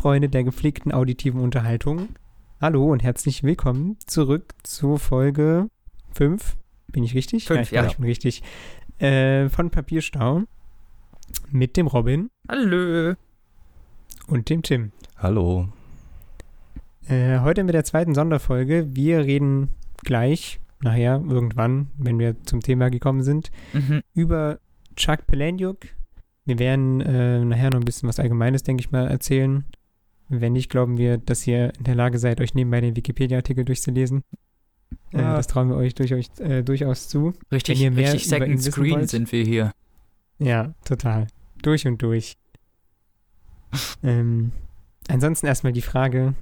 Freunde der gepflegten auditiven Unterhaltung. Hallo und herzlich willkommen zurück zu Folge 5. Bin ich richtig? Fünf, ja. ja. Ich bin richtig. Äh, von Papierstau mit dem Robin Hallo. und dem Tim. Hallo. Äh, heute mit der zweiten Sonderfolge. Wir reden gleich, nachher, irgendwann, wenn wir zum Thema gekommen sind, Mhm. über Chuck Palahniuk. Wir werden äh, nachher noch ein bisschen was Allgemeines, denke ich mal, erzählen. Wenn nicht, glauben wir, dass ihr in der Lage seid, euch nebenbei den Wikipedia-Artikel durchzulesen. Äh, Ja. das trauen wir euch durch, euch, äh, durchaus zu. Richtig, Wenn ihr mehr richtig Second Screen wollt. sind wir hier. Ja, total. Durch und durch. ähm, ansonsten erstmal die Frage.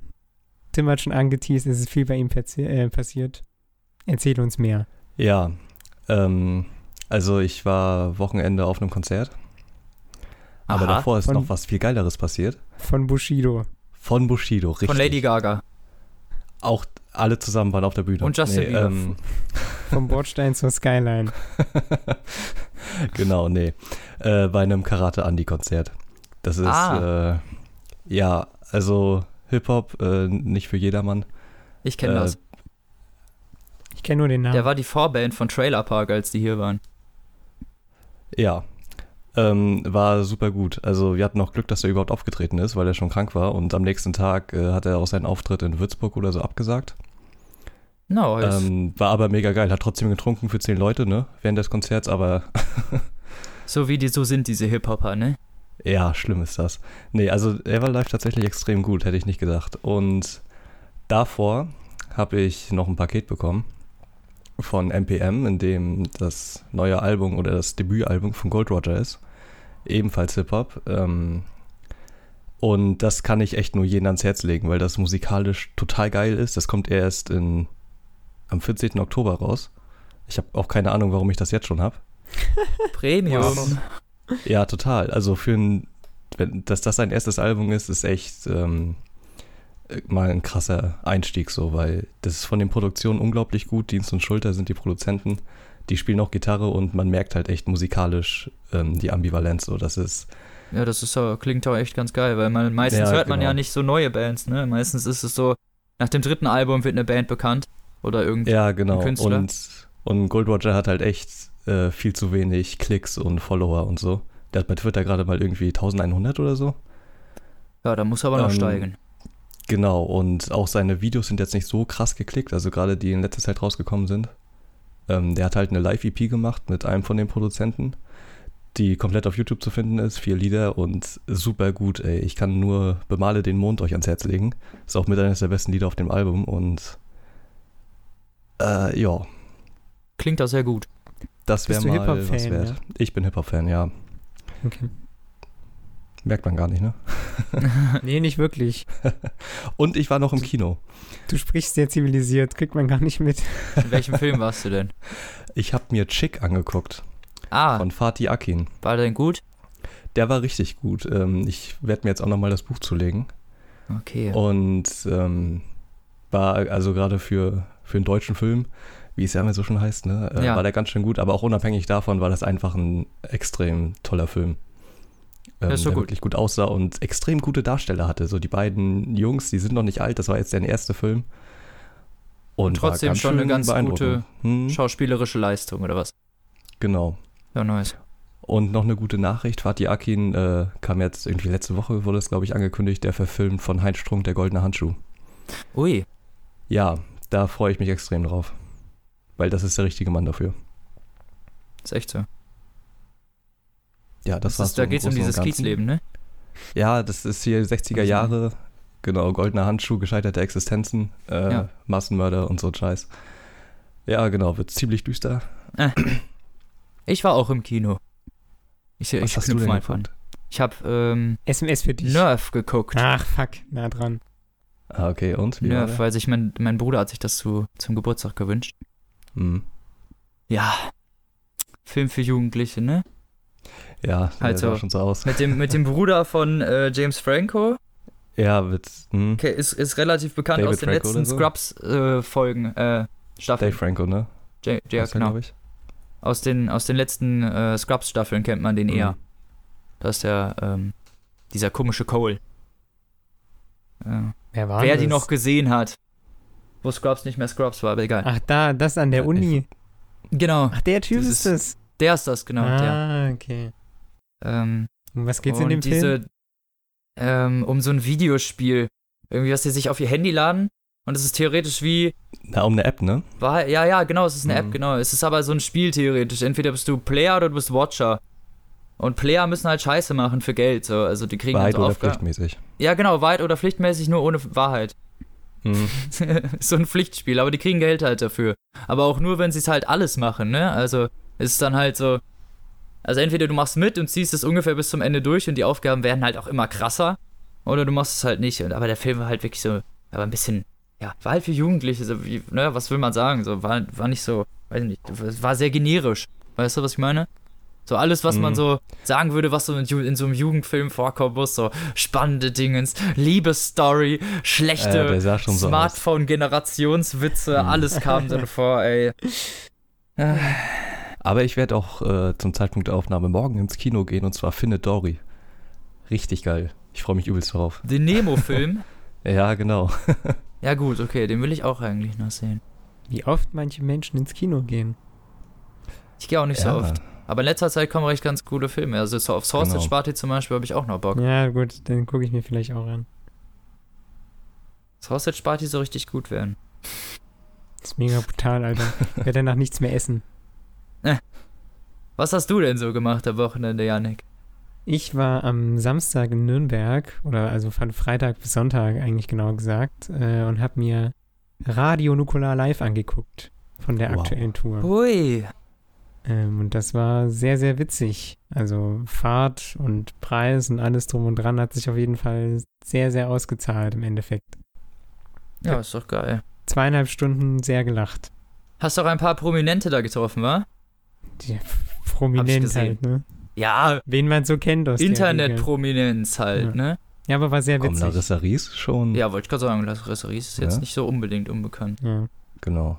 Tim hat schon angeteased, es ist viel bei ihm äh, passiert. Erzähl uns mehr. Ja, ähm, also ich war Wochenende auf einem Konzert. Aber Aha. davor ist Von- noch was viel Geileres passiert. Von Bushido. Von Bushido, richtig. Von Lady Gaga. Auch alle zusammen waren auf der Bühne. Und Justin Bieber. Ähm, Vom Bordstein zur Skyline. genau, nee. Äh, bei einem Karate-Andi-Konzert. Das ist, Ah. äh, ja, also Hip-Hop, äh, nicht für jedermann. Ich kenne Äh, das. Ich kenne nur den Namen. Der war die Vorband von Trailer Park, als die hier waren. Ja, ähm, war super gut. Also wir hatten noch Glück, dass er überhaupt aufgetreten ist, weil er schon krank war. Und am nächsten Tag äh, hat er auch seinen Auftritt in Würzburg oder so abgesagt. Nice. Ähm, war aber mega geil. Hat trotzdem getrunken für zehn Leute, ne? Während des Konzerts, aber so wie die so sind, diese Hip-Hopper, ne? ja, schlimm ist das. Nee, also er war live tatsächlich extrem gut, hätte ich nicht gedacht. Und davor habe ich noch ein Paket bekommen von MPM, in dem das neue Album oder das Debütalbum von Gold Roger ist. Ebenfalls Hip-Hop. Ähm, und das kann ich echt nur jedem ans Herz legen, weil das musikalisch total geil ist. Das kommt erst in, am 14. Oktober raus. Ich habe auch keine Ahnung, warum ich das jetzt schon habe. Premium. Ja, total. Also für ein, wenn, dass das sein erstes Album ist, ist echt ähm, äh, mal ein krasser Einstieg so, weil das ist von den Produktionen unglaublich gut. Dienst und Schulter sind die Produzenten. Die spielen auch Gitarre und man merkt halt echt musikalisch ähm, die Ambivalenz. So, das ist Ja, das ist auch, klingt auch echt ganz geil, weil man meistens Ja, hört man genau. ja nicht so neue Bands, ne? Meistens ist es so, nach dem dritten Album wird eine Band bekannt. Oder irgendwie. ja genau. Künstler. Und, und Gold Roger hat halt echt äh, viel zu wenig Klicks und Follower und so. Der hat bei Twitter gerade mal irgendwie 1100 oder so. Ja, da muss aber noch Ähm, steigen. Genau, und auch seine Videos sind jetzt nicht so krass geklickt, also gerade die in letzter Zeit rausgekommen sind. Ähm, der hat halt eine Live-EP gemacht mit einem von den Produzenten, die komplett auf YouTube zu finden ist, vier Lieder und super gut, ey. Ich kann nur Bemale den Mond euch ans Herz legen. Ist auch mit eines der besten Lieder auf dem Album und äh, ja, Klingt auch sehr gut. das wäre mal was wert. ja? Ich bin Hip-Hop-Fan, ja. Okay. Merkt man gar nicht, ne? Nee, nicht wirklich. Und ich war noch im Kino. Du sprichst sehr zivilisiert, kriegt man gar nicht mit. In welchem Film warst du denn? Ich habe mir Chick angeguckt Ah, von Fatih Akin. war der denn gut? Der war richtig gut. Ähm, ich werde mir jetzt auch nochmal das Buch zulegen. Okay. Und ähm, war also gerade für, für einen deutschen Film, wie es ja immer so schon heißt, ne, äh, Ja. war der ganz schön gut. Aber auch unabhängig davon war das einfach ein extrem toller Film. Ähm, so der gut. wirklich gut aussah und extrem gute Darsteller hatte. So die beiden Jungs, die sind noch nicht alt, das war jetzt der erste Film. Und, war trotzdem schon eine ganz beeindruckend. Hm, Schauspielerische Leistung, oder was? genau. Ja, nice. Und noch eine gute Nachricht, Fatih Akin äh, kam jetzt irgendwie letzte Woche, wurde es glaube ich angekündigt, der verfilmt von Heinz Strunk, der goldene Handschuh. Ui, Ja, da freue ich mich extrem drauf. Weil das ist der richtige Mann dafür. ist echt so. Ja, das, Das war's ist, da geht es um dieses. Kiezleben, ne? Ja, das ist hier 60er Also- Jahre. Genau, goldener Handschuh, gescheiterte Existenzen, äh, Ja. Massenmörder und so Scheiß. Ja, genau, wird ziemlich düster. Ich war auch im Kino. Ich, Was ich hast du knüpfe denn mal von. geguckt? Ich habe ähm, SMS für dich. Nerf geguckt. Ach, fuck, nah dran. Ah, okay, und? Wie Nerf, weil sich mein, mein Bruder hat sich das zu, zum Geburtstag gewünscht. Hm. Ja. Film für Jugendliche, ne? Ja, Halt der sah so. schon so aus. Mit dem, mit dem Bruder von äh, James Franco. Ja, mit hm, Okay, ist, ist relativ bekannt David aus den Franco letzten so? Scrubs-Folgen, äh, Staffeln. Dave Franco, ne? Ja, ja der, genau. ich. Aus den, aus den letzten äh, Scrubs-Staffeln kennt man den Mhm. eher. Das ist der, ähm, dieser komische Cole. Ja. Wer war Wer das? die noch gesehen hat. Wo Scrubs nicht mehr Scrubs war, aber egal. Ach, da, das an der Ja, Uni. Genau, Ach, der Typ Das ist das. der ist das, genau. Der. ah, okay. Ähm, Um was geht's in dem diese, Film? Ähm, um so ein Videospiel. Irgendwie, was sie sich auf ihr Handy laden. Und es ist theoretisch wie. Na, um eine App, ne? War, ja, ja, genau, es ist eine Mhm. App, genau. Es ist aber so ein Spiel theoretisch. Entweder bist du Player oder du bist Watcher. Und Player müssen halt Scheiße machen für Geld. So. Also die kriegen Wahrheit halt oder Aufgaben. pflichtmäßig. Ja, genau, Wahrheit oder pflichtmäßig, nur ohne Wahrheit. Mhm. so ein Pflichtspiel, aber die kriegen Geld halt dafür. Aber auch nur, wenn sie es halt alles machen, ne? Also es ist dann halt so. Also entweder du machst mit und ziehst es ungefähr bis zum Ende durch und die Aufgaben werden halt auch immer krasser. Oder du machst es halt nicht. Und, aber der Film war halt wirklich so, aber ein bisschen, ja, war halt für Jugendliche, so wie, ne, was will man sagen? So, war, war nicht so, weiß nicht, war sehr generisch. Weißt du, was ich meine? So alles, was man Mhm. so sagen würde, was so in, in so einem Jugendfilm vorkommen muss, so spannende Dingens, Liebesstory, schlechte aus. Smartphone-Generationswitze, Mhm. alles kam dann vor, ey. Aber ich werde auch äh, zum Zeitpunkt der Aufnahme morgen ins Kino gehen und zwar Findet Dory. Richtig geil. Ich freue mich übelst darauf. Den Nemo-Film? Ja, genau. ja gut, okay, den will ich auch eigentlich noch sehen. Wie oft manche Menschen ins Kino gehen. Ich gehe auch nicht ja. so oft. Aber in letzter Zeit kommen recht ganz coole Filme. Also so auf Sausage Genau. Party zum Beispiel habe ich auch noch Bock. Ja, gut, dann gucke ich mir vielleicht auch an. Sausage Party soll richtig gut werden. Das ist mega brutal, Alter. Ich werde danach nichts mehr essen. Was hast du denn so gemacht am Wochenende, Janik? Ich war am Samstag in Nürnberg, oder also von Freitag bis Sonntag eigentlich genau gesagt, äh, und habe mir Radio Nukular live angeguckt von der Wow. aktuellen Tour. Hui. Ähm, und das war sehr, sehr witzig. Also Fahrt und Preis und alles drum und dran hat sich auf jeden Fall sehr, sehr ausgezahlt im Endeffekt. Ja, ist doch geil. Zweieinhalb Stunden sehr gelacht. Hast doch ein paar Prominente da getroffen, wa? Die Prominent gesehen. halt, ne? Ja, Wen man so kennt aus der. Internet-Prominenz halt, Ja. ne? Ja, aber war sehr witzig. Larissa Ries schon? Ja, wollte ich gerade sagen, Larissa Ries ist jetzt Ja. nicht so unbedingt unbekannt. Ja, Genau.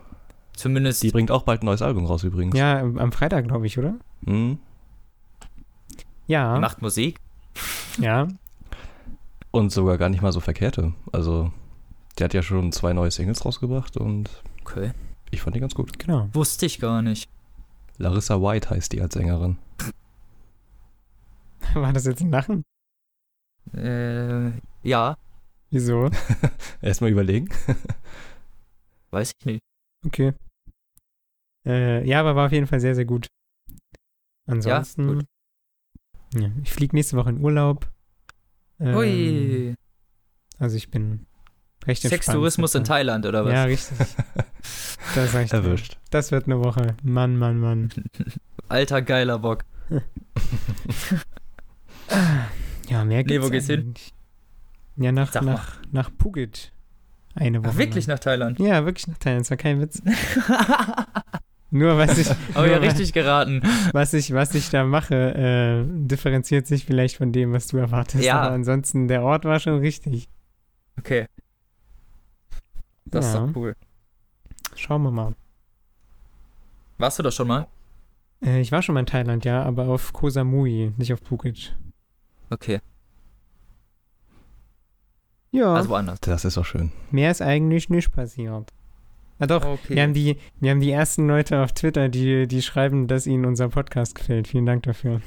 Zumindest Die bringt auch bald ein neues Album raus übrigens. ja am Freitag, glaube ich, oder? Mhm. Ja, die macht Musik. ja. Und sogar gar nicht mal so verkehrte. Also, die hat ja schon zwei neue Singles rausgebracht und Okay. ich fand die ganz gut. Genau. Wusste ich gar nicht. Larissa White heißt die als Sängerin. War das jetzt ein Lachen? Äh, ja, Wieso? Erstmal überlegen. weiß ich nicht. Okay. Äh, ja, aber war auf jeden Fall sehr, sehr gut. Ansonsten. gut. Ja, ich fliege nächste Woche in Urlaub. Ähm, Hui. Also ich bin recht. Sextourismus in. Thailand, oder was? Ja, richtig. Das sag ich dir. Erwischt. Das wird eine Woche. Mann, Mann, Mann. Alter geiler Bock. Ja, mehr Nee, gibt's wo geht's hin? eigentlich. Ja, nach, Sag mal. nach, nach Phuket. Eine Woche. Ach, wirklich lang. nach Thailand? Ja, wirklich nach Thailand. Das war kein Witz. Nur was ich, Aber ja, richtig geraten. was ich, was ich da mache, äh, differenziert sich vielleicht von dem, was du erwartest. Ja. Aber ansonsten, der Ort war schon richtig. Okay. Das ist Ja. doch cool. Schauen wir mal. Warst du das schon mal? Äh, ich war schon mal in Thailand, ja, aber auf Koh Samui, nicht auf Phuket. Okay. Ja, Also woanders. Das ist auch schön. mehr ist eigentlich nicht passiert. Ah doch, Okay. wir haben, die, wir haben die ersten Leute auf Twitter, die, die schreiben, dass ihnen unser Podcast gefällt. Vielen Dank dafür.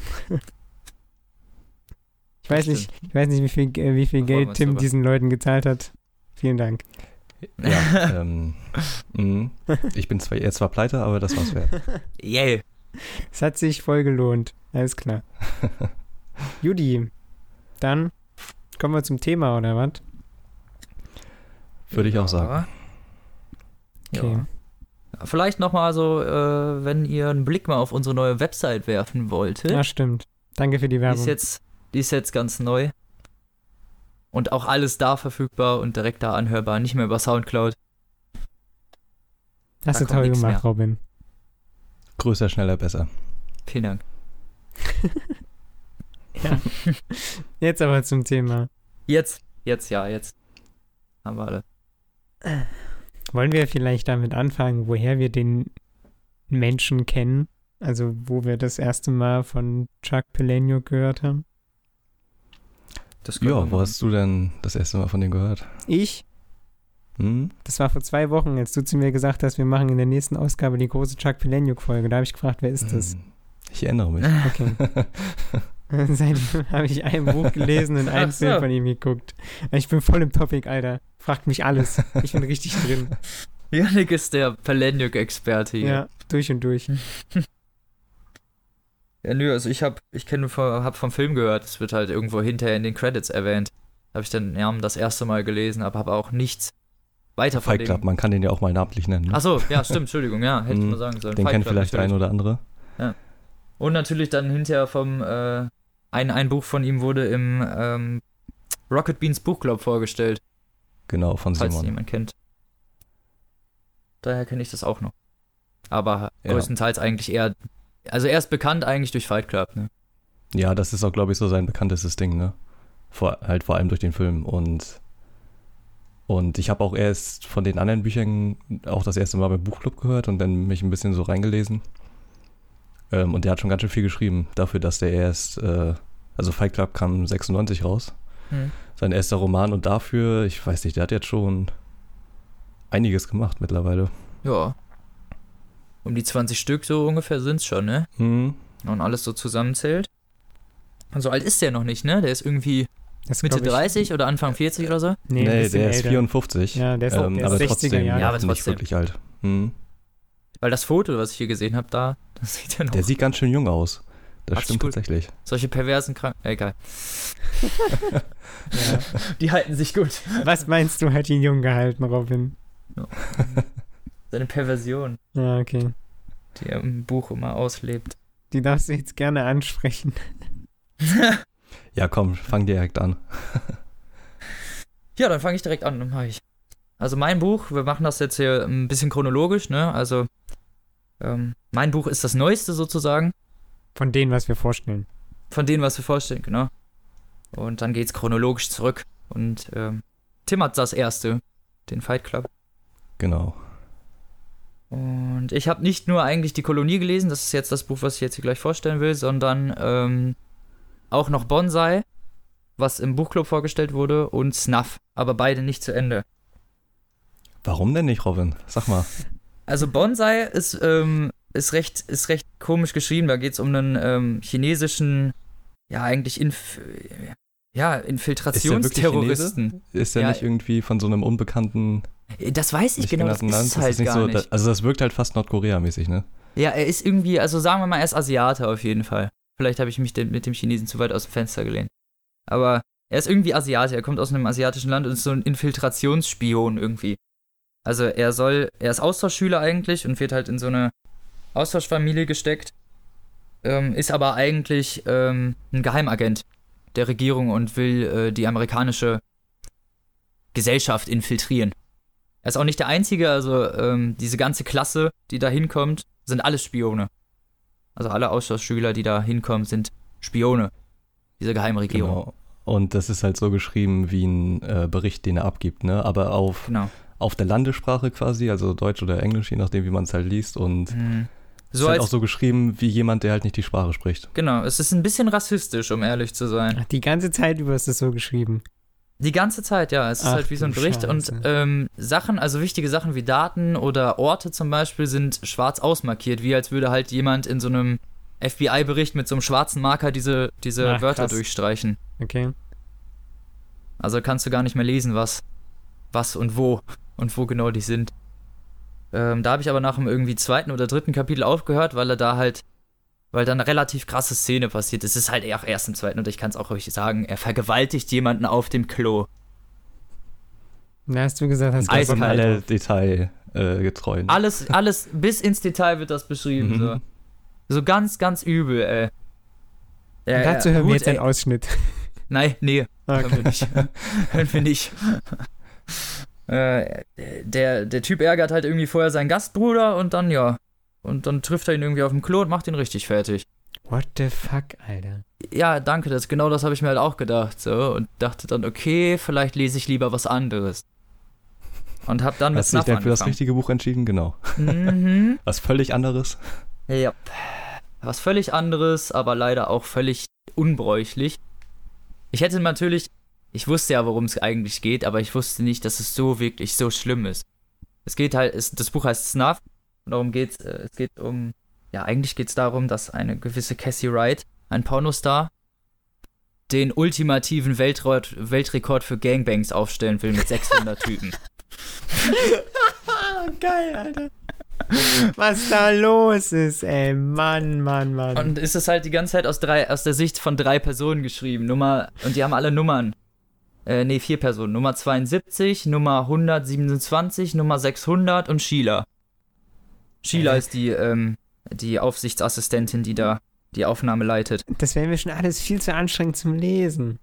ich, weiß nicht, ich weiß nicht, wie viel, äh, wie viel Da Geld Tim diesen Leuten gezahlt hat. Vielen Dank. Ja, ähm, mhm. Ich bin zwar, zwar pleite, aber das war's wert. Yay. Es hat sich voll gelohnt. Alles klar. Judy, dann kommen wir zum Thema, oder was? Würde ich auch sagen. Okay. Ja. Vielleicht nochmal so, äh, wenn ihr einen Blick mal auf unsere neue Website werfen wolltet. Ja, stimmt. Danke für die die, Werbung. ist jetzt, die ist jetzt ganz neu. Und auch alles da verfügbar und direkt da anhörbar, nicht mehr über Soundcloud. Hast da du kommt toll gemacht, mehr. Robin. Größer, schneller, besser. Vielen Dank. Ja. Jetzt aber zum Thema. Jetzt, jetzt, ja, jetzt. Haben wir alle. Wollen wir vielleicht damit anfangen, woher wir den Menschen kennen? Also, wo wir das erste Mal von Chuck Palahniuk gehört haben? Ja, wo hast du denn das erste Mal von dem gehört? Ich, Hm? das war vor zwei Wochen, als du zu mir gesagt hast, wir machen in der nächsten Ausgabe die große Chuck Palahniuk-Folge. Da habe ich gefragt, wer ist das? Hm. Ich erinnere mich. Okay. Seitdem habe ich ein Buch gelesen und einen Ach so. Film von ihm geguckt. Ich bin voll im Topic, Alter. Fragt mich alles. Ich bin richtig drin. Janik ist der Palahniuk-Experte hier. Ja, durch und durch. Ja, nö, also ich hab, ich kenne, hab vom Film gehört, es wird halt irgendwo hinterher in den Credits erwähnt. Habe ich dann ja, das erste Mal gelesen, aber habe auch nichts weiter von Fight Club, dem. man kann den ja auch mal namentlich nennen. Ne? Achso, ja, stimmt, Entschuldigung, ja, hätte ich mal sagen sollen. den Fight kennt Club, vielleicht der natürlich. ein oder andere. Und natürlich dann hinterher vom, äh, ein, ein Buch von ihm wurde im ähm, Rocket Beans Buchclub vorgestellt, Genau, von falls Simon. jemand kennt. Daher kenne ich das auch noch. Aber Ja. größtenteils eigentlich eher, also er ist bekannt eigentlich durch Fight Club, ne? Ja, das ist auch, glaube ich, so sein bekanntestes Ding, ne? Vor, halt vor allem durch den Film. Und, und ich habe auch erst von den anderen Büchern auch das erste Mal beim Buchclub gehört und dann mich ein bisschen so reingelesen. Ähm, und der hat schon ganz schön viel geschrieben, dafür, dass der erst, äh, also Fight Club kam 96 raus, Hm. sein erster Roman und dafür, ich weiß nicht, der hat jetzt schon einiges gemacht mittlerweile. Ja. Um die 20 Stück so ungefähr sind's schon, ne? Hm, Und alles so zusammenzählt. Und so alt ist der noch nicht, ne? Der ist irgendwie Das Mitte glaub ich, 30 oder Anfang 40 oder so. Nee, nee, der ist älter. 54. Ja, der ist, ähm, der ist aber 60er trotzdem Jahre. Ja, aber nicht trotzdem. wirklich alt. Hm. Weil das Foto, was ich hier gesehen habe, da, das sieht ja noch. Der sieht ganz schön jung aus. Das Hat sich stimmt gut- tatsächlich. solche perversen Krank. Egal. Ja. Die halten sich gut. Was meinst du, hat ihn jung gehalten, Robin? Seine Perversion, Ja, okay. die er im Buch immer auslebt. Die darfst du jetzt gerne ansprechen. Ja, komm, fang direkt an. Ja, dann fange ich direkt an, dann mach ich. Also mein Buch, wir machen das jetzt hier ein bisschen chronologisch, ne? Also ähm, mein Buch ist das Neueste sozusagen. Von denen, was wir vorstellen. von denen, was wir vorstellen, genau. Und dann geht's chronologisch zurück. Und ähm, Tim hat das erste, den Fight Club. Genau. Und ich habe nicht nur eigentlich die Kolonie gelesen, das ist jetzt das Buch, was ich jetzt hier gleich vorstellen will, sondern ähm, auch noch Bonsai, was im Buchclub vorgestellt wurde, und Snuff, aber beide nicht zu Ende. Warum denn nicht, Robin? Sag mal. Also Bonsai ist, ähm, ist, recht, ist recht komisch geschrieben. Da geht es um einen ähm, chinesischen, ja, eigentlich Inf ja, Infiltrationsterroristen. Ist der Ja. nicht irgendwie von so einem unbekannten, Das weiß ich nicht genau, das ist halt nicht gar so, nicht. da- also das wirkt halt fast Nordkorea-mäßig, ne? Ja, er ist irgendwie, also sagen wir mal, er ist Asiate auf jeden Fall. Vielleicht habe ich mich den, mit dem Chinesen zu weit aus dem Fenster gelehnt. Aber er ist irgendwie Asiate, er kommt aus einem asiatischen Land und ist so ein Infiltrationsspion irgendwie. Also er soll, er ist Austauschschüler eigentlich und wird halt in so eine Austauschfamilie gesteckt, ähm, ist aber eigentlich ähm, ein Geheimagent der Regierung und will äh, die amerikanische Gesellschaft infiltrieren. Er ist auch nicht der Einzige, also ähm, diese ganze Klasse, die da hinkommt, sind alles Spione. Also alle Austauschschüler, die da hinkommen, sind Spione dieser Geheimregierung. Genau. Und das ist halt so geschrieben wie ein äh, Bericht, den er abgibt, ne? Aber auf, Genau. auf der Landessprache quasi, also Deutsch oder Englisch, je nachdem, wie man es halt liest. Und Mhm. es So ist halt auch so geschrieben wie jemand, der halt nicht die Sprache spricht. genau, es ist ein bisschen rassistisch, um ehrlich zu sein. Ach, Die ganze Zeit über ist es so geschrieben. Die ganze Zeit, ja. Es ist Ach halt wie so ein Bericht. Und Scheiße. ähm, Sachen, also wichtige Sachen wie Daten oder Orte zum Beispiel, sind schwarz ausmarkiert, wie als würde halt jemand in so einem FBI-Bericht mit so einem schwarzen Marker diese, diese Ach, Wörter krass. durchstreichen. Okay. Also kannst du gar nicht mehr lesen, was, was und wo und wo genau die sind. Ähm, da habe ich aber nach dem irgendwie zweiten oder dritten Kapitel aufgehört, weil er da halt, weil da eine relativ krasse Szene passiert. Es ist halt eher auch erst im zweiten und ich kann es auch ruhig sagen, er vergewaltigt jemanden auf dem Klo. Da hast du gesagt, hast Eiskalt. alle Detail äh, getreu. Alles, alles bis ins Detail wird das beschrieben. Mhm. So. so ganz, ganz übel, ey. Ja, Und dazu ja, hören wir gut, jetzt einen ey. Ausschnitt. Nein, nee, hören Okay. wir nicht. hören wir nicht. äh, der, der Typ ärgert halt irgendwie vorher seinen Gastbruder und dann, ja. Und dann trifft er ihn irgendwie auf dem Klo und macht ihn richtig fertig. What the fuck, Alter? Ja, danke, das, genau das habe ich mir halt auch gedacht. So, und dachte dann, okay, vielleicht lese ich lieber was anderes. Und hab dann mit Hast du dich Snuff denn für das angefangen. richtige Buch entschieden? Genau. Mhm. Was völlig anderes. Ja. Was völlig anderes, aber leider auch völlig unbräuchlich. Ich hätte natürlich, ich wusste ja, worum es eigentlich geht, aber ich wusste nicht, dass es so wirklich so schlimm ist. Es geht halt, es, das Buch heißt Snuff. Und darum geht's, äh, es geht um, ja, eigentlich geht es darum, dass eine gewisse Cassie Wright, ein Pornostar, den ultimativen Weltrekord, Weltrekord für Gangbangs aufstellen will mit 600 Typen. Geil, Alter. Was da los ist, ey. Mann, Mann, Mann. Und ist es halt die ganze Zeit aus, drei, aus der Sicht von drei Personen geschrieben. Nummer, und die haben alle Nummern. Äh, nee, vier Personen. Nummer 72, Nummer 127, Nummer 600 und Sheila. Sheila Äh. ist die, ähm, die Aufsichtsassistentin, die da die Aufnahme leitet. das wäre mir schon alles viel zu anstrengend zum Lesen.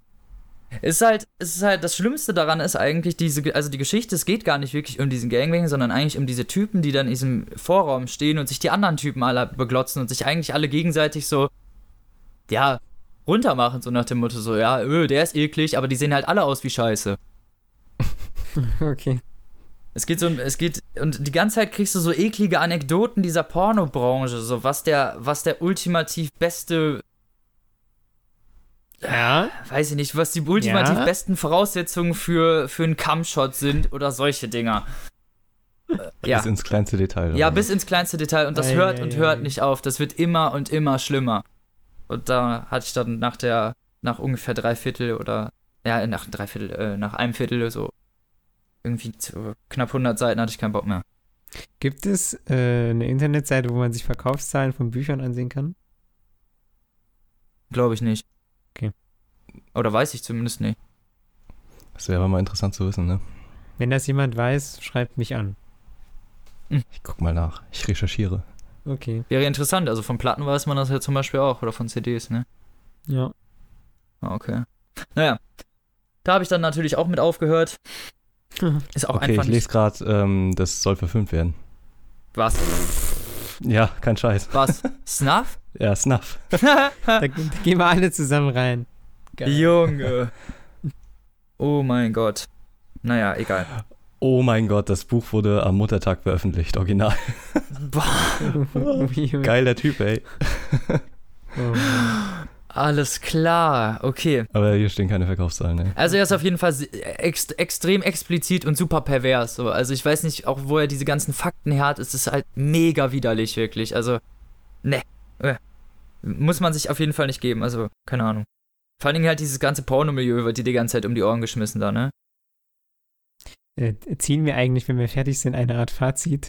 Es ist halt, es ist halt, das Schlimmste daran ist eigentlich diese, also die Geschichte, es geht gar nicht wirklich um diesen Gangbang, sondern eigentlich um diese Typen, die dann in diesem Vorraum stehen und sich die anderen Typen alle beglotzen und sich eigentlich alle gegenseitig so, ja, runtermachen, so nach dem Motto, so, ja, öh, der ist eklig, aber die sehen halt alle aus wie Scheiße. Okay. Es geht so, es geht, und die ganze Zeit kriegst du so eklige Anekdoten dieser Pornobranche, so was der, was der ultimativ beste Ja. weiß ich nicht, was die ultimativ Ja? besten Voraussetzungen für, für einen Cumshot sind oder solche Dinger. Äh, ja. Bis ins kleinste Detail. ja, oder? bis ins kleinste Detail und das Ei, hört ei, und ei. hört nicht auf. Das wird immer und immer schlimmer. Und da hatte ich dann nach der, nach ungefähr drei Viertel oder, ja, nach drei Viertel, äh, nach einem Viertel so irgendwie zu knapp 100 Seiten hatte ich keinen Bock mehr. Gibt es äh, eine Internetseite, wo man sich Verkaufszahlen von Büchern ansehen kann? Glaube ich nicht. Okay. Oder weiß ich zumindest nicht. Das wäre mal interessant zu wissen, ne? Wenn das jemand weiß, schreibt mich an. Ich guck mal nach. Ich recherchiere. Okay. Wäre interessant, also von Platten weiß man das ja zum Beispiel auch oder von CDs, ne? Ja. Ah, Okay. Naja. Da habe ich dann natürlich auch mit aufgehört. Ist auch okay, einfach ich nicht. lese gerade, ähm, das soll verfilmt werden. Was? Ja, kein Scheiß. Was? Snuff? Ja, Snuff. Da, da gehen wir alle zusammen rein. Junge. Oh mein Gott. Naja, egal. Oh mein Gott, das Buch wurde am Muttertag veröffentlicht, original. Geiler Typ, ey. Oh. Alles klar. Okay. Aber hier stehen keine Verkaufszahlen, ey. Also er ist auf jeden Fall ext extrem explizit und super pervers. So. Also ich weiß nicht, auch wo er diese ganzen Fakten her hat, es ist halt mega widerlich, wirklich. Also, ne. Äh. Muss man sich auf jeden Fall nicht geben. Also, keine Ahnung. Vor allen Dingen halt dieses ganze Pornomilieu wird dir die ganze Zeit um die Ohren geschmissen da, ne? Äh, ziehen wir eigentlich, wenn wir fertig sind, eine Art Fazit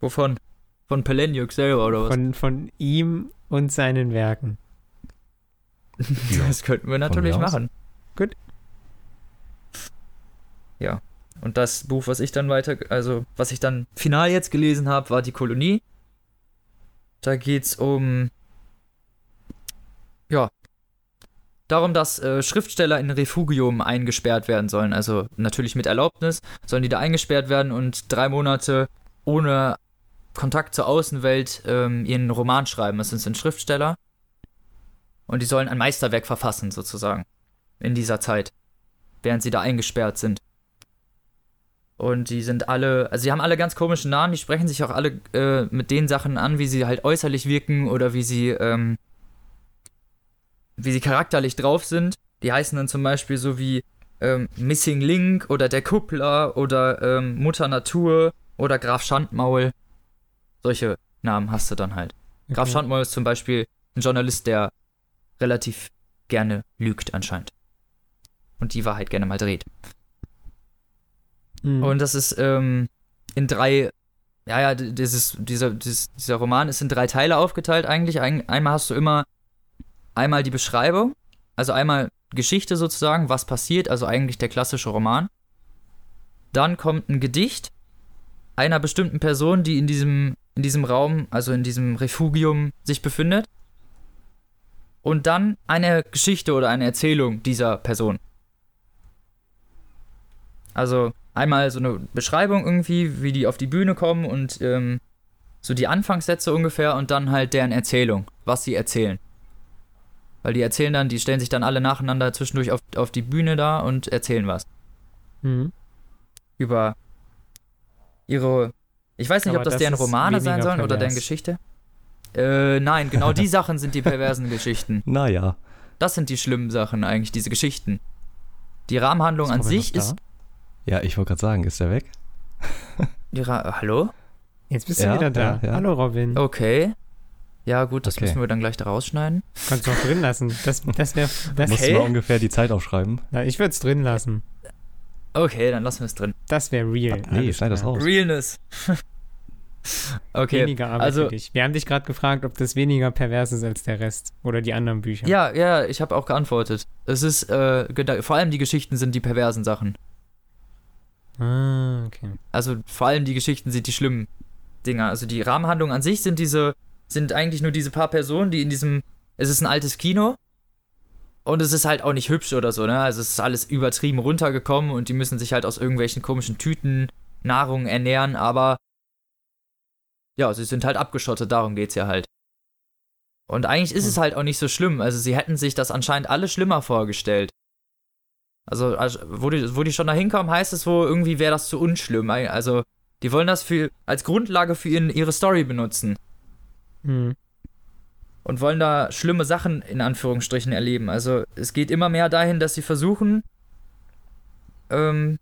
Wovon? Von Peleniuk selber oder was? von, von ihm und seinen Werken. das könnten wir natürlich machen. Gut. Ja. Und das Buch, was ich dann weiter, also was ich dann final jetzt gelesen habe, war Die Kolonie. Da geht's um ja darum, dass äh, Schriftsteller in Refugium eingesperrt werden sollen. Also natürlich mit Erlaubnis sollen die da eingesperrt werden und drei Monate ohne Kontakt zur Außenwelt ähm, ihren Roman schreiben. Das sind Schriftsteller und die sollen ein Meisterwerk verfassen sozusagen in dieser Zeit, während sie da eingesperrt sind. Und die sind alle, also sie haben alle ganz komische Namen, die sprechen sich auch alle äh, mit den Sachen an, wie sie halt äußerlich wirken oder wie sie, ähm, wie sie charakterlich drauf sind. Die heißen dann zum Beispiel so wie ähm, Missing Link oder der Kuppler oder ähm, Mutter Natur oder Graf Schandmaul. Solche Namen hast du dann halt. Graf Okay. Schandmaul ist zum Beispiel ein Journalist, der relativ gerne lügt anscheinend. Und die Wahrheit gerne mal dreht. Mhm. Und das ist ähm, in drei, ja, ja, dieses, dieser, dieses, dieser Roman ist in drei Teile aufgeteilt eigentlich. Ein, einmal hast du immer einmal die Beschreibung, also einmal Geschichte sozusagen, was passiert, also eigentlich der klassische Roman. Dann kommt ein Gedicht einer bestimmten Person, die in diesem, in diesem Raum, also in diesem Refugium sich befindet. Und dann eine Geschichte oder eine Erzählung dieser Person. Also einmal so eine Beschreibung irgendwie, wie die auf die Bühne kommen und ähm, so die Anfangssätze ungefähr und dann halt deren Erzählung, was sie erzählen. Weil die erzählen dann, die stellen sich dann alle nacheinander zwischendurch auf, auf die Bühne da und erzählen was. Mhm. Über ihre. Ich weiß nicht, Aber ob das, das deren Romane sein sollen oder deren pervers. Geschichte. Äh, nein, genau die Sachen sind die perversen Geschichten. Naja. Das sind die schlimmen Sachen eigentlich, diese Geschichten. Die Rahmenhandlung Ist an sich ist. Ja, ich wollte gerade sagen, ist der weg? Die Ra Hallo? Jetzt bist du Ja, wieder da. ja, ja. Hallo Robin. Okay. Ja, gut, das Okay. müssen wir dann gleich da rausschneiden. Kannst du auch drin lassen. Das, das wäre. Das, Musst du mal ungefähr die Zeit aufschreiben? Na, ich würde es drin lassen. Okay, dann lassen wir es drin. Das wäre real. Nee, Alles schneid das raus. Realness. okay. Weniger Arbeit also- für dich. Wir haben dich gerade gefragt, ob das weniger pervers ist als der Rest. Oder die anderen Bücher. Ja, ja, ich habe auch geantwortet. Es ist, äh, vor allem die Geschichten sind die perversen Sachen. Ah, okay. Also vor allem die Geschichten sind die schlimmen Dinger. Also die Rahmenhandlungen an sich sind diese, sind eigentlich nur diese paar Personen, die in diesem, es ist ein altes Kino und es ist halt auch nicht hübsch oder so, ne? Also es ist alles übertrieben runtergekommen und die müssen sich halt aus irgendwelchen komischen Tüten Nahrung ernähren, aber ja, sie sind halt abgeschottet, darum geht's ja halt. Und eigentlich ist es halt auch nicht so schlimm. Also sie hätten sich das anscheinend alle schlimmer vorgestellt. Also, also wo, die, wo die schon da hinkommen, heißt es wohl, irgendwie wäre das zu unschlimm. Also, die wollen das für, als Grundlage für ihren, ihre Story benutzen. Hm. Und wollen da schlimme Sachen in Anführungsstrichen erleben. Also, es geht immer mehr dahin, dass sie versuchen, ähm,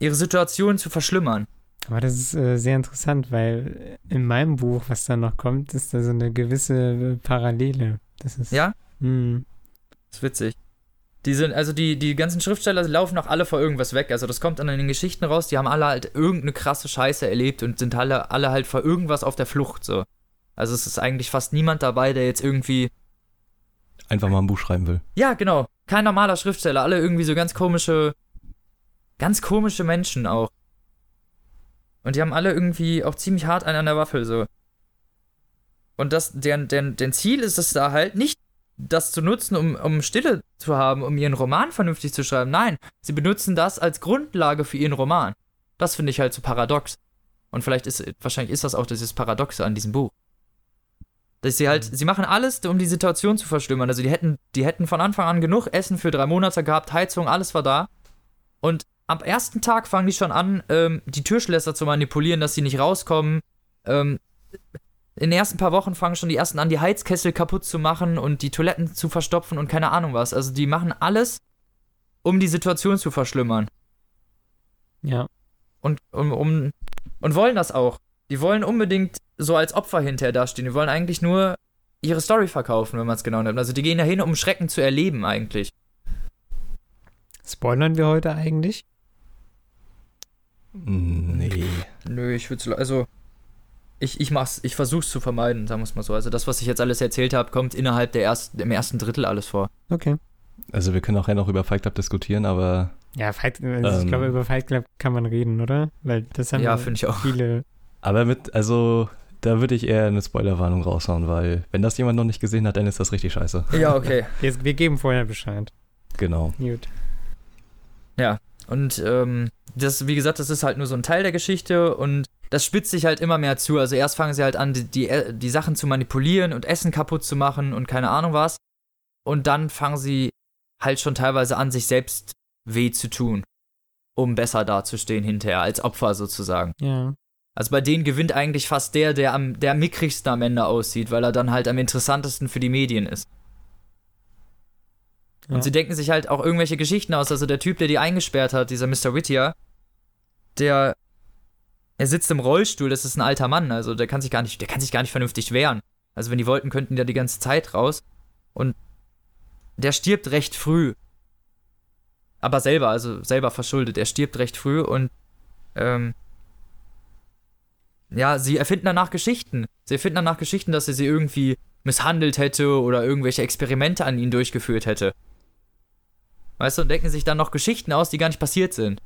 ihre Situation zu verschlimmern. Aber das ist äh, sehr interessant, weil in meinem Buch, was da noch kommt, ist da so eine gewisse äh, Parallele. Das ist. Ja? Hm. Das ist witzig. Die sind, also die, die ganzen Schriftsteller laufen auch alle vor irgendwas weg. Also das kommt dann in den Geschichten raus, die haben alle halt irgendeine krasse Scheiße erlebt und sind alle, alle halt vor irgendwas auf der Flucht so. Also es ist eigentlich fast niemand dabei, der jetzt irgendwie. Einfach mal ein Buch schreiben will. Ja, genau. Kein normaler Schriftsteller, alle irgendwie so ganz komische. Ganz komische Menschen auch. Und die haben alle irgendwie auch ziemlich hart einen an der Waffel, so. Und das, deren, deren, deren Ziel ist es da halt nicht, das zu nutzen, um, um Stille zu haben, um ihren Roman vernünftig zu schreiben. Nein, sie benutzen das als Grundlage für ihren Roman. Das finde ich halt so paradox. Und vielleicht ist, wahrscheinlich ist das auch dieses Paradoxe an diesem Buch. Dass sie halt, sie machen alles, um die Situation zu verschlimmern. Also die hätten, die hätten von Anfang an genug Essen für drei Monate gehabt, Heizung, alles war da. Und am ersten Tag fangen die schon an, ähm, die Türschlösser zu manipulieren, dass sie nicht rauskommen. Ähm, in den ersten paar Wochen fangen schon die ersten an, die Heizkessel kaputt zu machen und die Toiletten zu verstopfen und keine Ahnung was. Also die machen alles, um die Situation zu verschlimmern. Ja. Und, um, um, und wollen das auch. Die wollen unbedingt so als Opfer hinterher dastehen. Die wollen eigentlich nur ihre Story verkaufen, wenn man es genau nimmt. Also die gehen dahin, um Schrecken zu erleben eigentlich. Spoilern wir heute eigentlich? Nee. Nö, ich würde also ich, ich mach's, ich versuch's zu vermeiden, sagen wir es mal so. Also das, was ich jetzt alles erzählt habe, kommt innerhalb der ersten, im ersten Drittel alles vor. Okay. Also wir können auch ja noch über Fight Club diskutieren, aber Ja, Fight, also ich Ähm. glaube, über Fight Club kann man reden, oder? Weil das haben Ja, finde ich auch. viele. Aber mit, also da würde ich eher eine Spoilerwarnung raushauen, weil wenn das jemand noch nicht gesehen hat, dann ist das richtig scheiße. Ja, okay. Wir, wir geben vorher Bescheid. Genau. Gut. Und ähm, das, wie gesagt, das ist halt nur so ein Teil der Geschichte und das spitzt sich halt immer mehr zu. Also erst fangen sie halt an, die, die, die Sachen zu manipulieren und Essen kaputt zu machen und keine Ahnung was. Und dann fangen sie halt schon teilweise an, sich selbst weh zu tun, um besser dazustehen hinterher, als Opfer sozusagen. Ja. Also bei denen gewinnt eigentlich fast der, der am der mickrigsten am Ende aussieht, weil er dann halt am interessantesten für die Medien ist. Ja. Und sie denken sich halt auch irgendwelche Geschichten aus. Also der Typ, der die eingesperrt hat, dieser Mr. Whittier, der er sitzt im Rollstuhl, das ist ein alter Mann, also der kann sich gar nicht, der kann sich gar nicht vernünftig wehren. Also wenn die wollten, könnten die da die ganze Zeit raus. Und der stirbt recht früh. Aber selber, also selber verschuldet. Er stirbt recht früh und ähm, ja, sie erfinden danach Geschichten. Sie erfinden danach Geschichten, dass er sie irgendwie misshandelt hätte oder irgendwelche Experimente an ihn durchgeführt hätte. Weißt du, und denken sich dann noch Geschichten aus, die gar nicht passiert sind.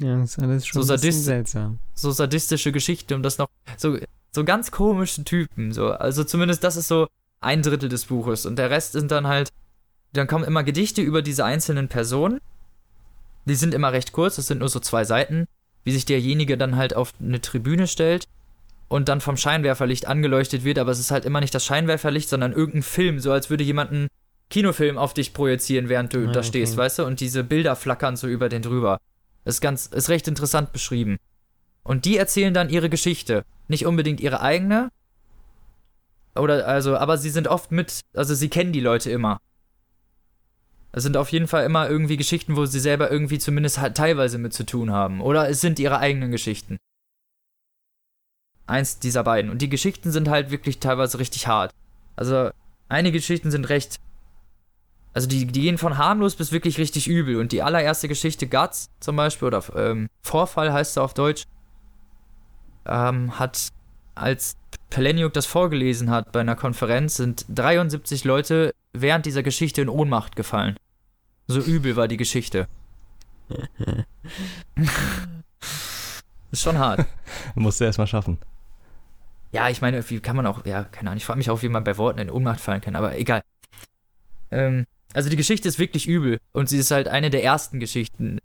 Ja, ist alles schon So sadist- seltsam. So sadistische Geschichten, um das noch. So, so ganz komische Typen. So. Also zumindest das ist so ein Drittel des Buches. Und der Rest sind dann halt. Dann kommen immer Gedichte über diese einzelnen Personen. Die sind immer recht kurz, das sind nur so zwei Seiten, wie sich derjenige dann halt auf eine Tribüne stellt und dann vom Scheinwerferlicht angeleuchtet wird, aber es ist halt immer nicht das Scheinwerferlicht, sondern irgendein Film, so als würde jemand einen Kinofilm auf dich projizieren, während du Ah, da okay. stehst, weißt du? Und diese Bilder flackern so über den drüber. Ist ganz, ist recht interessant beschrieben. Und die erzählen dann ihre Geschichte. Nicht unbedingt ihre eigene. Oder, also, aber sie sind oft mit, also sie kennen die Leute immer. Es sind auf jeden Fall immer irgendwie Geschichten, wo sie selber irgendwie zumindest halt teilweise mit zu tun haben. Oder es sind ihre eigenen Geschichten. Eins dieser beiden. Und die Geschichten sind halt wirklich teilweise richtig hart. Also, einige Geschichten sind recht. Also, die, die gehen von harmlos bis wirklich richtig übel. Und die allererste Geschichte, Guts zum Beispiel, oder ähm, Vorfall heißt sie auf Deutsch, ähm, hat, als Peleniuk das vorgelesen hat bei einer Konferenz, sind 73 Leute während dieser Geschichte in Ohnmacht gefallen. So übel war die Geschichte. ist schon hart. Musst du erstmal schaffen. Ja, ich meine, wie kann man auch, ja, keine Ahnung, ich frage mich auch, wie man bei Worten in Ohnmacht fallen kann, aber egal. Ähm, also die Geschichte ist wirklich übel und sie ist halt eine der ersten Geschichten.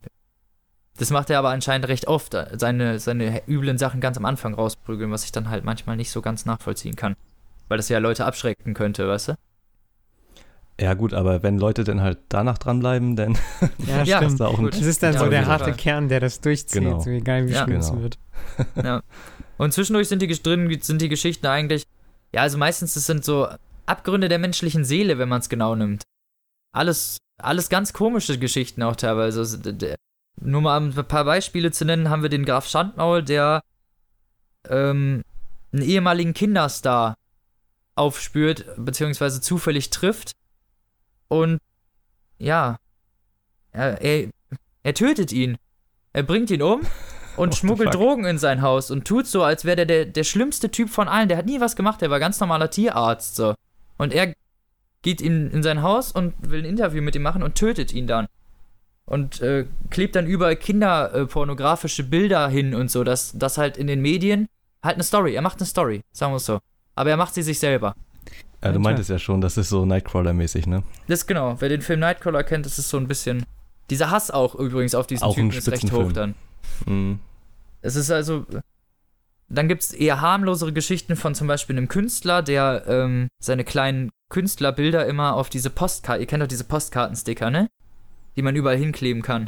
Das macht er aber anscheinend recht oft, seine, seine üblen Sachen ganz am Anfang rausprügeln, was ich dann halt manchmal nicht so ganz nachvollziehen kann. Weil das ja Leute abschrecken könnte, weißt du? Ja, gut, aber wenn Leute dann halt danach dranbleiben, dann Ja, Ja, stimmt. da auch ein gut. Das ist dann Ja, so der harte. Kern, der das durchzieht, Genau. so egal wie Ja. schlimm es Genau. wird. Ja. Und zwischendurch sind die drin sind die Geschichten eigentlich, ja, also meistens das sind so Abgründe der menschlichen Seele, wenn man es genau nimmt. Alles, alles ganz komische Geschichten auch teilweise. Also, nur mal ein paar Beispiele zu nennen, haben wir den Graf Schandmaul, der ähm, einen ehemaligen Kinderstar aufspürt, beziehungsweise zufällig trifft. Und ja, er, er, er tötet ihn. Er bringt ihn um und the schmuggelt? Drogen in sein Haus und tut so, als wäre der, der der schlimmste Typ von allen. Der hat nie was gemacht, der war ganz normaler Tierarzt so. Und er geht in, in sein Haus und will ein Interview mit ihm machen und tötet ihn dann. Und äh, klebt dann überall kinderpornografische Bilder hin und so, dass das halt in den Medien halt eine Story. Er macht eine Story, sagen wir es so. Aber er macht sie sich selber. Ja, du meintest ja schon, das ist so Nightcrawler-mäßig, ne? Das ist genau. Wer den Film Nightcrawler kennt, das ist so ein bisschen. Dieser Hass auch übrigens auf diesen Auch Typen ist recht hoch dann. Mhm. Es ist also. Dann gibt es eher harmlosere Geschichten von zum Beispiel einem Künstler, der ähm, seine kleinen Künstlerbilder immer auf diese Postkarten. Ihr kennt doch diese Postkartensticker, ne? Die man überall hinkleben kann.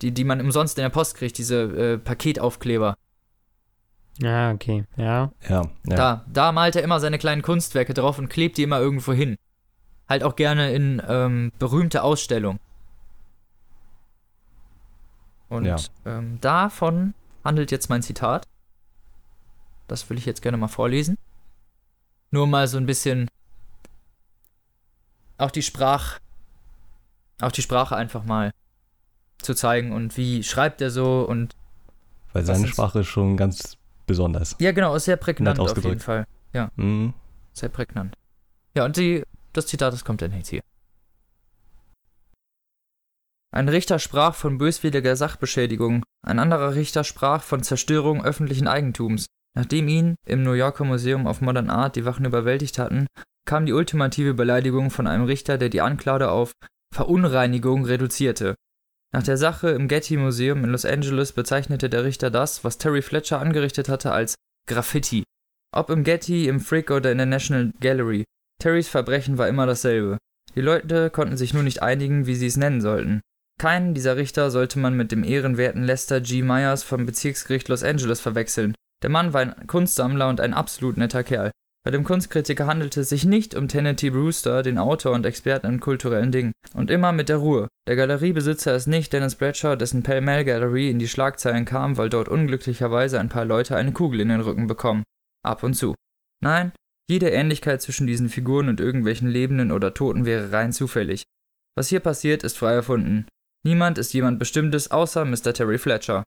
Die, die man umsonst in der Post kriegt, diese äh, Paketaufkleber. Ja, okay. Ja. Ja, ja. Da, da malt er immer seine kleinen Kunstwerke drauf und klebt die immer irgendwo hin. Halt auch gerne in ähm, berühmte Ausstellungen. Und Ja. ähm, davon handelt jetzt mein Zitat. Das will ich jetzt gerne mal vorlesen. Nur mal so ein bisschen auch die Sprach, auch die Sprache einfach mal zu zeigen und wie schreibt er so und Weil seine Sprache ist schon ganz besonders. ja genau, ist sehr prägnant auf jeden. Fall. Mhm. Sehr prägnant. Ja, und die, das Zitat, das kommt dann jetzt hier. Ein Richter sprach von böswilliger Sachbeschädigung, ein anderer Richter sprach von Zerstörung öffentlichen Eigentums. Nachdem ihn im New Yorker Museum of Modern Art die Wachen überwältigt hatten, kam die ultimative Beleidigung von einem Richter, der die Anklage auf Verunreinigung reduzierte. Nach der Sache im Getty Museum in Los Angeles bezeichnete der Richter das, was Terry Fletcher angerichtet hatte, als Graffiti. Ob im Getty, im Frick oder in der National Gallery, Terrys Verbrechen war immer dasselbe. Die Leute konnten sich nur nicht einigen, wie sie es nennen sollten. Keinen dieser Richter sollte man mit dem ehrenwerten Lester G. Myers vom Bezirksgericht Los Angeles verwechseln. Der Mann war ein Kunstsammler und ein absolut netter Kerl. Bei dem Kunstkritiker handelte es sich nicht um Tennessee Brewster, den Autor und Experten in kulturellen Dingen. Und immer mit der Ruhe. Der Galeriebesitzer ist nicht Dennis Bradshaw, dessen Pell Mell Gallery in die Schlagzeilen kam, weil dort unglücklicherweise ein paar Leute eine Kugel in den Rücken bekommen. Ab und zu. Nein, jede Ähnlichkeit zwischen diesen Figuren und irgendwelchen Lebenden oder Toten wäre rein zufällig. Was hier passiert, ist frei erfunden. Niemand ist jemand Bestimmtes außer Mr. Terry Fletcher.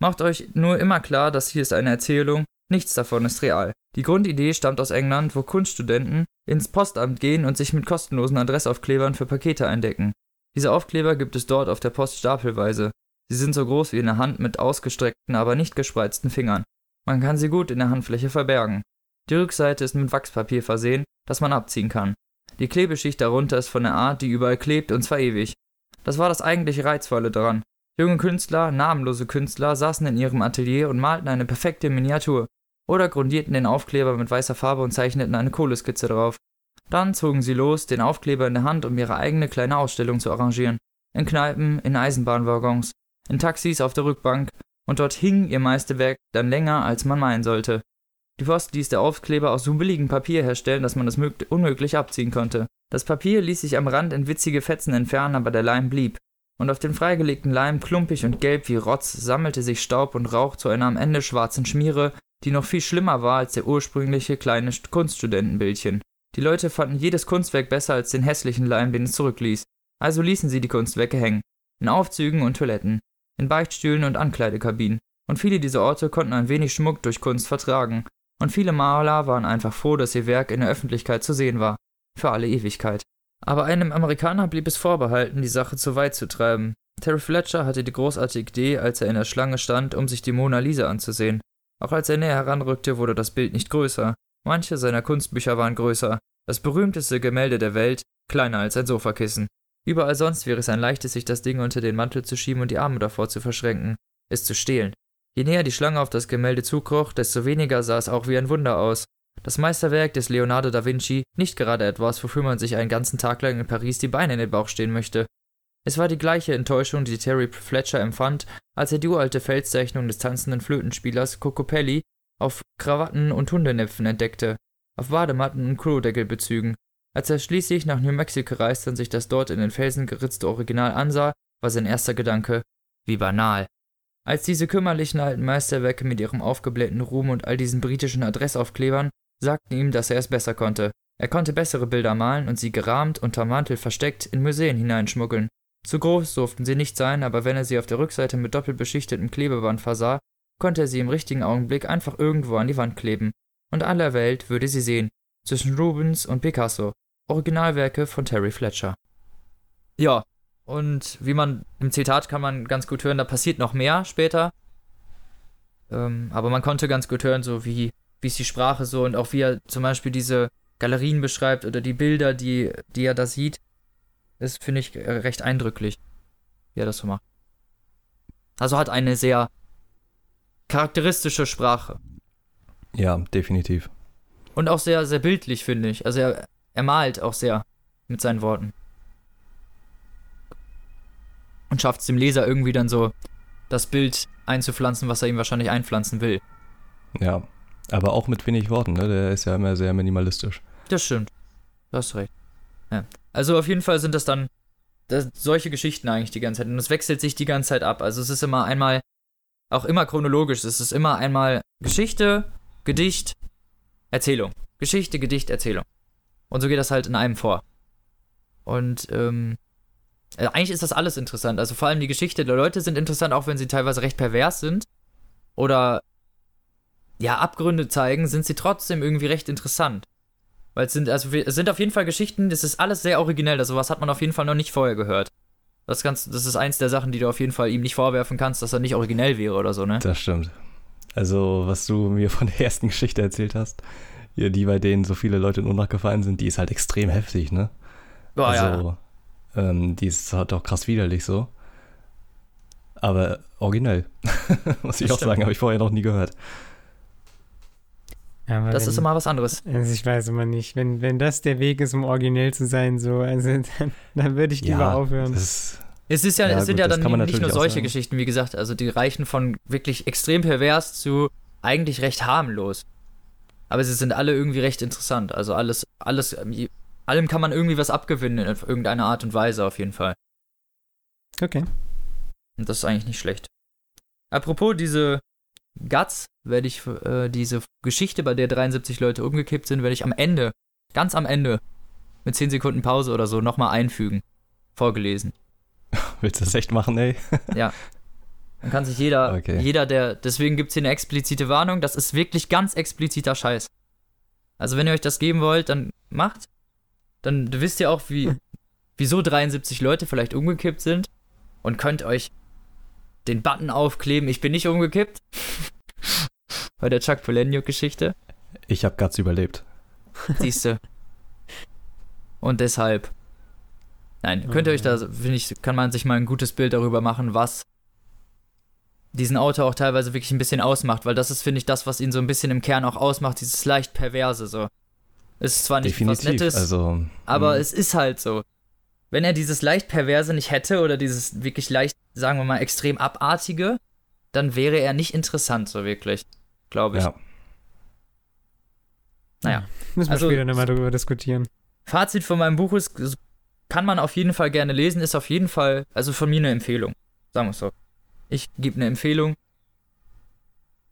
Macht euch nur immer klar, dass hier ist eine Erzählung, nichts davon ist real. Die Grundidee stammt aus England, wo Kunststudenten ins Postamt gehen und sich mit kostenlosen Adressaufklebern für Pakete eindecken. Diese Aufkleber gibt es dort auf der Post stapelweise. Sie sind so groß wie eine Hand mit ausgestreckten, aber nicht gespreizten Fingern. Man kann sie gut in der Handfläche verbergen. Die Rückseite ist mit Wachspapier versehen, das man abziehen kann. Die Klebeschicht darunter ist von der Art, die überall klebt und zwar ewig. Das war das eigentlich Reizvolle daran. Junge Künstler, namenlose Künstler saßen in ihrem Atelier und malten eine perfekte Miniatur oder grundierten den Aufkleber mit weißer Farbe und zeichneten eine Kohleskizze drauf. Dann zogen sie los, den Aufkleber in der Hand, um ihre eigene kleine Ausstellung zu arrangieren. In Kneipen, in Eisenbahnwaggons, in Taxis auf der Rückbank und dort hing ihr Meisterwerk dann länger, als man meinen sollte. Die Post ließ der Aufkleber aus so billigem Papier herstellen, dass man es mög- unmöglich abziehen konnte. Das Papier ließ sich am Rand in witzige Fetzen entfernen, aber der Leim blieb. Und auf dem freigelegten Leim, klumpig und gelb wie Rotz, sammelte sich Staub und Rauch zu einer am Ende schwarzen Schmiere, die noch viel schlimmer war als der ursprüngliche kleine Kunststudentenbildchen. Die Leute fanden jedes Kunstwerk besser als den hässlichen Leim, den es zurückließ. Also ließen sie die Kunstwerke hängen. In Aufzügen und Toiletten, in Beichtstühlen und Ankleidekabinen. Und viele dieser Orte konnten ein wenig Schmuck durch Kunst vertragen. Und viele Maler waren einfach froh, dass ihr Werk in der Öffentlichkeit zu sehen war. Für alle Ewigkeit. Aber einem Amerikaner blieb es vorbehalten, die Sache zu weit zu treiben. Terry Fletcher hatte die großartige Idee, als er in der Schlange stand, um sich die Mona Lisa anzusehen. Auch als er näher heranrückte, wurde das Bild nicht größer. Manche seiner Kunstbücher waren größer. Das berühmteste Gemälde der Welt, kleiner als ein Sofakissen. Überall sonst wäre es ein leichtes, sich das Ding unter den Mantel zu schieben und die Arme davor zu verschränken, es zu stehlen. Je näher die Schlange auf das Gemälde zukroch, desto weniger sah es auch wie ein Wunder aus. Das Meisterwerk des Leonardo da Vinci, nicht gerade etwas, wofür man sich einen ganzen Tag lang in Paris die Beine in den Bauch stehen möchte. Es war die gleiche Enttäuschung, die Terry Fletcher empfand, als er die uralte Felszeichnung des tanzenden Flötenspielers Cocopelli auf Krawatten und Hundenäpfen entdeckte, auf Badematten und Klodeckelbezügen. Als er schließlich nach New Mexico reiste und sich das dort in den Felsen geritzte Original ansah, war sein erster Gedanke, wie banal. Als diese kümmerlichen alten Meisterwerke mit ihrem aufgeblähten Ruhm und all diesen britischen Adressaufklebern sagten ihm, dass er es besser konnte. Er konnte bessere Bilder malen und sie gerahmt, unter Mantel versteckt, in Museen hineinschmuggeln. Zu groß durften sie nicht sein, aber wenn er sie auf der Rückseite mit doppelt beschichtetem Klebeband versah, konnte er sie im richtigen Augenblick einfach irgendwo an die Wand kleben. Und aller Welt würde sie sehen, zwischen Rubens und Picasso, Originalwerke von Terry Fletcher. Ja, und wie man im Zitat kann man ganz gut hören, da passiert noch mehr später. Ähm, aber man konnte ganz gut hören, so wie, wie ist die Sprache so und auch wie er zum Beispiel diese Galerien beschreibt oder die Bilder, die, die er da sieht. Das finde ich äh, recht eindrücklich, wie er das so macht. Also hat eine sehr charakteristische Sprache. Ja, definitiv. Und auch sehr, sehr bildlich, finde ich. Also er, er malt auch sehr mit seinen Worten und schafft es dem Leser irgendwie dann so, das Bild einzupflanzen, was er ihm wahrscheinlich einpflanzen will. Ja, aber auch mit wenig Worten, ne? Der ist ja immer sehr minimalistisch. Das stimmt. Du hast recht. Ja. Also auf jeden Fall sind das dann das, solche Geschichten eigentlich die ganze Zeit. Und es wechselt sich die ganze Zeit ab. Also es ist immer einmal, auch immer chronologisch, es ist immer einmal Geschichte, Gedicht, Erzählung. Geschichte, Gedicht, Erzählung. Und so geht das halt in einem vor. Und ähm, also eigentlich ist das alles interessant. Also vor allem die Geschichte der Leute sind interessant, auch wenn sie teilweise recht pervers sind. Oder ja, Abgründe zeigen, sind sie trotzdem irgendwie recht interessant. Weil es sind, also es sind auf jeden Fall Geschichten, das ist alles sehr originell. Also was hat man auf jeden Fall noch nicht vorher gehört. Das, kannst, das ist eins der Sachen, die du auf jeden Fall ihm nicht vorwerfen kannst, dass er nicht originell wäre oder so, ne? Das stimmt. Also, was du mir von der ersten Geschichte erzählt hast, die bei denen so viele Leute nur nachgefallen sind, die ist halt extrem heftig, ne? Boah, also, ja. Ähm, die ist halt auch krass widerlich so. Aber originell. Muss ich Das auch sagen, stimmt. habe ich vorher noch nie gehört. Aber Das wenn, ist immer was anderes. Also ich weiß immer nicht, wenn, wenn das der Weg ist, um originell zu sein, so, also dann, dann würde ich lieber aufhören. Das, Es ist ja, Ja, es sind gut, ja dann kann man nicht nur solche. Geschichten, wie gesagt, also die reichen von wirklich extrem pervers zu eigentlich recht harmlos. Aber sie sind alle irgendwie recht interessant. Also alles, alles, allem kann man irgendwie was abgewinnen in irgendeiner Art und Weise auf jeden Fall. Okay. Und das ist eigentlich nicht schlecht. Apropos diese Guts, werde ich äh, diese Geschichte, bei der 73 Leute umgekippt sind, werde ich am Ende, ganz am Ende, mit 10 Sekunden Pause oder so, nochmal einfügen. Vorgelesen. willst du das echt machen, ey? Ja. Dann kann sich jeder, Okay. jeder, der, deswegen gibt es hier eine explizite Warnung, das ist wirklich ganz expliziter Scheiß. Also wenn ihr euch das geben wollt, dann macht. Dann wisst ihr auch, wie, wieso 73 Leute vielleicht umgekippt sind und könnt euch den Button aufkleben, ich bin nicht umgekippt. Bei der Chuck Palahniuk-Geschichte, Ich habe Guts überlebt. siehste. Und deshalb. Nein, könnt ihr euch da, finde ich, kann man sich mal ein gutes Bild darüber machen, was diesen Autor auch teilweise wirklich ein bisschen ausmacht, weil das ist, finde ich, das, was ihn so ein bisschen im Kern auch ausmacht, dieses leicht perverse so. Es ist zwar nicht was Definitiv. Nettes, Also, aber mh, es ist halt so. Wenn er dieses leicht perverse nicht hätte oder dieses wirklich leicht, sagen wir mal, extrem abartige, dann wäre er nicht interessant, so wirklich, glaube ich. ja. Naja. Müssen wir Also- später nochmal darüber diskutieren. Fazit von meinem Buch ist, kann man auf jeden Fall gerne lesen, ist auf jeden Fall, also von mir eine Empfehlung. Sagen wir es so. Ich gebe eine Empfehlung.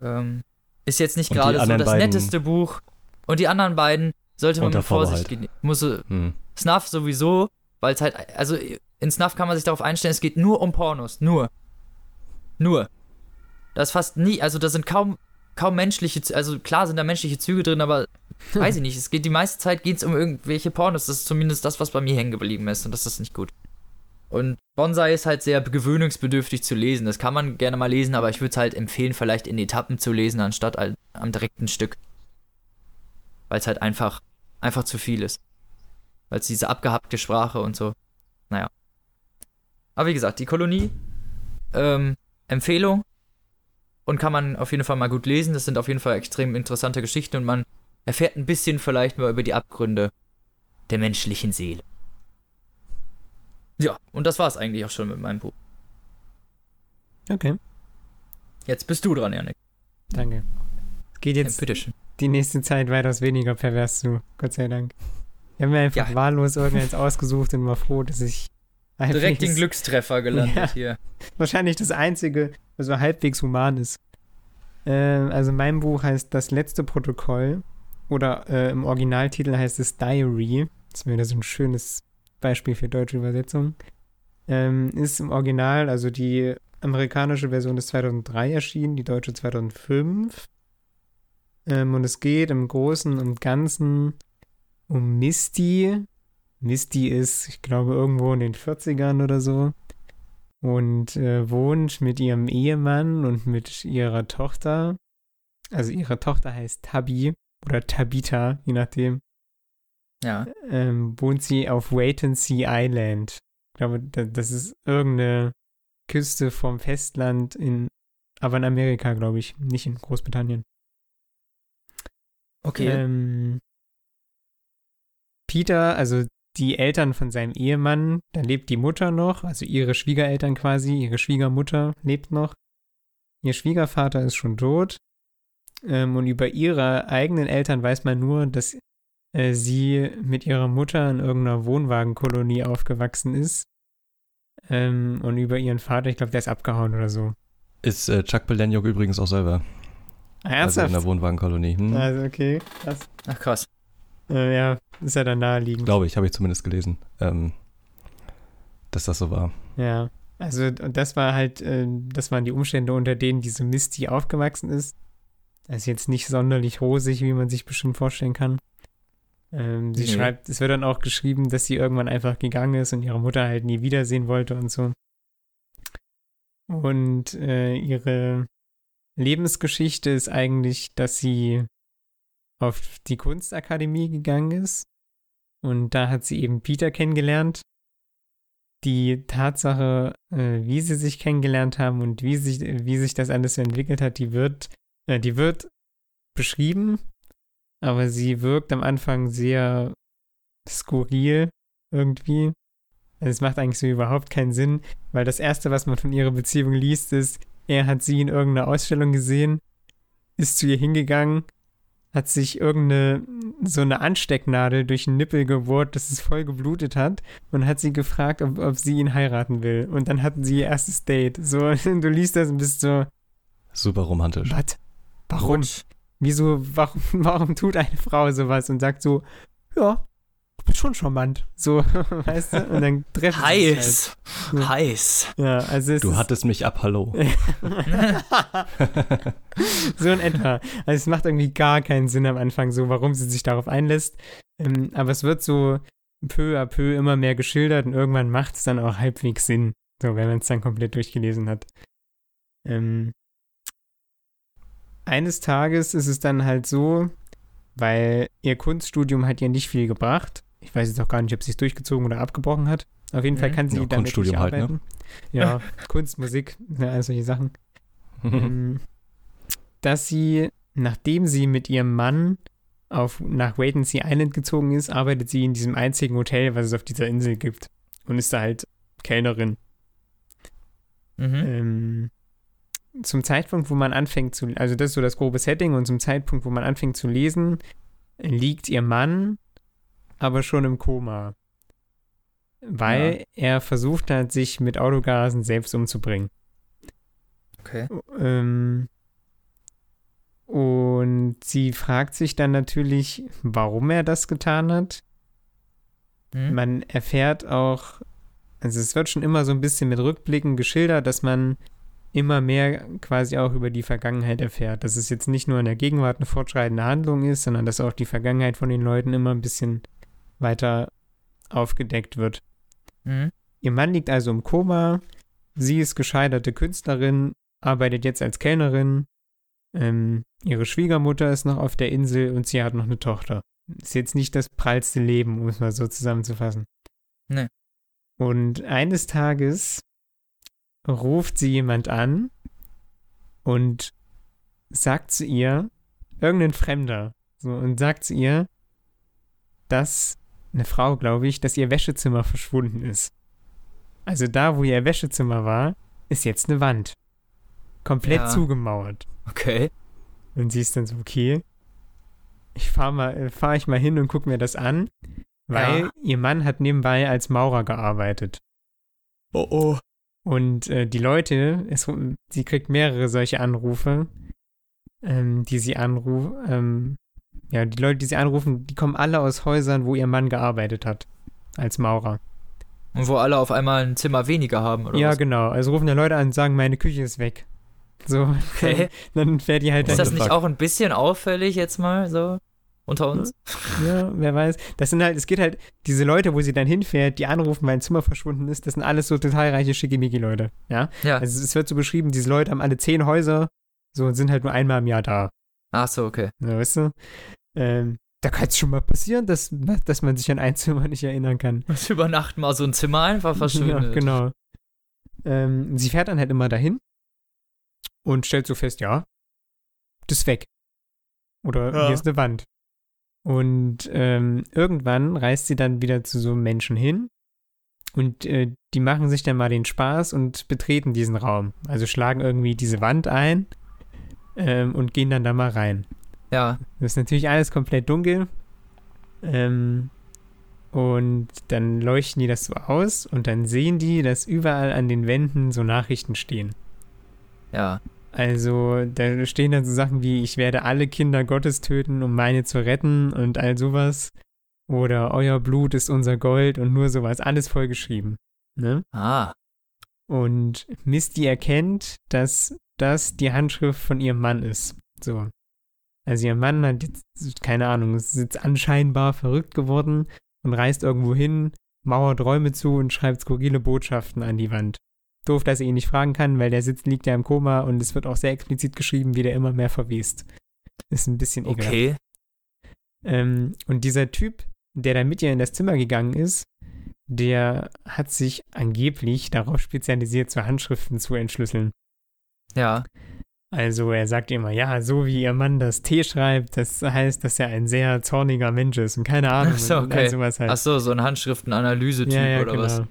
Ähm, ist jetzt nicht gerade so das netteste Buch. Und die anderen beiden sollte man mit Vorsicht äh, Hm. Snuff sowieso, weil es halt, also in Snuff kann man sich darauf einstellen, es geht nur um Pornos. Nur. Nur. Da ist fast nie, also da sind kaum, kaum menschliche, also klar sind da menschliche Züge drin, aber weiß ich nicht, es geht die meiste Zeit geht's um irgendwelche Pornos. Das ist zumindest das, was bei mir hängen geblieben ist und das ist nicht gut. Und Bonsai ist halt sehr gewöhnungsbedürftig zu lesen. Das kann man gerne mal lesen, aber ich würde es halt empfehlen, vielleicht in Etappen zu lesen, anstatt am direkten Stück. Weil es halt einfach, einfach zu viel ist. Weil es diese abgehackte Sprache und so. Naja. Aber wie gesagt, die Kolonie, ähm, Empfehlung. Und kann man auf jeden Fall mal gut lesen. Das sind auf jeden Fall extrem interessante Geschichten und man erfährt ein bisschen vielleicht mal über die Abgründe der menschlichen Seele. Ja, und das war's eigentlich auch schon mit meinem Buch. Okay, Jetzt bist du dran, Janik. danke. Es geht Ja, jetzt bitteschön. die nächste Zeit weitaus weniger pervers zu, Gott sei Dank. Ich habe mir einfach Ja. wahllos irgendeins ausgesucht und war froh, dass ich Direkt den Glückstreffer gelandet Ja. hier. wahrscheinlich das einzige, was so halbwegs human ist. Äh, also mein Buch heißt Das letzte Protokoll oder äh, im Originaltitel heißt es Diary. Das wäre wieder so ein schönes Beispiel für deutsche Übersetzung. Ähm, ist im Original, also die amerikanische Version ist 2003 erschienen, die deutsche 2005. Ähm, und es geht im Großen und Ganzen um Misty. Misty ist, ich glaube, irgendwo in den 40ern oder so und äh, wohnt mit ihrem Ehemann und mit ihrer Tochter. Also ihre Tochter heißt Tabi oder Tabita, je nachdem. Ja. Ähm, wohnt sie auf Wait-and-See Island. Ich glaube, da, das ist irgendeine Küste vom Festland in, aber in Amerika, glaube ich, nicht in Großbritannien. Okay. Ähm, Peter, also die Eltern von seinem Ehemann, da lebt die Mutter noch, also ihre Schwiegereltern quasi, ihre Schwiegermutter lebt noch. Ihr Schwiegervater ist schon tot. Ähm, und über ihre eigenen Eltern weiß man nur, dass äh, sie mit ihrer Mutter in irgendeiner Wohnwagenkolonie aufgewachsen ist. Ähm, und über ihren Vater, ich glaube, der ist abgehauen oder so. Ist äh, Chuck Palahniuk übrigens auch selber. Also in Ernsthaft? der Wohnwagenkolonie. Hm? Also, okay, krass. Ach krass. Äh, ja, ist ja dann naheliegend. Glaube ich, habe ich zumindest gelesen, ähm, dass das so war. Ja, also und das war halt, äh, das waren die Umstände, unter denen diese Misty aufgewachsen ist. Also jetzt nicht sonderlich rosig, wie man sich bestimmt vorstellen kann. Ähm, sie Nee. schreibt, es wird dann auch geschrieben, dass sie irgendwann einfach gegangen ist und ihre Mutter halt nie wiedersehen wollte und so. Und äh, ihre Lebensgeschichte ist eigentlich, dass sie auf die Kunstakademie gegangen ist. Und da hat sie eben Peter kennengelernt. Die Tatsache, äh, wie sie sich kennengelernt haben und wie sich, wie sich das alles so entwickelt hat, die wird, äh, die wird beschrieben, aber sie wirkt am Anfang sehr skurril irgendwie. Also es macht eigentlich so überhaupt keinen Sinn, weil das Erste, was man von ihrer Beziehung liest, ist, er hat sie in irgendeiner Ausstellung gesehen, ist zu ihr hingegangen, hat sich irgendeine, so eine Anstecknadel durch den Nippel gebohrt, dass es voll geblutet hat und hat sie gefragt, ob, ob sie ihn heiraten will. Und dann hatten sie ihr erstes Date. So, du liest das und bist so, Super romantisch. was? Warum? Rutsch. Wieso, warum, warum tut eine Frau sowas und sagt so, ja, schon charmant. So, weißt du? Und dann treffen sie sich Heiß. Ja. Heiß. Halt. Ja, also es Du hattest mich ab, hallo. so in etwa. Also es macht irgendwie gar keinen Sinn am Anfang, so warum sie sich darauf einlässt. Ähm, aber es wird so peu à peu immer mehr geschildert und irgendwann macht es dann auch halbwegs Sinn, so wenn man es dann komplett durchgelesen hat. Ähm, eines Tages ist es dann halt so, weil ihr Kunststudium hat ihr nicht viel gebracht. Ich weiß jetzt auch gar nicht, ob sie es durchgezogen oder abgebrochen hat. Auf jeden Fall Mhm. kann sie Ja, damit nicht Kunststudium halt, ne? arbeiten. Ja, Kunst, Musik, ja, all solche Sachen ähm, dass sie, nachdem sie mit ihrem Mann auf, nach Wait-and-See Island gezogen ist, arbeitet sie in diesem einzigen Hotel, was es auf dieser Insel gibt. Und ist da halt Kellnerin. Mhm. Ähm, zum Zeitpunkt, wo man anfängt zu, also das ist so das grobe Setting, und zum Zeitpunkt, wo man anfängt zu lesen, liegt ihr Mann aber schon im Koma. Weil er versucht hat, sich mit Autogasen selbst umzubringen. Okay. Ähm, und sie fragt sich dann natürlich, warum er das getan hat. Hm? Man erfährt auch, also es wird schon immer so ein bisschen mit Rückblicken geschildert, dass man immer mehr quasi auch über die Vergangenheit erfährt. Dass es jetzt nicht nur in der Gegenwart eine fortschreitende Handlung ist, sondern dass auch die Vergangenheit von den Leuten immer ein bisschen weiter aufgedeckt wird. Hm? Ihr Mann liegt also im Koma, sie ist gescheiterte Künstlerin, arbeitet jetzt als Kellnerin, ähm, ihre Schwiegermutter ist noch auf der Insel und sie hat noch eine Tochter. Ist jetzt nicht das prallste Leben, um es mal so zusammenzufassen. Nee. Und eines Tages ruft sie jemand an und sagt zu ihr, irgendein Fremder, so, und sagt zu ihr, dass eine Frau, glaube ich, dass ihr Wäschezimmer verschwunden ist. Also da, wo ihr Wäschezimmer war, ist jetzt eine Wand. Komplett Ja. zugemauert. Okay. Und sie ist dann so, okay, ich fahr mal, äh, fahr ich mal hin und guck mir das an, weil Ja. ihr Mann hat nebenbei als Maurer gearbeitet. Oh oh. Und äh, die Leute, es, sie kriegt mehrere solche Anrufe, ähm, die sie anrufen, ähm, ja, die Leute, die sie anrufen, die kommen alle aus Häusern, wo ihr Mann gearbeitet hat, als Maurer. Und wo alle auf einmal ein Zimmer weniger haben, oder ja, was? genau. Also rufen da Leute an und sagen, meine Küche ist weg. So, Okay. dann fährt die halt Ist das nicht auch ein bisschen auffällig jetzt mal so unter uns? Ja, wer weiß. Das sind halt, es geht halt, diese Leute, wo sie dann hinfährt, die anrufen, weil ein Zimmer verschwunden ist, das sind alles so total reiche Schickimicki-Leute. Ja. Ja. Also es wird so beschrieben, diese Leute haben alle zehn Häuser, so und sind halt nur einmal im Jahr da. Ach so, okay. Ja, weißt du? Ähm, da kann es schon mal passieren, dass, dass man sich an ein Zimmer nicht erinnern kann. Was über Nacht mal so ein Zimmer einfach verschwindet. Ja, genau. Ähm, sie fährt dann halt immer dahin und stellt so fest, ja, das ist weg. Oder Ja. hier ist eine Wand. Und ähm, irgendwann reist sie dann wieder zu so einem Menschen hin und äh, die machen sich dann mal den Spaß und betreten diesen Raum. Also schlagen irgendwie diese Wand ein ähm, und gehen dann da mal rein. Ja. Das ist natürlich alles komplett dunkel. Ähm, und dann leuchten die das so aus und dann sehen die, dass überall an den Wänden so Nachrichten stehen. Ja. Also da stehen dann so Sachen wie, ich werde alle Kinder Gottes töten, um meine zu retten und all sowas. Oder euer Blut ist unser Gold und nur sowas. Alles vollgeschrieben. Ne? Ah. Und Misty erkennt, dass das die Handschrift von ihrem Mann ist. So. Also ihr Mann hat jetzt, keine Ahnung, ist jetzt anscheinbar verrückt geworden und reist irgendwo hin, mauert Räume zu und schreibt skurrile Botschaften an die Wand. Doof, dass er ihn nicht fragen kann, weil der sitzt, liegt ja im Koma und es wird auch sehr explizit geschrieben, wie der immer mehr verwest. Ist ein bisschen ekelhaft. Okay. Ähm, und dieser Typ, der da mit ihr in das Zimmer gegangen ist, der hat sich angeblich darauf spezialisiert, so Handschriften zu entschlüsseln. Ja. Also er sagt immer, ja, so wie ihr Mann das T schreibt, das heißt, dass er ein sehr zorniger Mensch ist und keine Ahnung. Ach so, okay. halt. Ach so, so ein Handschriftenanalyse-Typ ja, ja, oder genau. was?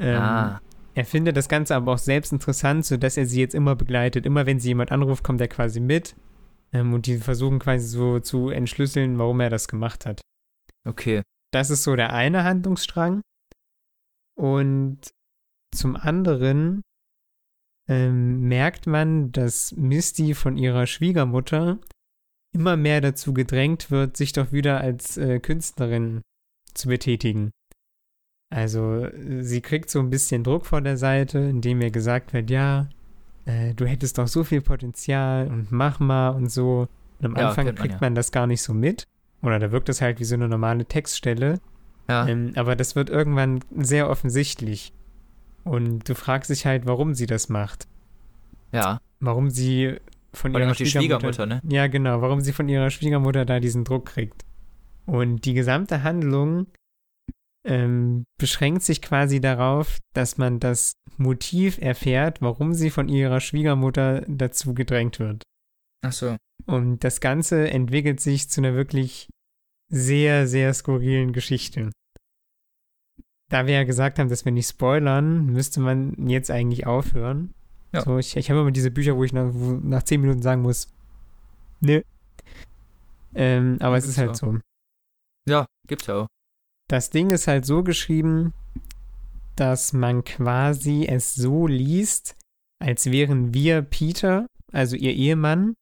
Ähm, ah. Er findet das Ganze aber auch selbst interessant, sodass er sie jetzt immer begleitet. Immer wenn sie jemand anruft, kommt er quasi mit. Ähm, und die versuchen quasi so zu entschlüsseln, warum er das gemacht hat. Okay. Das ist so der eine Handlungsstrang. Und zum anderen ähm, merkt man, dass Misty von ihrer Schwiegermutter immer mehr dazu gedrängt wird, sich doch wieder als äh, Künstlerin zu betätigen. Also sie kriegt so ein bisschen Druck von der Seite, indem ihr gesagt wird, ja, äh, du hättest doch so viel Potenzial und mach mal und so. Und am Ja, Anfang man kriegt ja. man das gar nicht so mit. Oder da wirkt es halt wie so eine normale Textstelle. Ja. Ähm, aber das wird irgendwann sehr offensichtlich. Und du fragst dich halt, warum sie das macht. ja. Warum sie von allem ihrer die Schwiegermutter, ne? Ja, genau, warum sie von ihrer Schwiegermutter da diesen Druck kriegt. Und die gesamte Handlung ähm, beschränkt sich quasi darauf, dass man das Motiv erfährt, warum sie von ihrer Schwiegermutter dazu gedrängt wird. Ach so. Und das Ganze entwickelt sich zu einer wirklich sehr, sehr skurrilen Geschichte. Da wir ja gesagt haben, dass wir nicht spoilern, müsste man jetzt eigentlich aufhören. Ja. So, ich ich habe immer diese Bücher, wo ich nach, wo nach zehn Minuten sagen muss, nö. Ähm, aber es ist halt so. Ja, gibt's ja auch. Das Ding ist halt so geschrieben, dass man quasi es so liest, als wären wir Peter, also ihr Ehemann,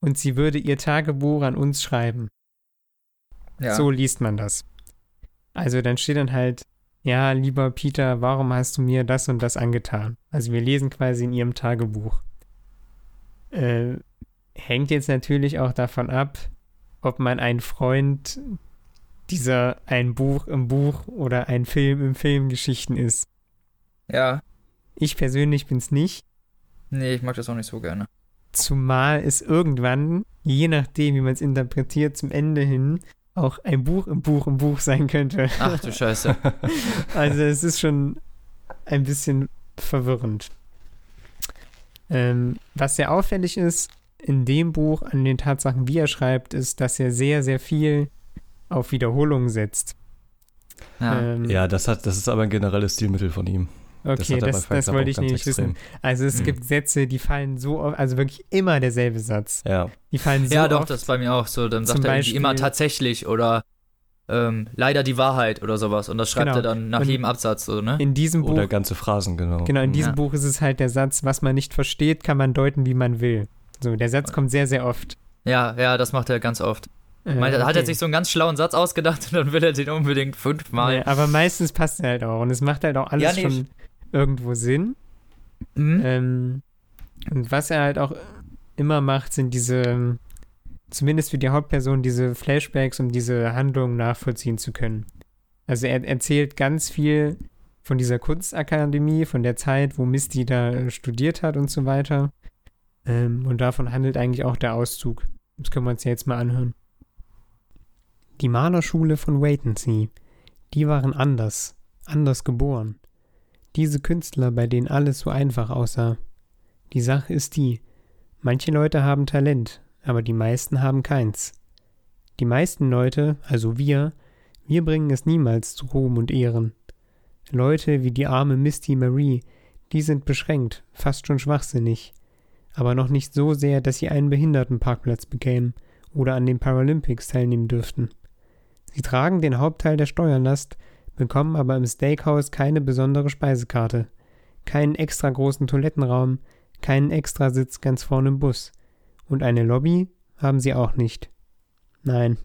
und sie würde ihr Tagebuch an uns schreiben. Ja. So liest man das. Also dann steht dann halt, ja, lieber Peter, warum hast du mir das und das angetan? Also wir lesen quasi in ihrem Tagebuch. Äh, hängt jetzt natürlich auch davon ab, ob man ein Freund dieser ein Buch im Buch oder ein Film im Film Geschichten ist. ja. Ich persönlich bin's nicht, Nee, ich mag das auch nicht so gerne. zumal es irgendwann, je nachdem, wie man es interpretiert, zum Ende hin auch ein Buch im Buch im Buch sein könnte. Ach du Scheiße. Also es ist schon ein bisschen verwirrend. Ähm, was sehr auffällig ist in dem Buch an den Tatsachen, wie er schreibt, ist, dass er sehr, sehr viel auf Wiederholungen setzt. Ja. Ähm, Ja, das hat, das ist aber ein generelles Stilmittel von ihm. Das okay, das, das Club wollte ich nämlich extrem. wissen. Also es Mhm. gibt Sätze, die fallen so oft, also wirklich immer derselbe Satz. Ja, Die fallen so ja, doch, oft. das ist bei mir auch so. Dann sagt Zum er irgendwie immer Beispiel- tatsächlich oder ähm, leider die Wahrheit oder sowas. Und das schreibt Genau. er dann nach Und jedem Absatz so, ne? in diesem Buch oder ganze Phrasen, genau. Genau, in diesem Ja. Buch ist es halt der Satz, was man nicht versteht, kann man deuten, wie man will. So, der Satz kommt sehr, sehr oft. Ja, ja, das macht er ganz oft. Äh, Meint, er hat okay. er sich so einen ganz schlauen Satz ausgedacht und dann will er den unbedingt fünfmal. Nee, aber meistens passt er halt auch. Und es macht halt auch alles Ja, nee, schon irgendwo Sinn. Mhm. Ähm, und was er halt auch immer macht, sind diese, zumindest für die Hauptperson, diese Flashbacks, um diese Handlung nachvollziehen zu können. Also er erzählt ganz viel von dieser Kunstakademie, von der Zeit, wo Misty da äh, studiert hat und so weiter. Ähm, und davon handelt eigentlich auch der Auszug. Das können wir uns ja jetzt mal anhören. Die Malerschule von Waitensea, die waren anders, anders geboren. Diese Künstler, bei denen alles so einfach aussah. Die Sache ist die, manche Leute haben Talent, aber die meisten haben keins. Die meisten Leute, also wir, wir bringen es niemals zu Ruhm und Ehren. Leute wie die arme Misty Marie, die sind beschränkt, fast schon schwachsinnig, aber noch nicht so sehr, dass sie einen Behindertenparkplatz bekämen oder an den Paralympics teilnehmen dürften. Sie tragen den Hauptteil der Steuerlast, bekommen aber im Steakhouse keine besondere Speisekarte, keinen extra großen Toilettenraum, keinen Extrasitz ganz vorne im Bus. Und eine Lobby haben sie auch nicht. Nein,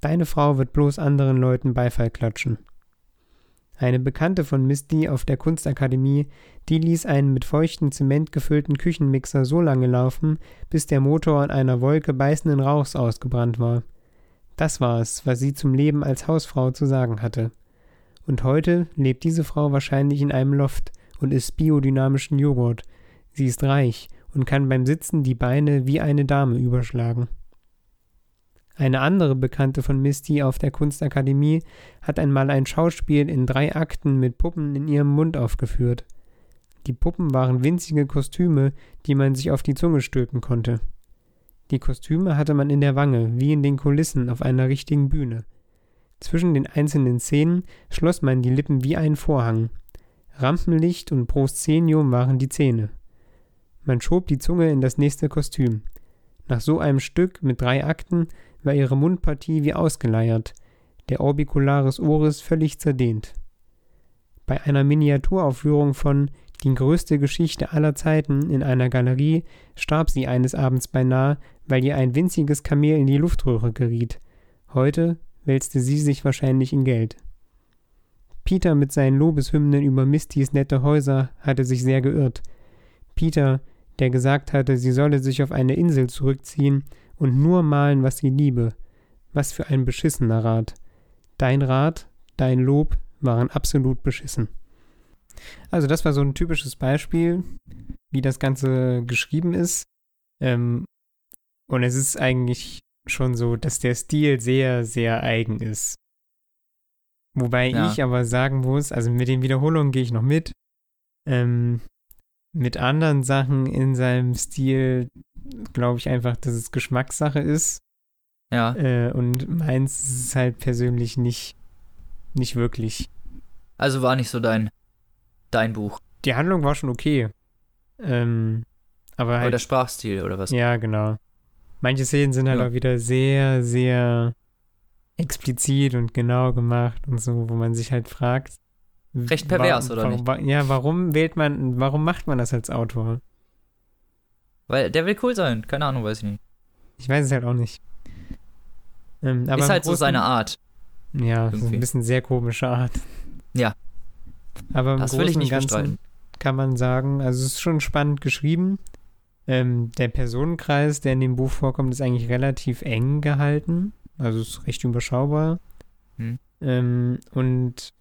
deine Frau wird bloß anderen Leuten Beifall klatschen. Eine Bekannte von Misty auf der Kunstakademie, die ließ einen mit feuchtem Zement gefüllten Küchenmixer so lange laufen, bis der Motor in einer Wolke beißenden Rauchs ausgebrannt war. Das war es, was sie zum Leben als Hausfrau zu sagen hatte. Und heute lebt diese Frau wahrscheinlich in einem Loft und isst biodynamischen Joghurt. Sie ist reich und kann beim Sitzen die Beine wie eine Dame überschlagen. Eine andere Bekannte von Misty auf der Kunstakademie hat einmal ein Schauspiel in drei Akten mit Puppen in ihrem Mund aufgeführt. Die Puppen waren winzige Kostüme, die man sich auf die Zunge stülpen konnte. Die Kostüme hatte man in der Wange, wie in den Kulissen auf einer richtigen Bühne. Zwischen den einzelnen Szenen schloss man die Lippen wie einen Vorhang. Rampenlicht und Proszenium waren die Zähne. Man schob die Zunge in das nächste Kostüm. Nach so einem Stück mit drei Akten war ihre Mundpartie wie ausgeleiert, der Orbicularis Oris völlig zerdehnt. Bei einer Miniaturaufführung von Die größte Geschichte aller Zeiten in einer Galerie starb sie eines Abends beinahe, weil ihr ein winziges Kamel in die Luftröhre geriet. Heute wälzte sie sich wahrscheinlich in Geld. Peter mit seinen Lobeshymnen über Mistys nette Häuser hatte sich sehr geirrt. Peter, der gesagt hatte, sie solle sich auf eine Insel zurückziehen und nur malen, was sie liebe. Was für ein beschissener Rat. Dein Rat, dein Lob waren absolut beschissen. Also das war so ein typisches Beispiel, wie das Ganze geschrieben ist. Ähm, und es ist eigentlich schon so, dass der Stil sehr, sehr eigen ist. Wobei Ja. ich aber sagen muss, also mit den Wiederholungen gehe ich noch mit. Ähm, mit anderen Sachen in seinem Stil glaube ich einfach, dass es Geschmackssache ist. Ja. Äh, und meins ist es halt persönlich nicht, nicht wirklich. Also war nicht so dein, dein Buch. Die Handlung war schon okay. Ähm, aber Aber halt, der Sprachstil oder was? ja, genau. Manche Szenen sind halt Ja. auch wieder sehr, sehr explizit und genau gemacht und so, wo man sich halt fragt. Recht pervers, oder nicht? Ja, warum wählt man, warum macht man das als Autor? Weil der will cool sein. Keine Ahnung, weiß ich nicht. Ich weiß es halt auch nicht. Ähm, ist halt so Großen- seine Art. Ja, irgendwie. ein bisschen sehr komische Art. Ja. Aber im Das Großen will ich nicht Ganzen bestreiten. kann man sagen, also es ist schon spannend geschrieben. Ähm, der Personenkreis, der in dem Buch vorkommt, ist eigentlich relativ eng gehalten. Also es ist recht überschaubar. Hm. Ähm, und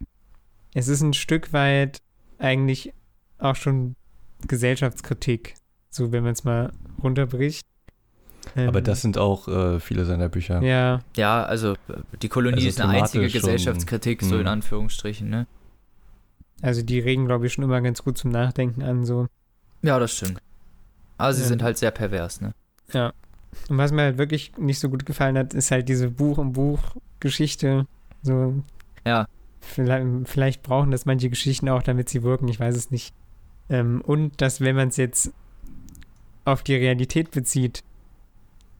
es ist ein Stück weit eigentlich auch schon Gesellschaftskritik, so wenn man es mal runterbricht. Ähm, Aber das sind auch äh, viele seiner Bücher. Ja, Ja, also äh, die Kolonie Also ist eine einzige thematisch schon- Gesellschaftskritik, so in hm. Anführungsstrichen, ne? also die regen, glaube ich, schon immer ganz gut zum Nachdenken an, so. Ja, das stimmt. Aber sie Ja. sind halt sehr pervers, ne? Und was mir halt wirklich nicht so gut gefallen hat, ist halt diese Buch um Buch Geschichte. So. Ja. Vielleicht, vielleicht brauchen das manche Geschichten auch, damit sie wirken, ich weiß es nicht. Ähm, und dass, wenn man es jetzt auf die Realität bezieht,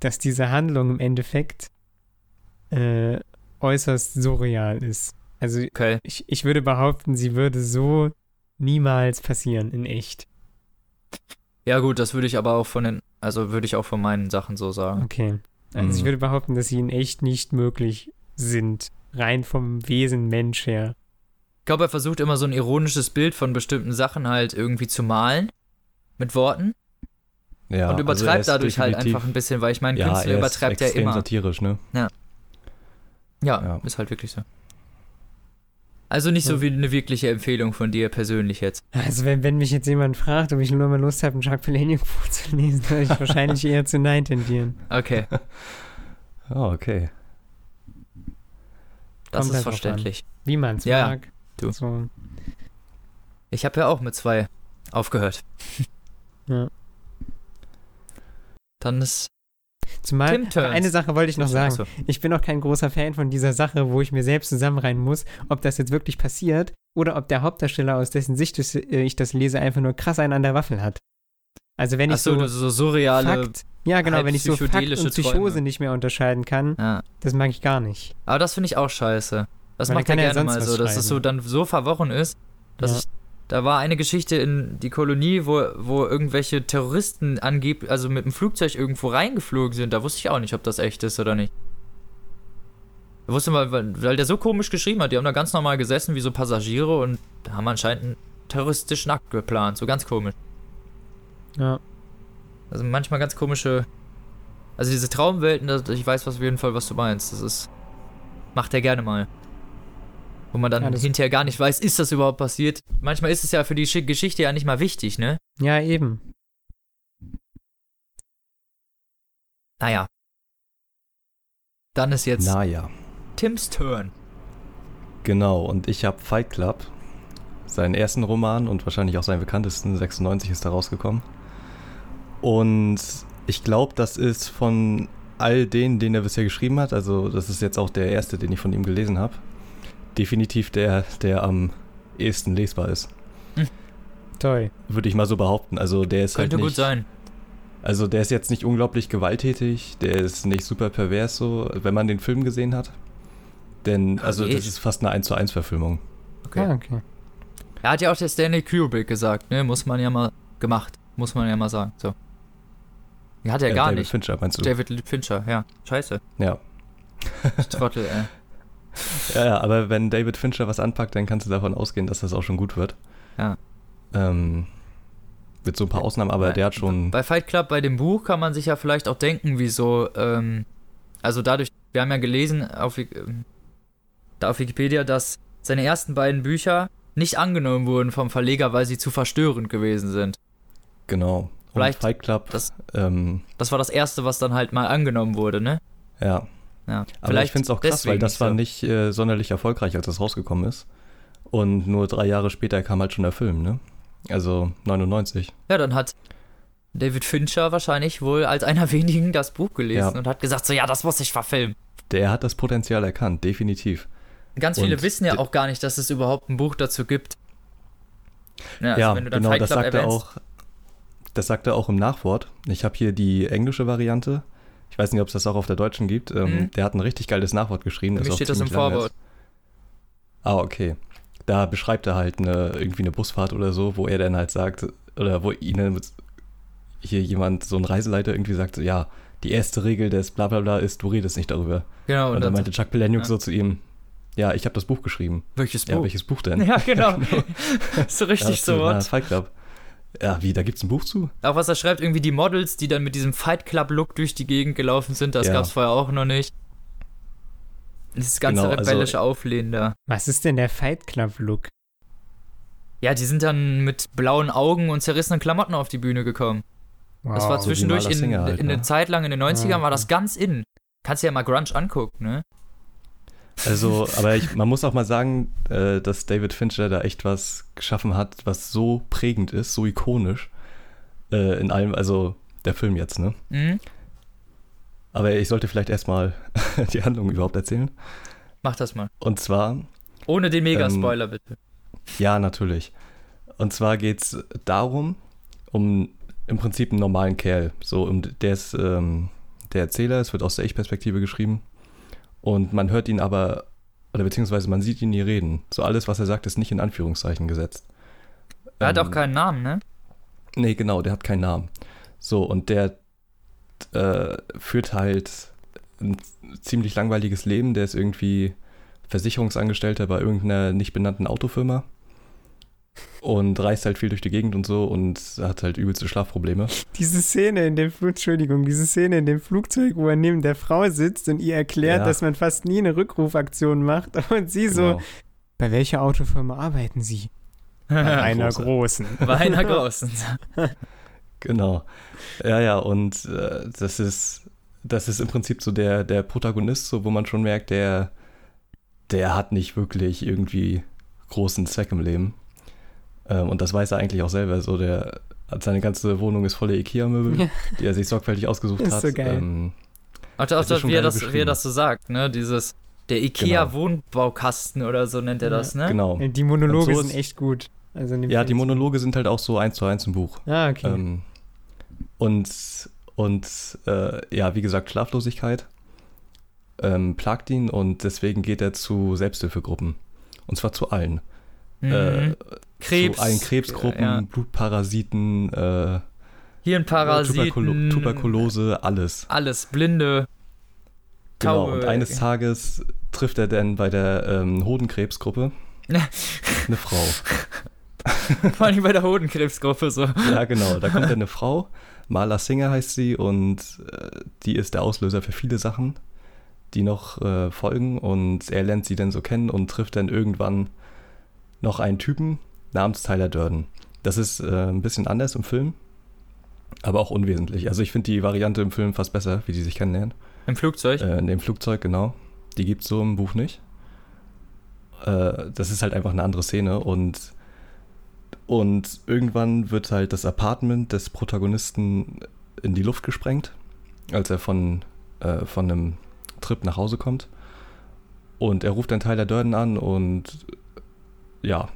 dass diese Handlung im Endeffekt äh, äußerst surreal ist. Also Okay. ich, ich würde behaupten, sie würde so niemals passieren in echt. Ja, gut, das würde ich aber auch von den, also würde ich auch von meinen Sachen so sagen. Okay. Also ich Mhm. würde behaupten, dass sie in echt nicht möglich sind. Rein vom Wesen Mensch her. Ich glaube, er versucht immer so ein ironisches Bild von bestimmten Sachen halt irgendwie zu malen. Mit Worten. Ja, und also er übertreibt ist dadurch halt einfach ein bisschen, weil ich meine, ja, Künstler er übertreibt ja extrem immer. satirisch, ne? Ja, Ja. ist halt wirklich so. Also nicht so wie eine wirkliche Empfehlung von dir persönlich jetzt. Also wenn, wenn mich jetzt jemand fragt, ob ich nur mal Lust habe, ein Jacques Palahniuk Buch zu lesen, würde ich wahrscheinlich eher zu Nein tendieren. Okay, Oh, okay. das Kommt ist halt verständlich. Wie man es ja. mag. Du. So. Ich habe ja auch mit zwei aufgehört. Ja. Dann ist Zumal eine Sache wollte ich noch sagen. Achso. Ich bin auch kein großer Fan von dieser Sache, wo ich mir selbst zusammenreihen muss, ob das jetzt wirklich passiert oder ob der Hauptdarsteller, aus dessen Sicht äh, ich das lese, einfach nur krass einen an der Waffel hat. Also wenn ich Achso, so, du so surreale. Fakt, ja genau, halb wenn ich so Fakt und Psychose Träume. nicht mehr unterscheiden kann, Ja. das mag ich gar nicht. Aber das finde ich auch scheiße. Das Weil macht er gerne sonst mal so, dass es so dann so verworren ist, dass Ja. ich. Da war eine Geschichte in die Kolonie, wo, wo irgendwelche Terroristen angeblich, also mit dem Flugzeug irgendwo reingeflogen sind. Da wusste ich auch nicht, ob das echt ist oder nicht. Da wusste mal, weil, der so komisch geschrieben hat. Die haben da ganz normal gesessen wie so Passagiere und haben anscheinend einen terroristischen Akt geplant. So ganz komisch. Ja. Also manchmal ganz komische. Also diese Traumwelten, ich weiß was auf jeden Fall, was du meinst. Das ist. Macht er gerne mal. Wo man dann Ja, hinterher gar nicht weiß, ist das überhaupt passiert. Manchmal ist es ja für die Schi- Geschichte ja nicht mal wichtig, ne? Ja, eben. Naja. Dann ist jetzt Naja, Tims Turn. genau. Und ich habe Fight Club, seinen ersten Roman und wahrscheinlich auch seinen bekanntesten, 96 ist da rausgekommen. Und ich glaube, das ist von all denen, den er bisher geschrieben hat, also das ist jetzt auch der erste, den ich von ihm gelesen habe, definitiv der, der am ehesten lesbar ist. Toll. Würde ich mal so behaupten. Also der ist Könnte halt gut nicht, sein. Also der ist jetzt nicht unglaublich gewalttätig, der ist nicht super pervers so, wenn man den Film gesehen hat. Denn, also das ist fast eine 1 zu 1 Verfilmung. Okay. Ah, okay. Er hat ja auch der Stanley Kubrick gesagt, ne? Muss man ja mal gemacht. Muss man ja mal sagen. So. Ja, hat er Äh, gar David nicht. Fincher meinst du? David Fincher, ja. Scheiße. Ja. Trottel, ey. Ja, ja, aber wenn David Fincher was anpackt, dann kannst du davon ausgehen, dass das auch schon gut wird. Ja. Ähm, mit so ein paar Ausnahmen, aber Bei- der hat schon. Bei Fight Club, bei dem Buch, kann man sich ja vielleicht auch denken, wieso, ähm, also dadurch, wir haben ja gelesen auf, ähm, da auf Wikipedia, dass seine ersten beiden Bücher nicht angenommen wurden vom Verleger, weil sie zu verstörend gewesen sind. Genau. Und Vielleicht Fight Club, das- ähm, Das war das erste, was dann halt mal angenommen wurde, ne? ja. Ja. Aber ich finde es auch krass, weil das war so. nicht äh, sonderlich erfolgreich, als das rausgekommen ist. Und nur drei Jahre später kam halt schon der Film, ne? Also 99. Ja, dann hat David Fincher wahrscheinlich wohl als einer wenigen das Buch gelesen Ja. und hat gesagt, so ja, das muss ich verfilmen. Der hat das Potenzial erkannt, definitiv. Ganz viele Und wissen ja auch gar nicht, dass es überhaupt ein Buch dazu gibt. Ja, also ja, dann genau, das sagt er auch. Das sagt er auch im Nachwort. Ich habe hier die englische Variante. Ich weiß nicht, ob es das auch auf der Deutschen gibt. Ähm, Mhm. Der hat ein richtig geiles Nachwort geschrieben. Auch steht das im Vorwort. Ah, okay. Da beschreibt er halt eine, irgendwie eine Busfahrt oder so, wo er dann halt sagt, oder wo ihnen hier jemand, so ein Reiseleiter irgendwie sagt, so, ja, die erste Regel des Blablabla ist, du redest nicht darüber. Genau, Und, und, dann meinte Chuck Palahniuk ja. so zu ihm, ja, ich habe das Buch geschrieben. welches Ja, Buch? welches Buch denn? Ja, genau. so Ja, richtig so, so what? Fight Club. Ja, wie, da gibt's ein Buch zu? Auch was er schreibt, irgendwie die Models, die dann mit diesem Fight Club Look durch die Gegend gelaufen sind, das Ja. gab's vorher auch noch nicht. Dieses ganze Genau, also- rebellische Auflehnen da. Was ist denn der Fight Club Look? Ja, die sind dann mit blauen Augen und zerrissenen Klamotten auf die Bühne gekommen. Das war Wow. so wie zwischendurch Marla in, halt, in ne? eine Zeit lang in den 90ern Ja, war das ganz in. Kannst dir ja mal Grunge angucken, ne? Also, aber ich, man muss auch mal sagen, äh, dass David Fincher da echt was geschaffen hat, was so prägend ist, so ikonisch. Äh, in allem, also der Film jetzt, ne? Mhm. Aber ich sollte vielleicht erstmal die Handlung überhaupt erzählen. Mach das mal. Und zwar, Ohne den Ähm, Mega-Spoiler, bitte. ja, natürlich. Und zwar geht's darum, um im Prinzip einen normalen Kerl. So, um, der ist ähm, der Erzähler, es wird aus der Ich-Perspektive geschrieben. Und man hört ihn aber, oder beziehungsweise man sieht ihn nie reden. So alles, was er sagt, ist nicht in Anführungszeichen gesetzt. Er hat Ähm, auch keinen Namen, ne? Nee, genau, der hat keinen Namen. So, und der äh, führt halt ein ziemlich langweiliges Leben. Der ist irgendwie Versicherungsangestellter bei irgendeiner nicht benannten Autofirma und reist halt viel durch die Gegend und so und hat halt übelste Schlafprobleme. Diese Szene in dem Flug, Entschuldigung, diese Szene in dem Flugzeug, wo er neben der Frau sitzt und ihr erklärt, Ja. dass man fast nie eine Rückrufaktion macht und sie so, Genau. bei welcher Autofirma arbeiten Sie? Bei einer Große. großen. Bei einer großen. Genau. Ja, ja, und äh, das ist, das ist im Prinzip so der, der Protagonist, so wo man schon merkt, der, der hat nicht wirklich irgendwie großen Zweck im Leben. Ähm, und das weiß er eigentlich auch selber. So, der hat seine ganze Wohnung ist voller IKEA-Möbel, Ja. die er sich sorgfältig ausgesucht Ist hat. so geil. Ähm, Auch, Das das, wie, er geil das, wie er beschrieben. das so sagt, ne? Dieses, der IKEA-Wohnbaukasten oder so nennt er das, ne? genau. Die Monologe so sind echt gut. Also Ja, Film die Monologe sind halt auch so eins zu eins im Buch. Ah, okay. Ähm, und und äh, ja, wie gesagt, Schlaflosigkeit ähm, plagt ihn und deswegen geht er zu Selbsthilfegruppen. Und zwar zu allen. Mhm. Äh, Krebs. Zu allen Krebsgruppen, Ja. Blutparasiten, äh, Hirnparasiten. Tuberkulo Tuberkulose, alles. Alles, Blinde. Genau. Taube. Und eines Tages trifft er dann bei der ähm, Hodenkrebsgruppe eine Frau. Vor allem bei der Hodenkrebsgruppe so. Ja, genau. Da kommt dann eine Frau. Marla Singer heißt sie und äh, die ist der Auslöser für viele Sachen, die noch äh, folgen. Und er lernt sie dann so kennen und trifft dann irgendwann noch einen Typen namens Tyler Durden. Das ist äh, ein bisschen anders im Film, aber auch unwesentlich. Also ich finde die Variante im Film fast besser, wie die sich kennenlernen. Im Flugzeug. Äh, in dem Flugzeug, genau. Die gibt es so im Buch nicht. Äh, das ist halt einfach eine andere Szene und, und irgendwann wird halt das Apartment des Protagonisten in die Luft gesprengt, als er von, äh, von einem Trip nach Hause kommt. Und er ruft dann Tyler Durden an und ja,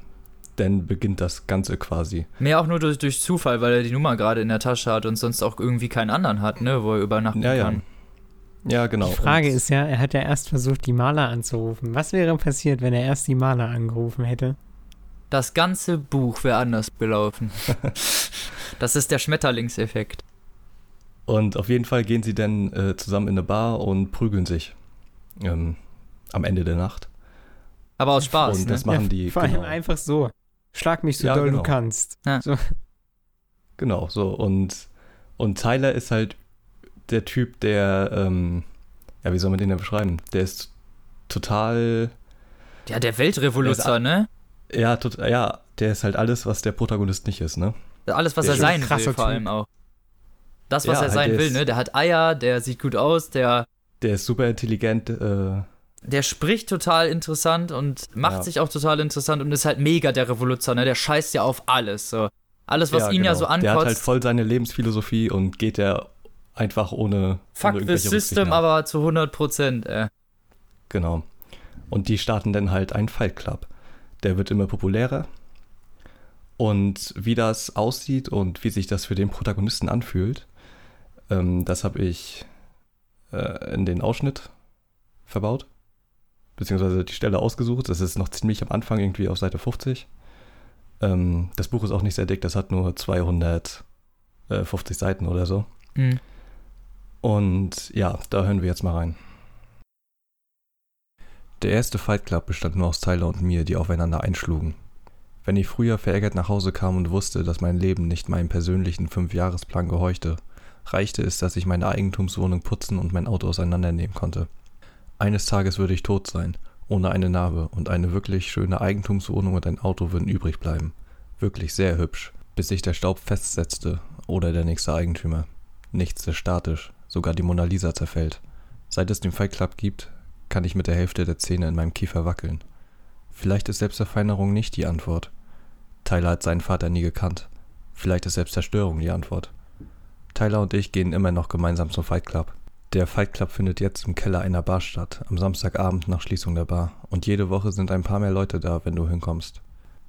dann beginnt das Ganze quasi. Mehr auch nur durch, durch Zufall, weil er die Nummer gerade in der Tasche hat und sonst auch irgendwie keinen anderen hat, ne, wo er übernachten Ja, ja. kann. Ja, genau. Die Frage Und- ist ja, er hat ja erst versucht, die Maler anzurufen. Was wäre passiert, wenn er erst die Maler angerufen hätte? Das ganze Buch wäre anders gelaufen. das ist der Schmetterlingseffekt. Und auf jeden Fall gehen sie dann äh, zusammen in eine Bar und prügeln sich ähm, am Ende der Nacht. Aber aus Spaß, und ne? das machen die. Vor genau, allem einfach so. Schlag mich so Ja, doll genau. du kannst. Ja. So. genau, so. Und, und Tyler ist halt der Typ, der, ähm, ja, wie soll man den denn beschreiben? Der ist total, Ja, der Weltrevoluzer, ne? ja, tot, ja, der ist halt alles, was der Protagonist nicht ist, ne? Alles, was Der er sein ein will, krasser vor Typ. allem auch. Das, was Ja, er sein will, ist- ne? Der hat Eier, der sieht gut aus, der, Der ist super intelligent, äh, der spricht total interessant und macht Ja. sich auch total interessant und ist halt mega der Revoluzer, ne? Der scheißt ja auf alles, so. Alles, was ihn ja so genau. Der hat halt ankotzt, voll seine Lebensphilosophie und geht ja einfach ohne. fuck ohne Rücksicht system, aber zu 100 Prozent, äh. Genau. Und die starten dann halt einen Fight Club. Der wird immer populärer. Und wie das aussieht und wie sich das für den Protagonisten anfühlt, ähm, das habe ich äh, in den Ausschnitt verbaut. Beziehungsweise die Stelle ausgesucht. Das ist noch ziemlich am Anfang, irgendwie auf Seite 50. Ähm, das Buch ist auch nicht sehr dick, das hat nur 250 Seiten oder so. Mhm. Und ja, da hören wir jetzt mal rein. Der erste Fight Club bestand nur aus Tyler und mir, die aufeinander einschlugen. Wenn ich früher verärgert nach Hause kam und wusste, dass mein Leben nicht meinem persönlichen Fünfjahresplan gehorchte, reichte es, dass ich meine Eigentumswohnung putzen und mein Auto auseinandernehmen konnte. Eines Tages würde ich tot sein, ohne eine Narbe, und eine wirklich schöne Eigentumswohnung und ein Auto würden übrig bleiben. Wirklich sehr hübsch, bis sich der Staub festsetzte oder der nächste Eigentümer. Nichts ist statisch, sogar die Mona Lisa zerfällt. Seit es den Fight Club gibt, kann ich mit der Hälfte der Zähne in meinem Kiefer wackeln. Vielleicht ist Selbstverfeinerung nicht die Antwort. Tyler hat seinen Vater nie gekannt. Vielleicht ist Selbstzerstörung die Antwort. Tyler und ich gehen immer noch gemeinsam zum Fight Club. Der Fight Club findet jetzt im Keller einer Bar statt, am Samstagabend nach Schließung der Bar. Und jede Woche sind ein paar mehr Leute da, wenn du hinkommst.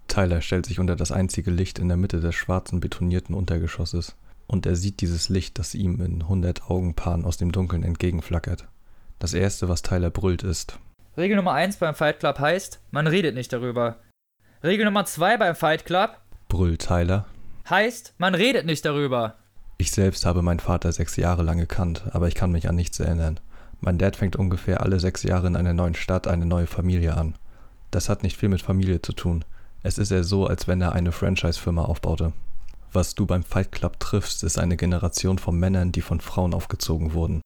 Tyler stellt sich unter das einzige Licht in der Mitte des schwarzen betonierten Untergeschosses. Und er sieht dieses Licht, das ihm in hundert Augenpaaren aus dem Dunkeln entgegenflackert. Das erste, was Tyler brüllt, ist. Regel Nummer 1 beim Fight Club heißt, man redet nicht darüber. Regel Nummer 2 beim Fight Club brüllt Tyler. heißt, man redet nicht darüber. Ich selbst habe meinen Vater sechs Jahre lang gekannt, aber ich kann mich an nichts erinnern. Mein Dad fängt ungefähr alle sechs Jahre in einer neuen Stadt eine neue Familie an. Das hat nicht viel mit Familie zu tun. Es ist eher so, als wenn er eine Franchise-Firma aufbaute. Was du beim Fight Club triffst, ist eine Generation von Männern, die von Frauen aufgezogen wurden.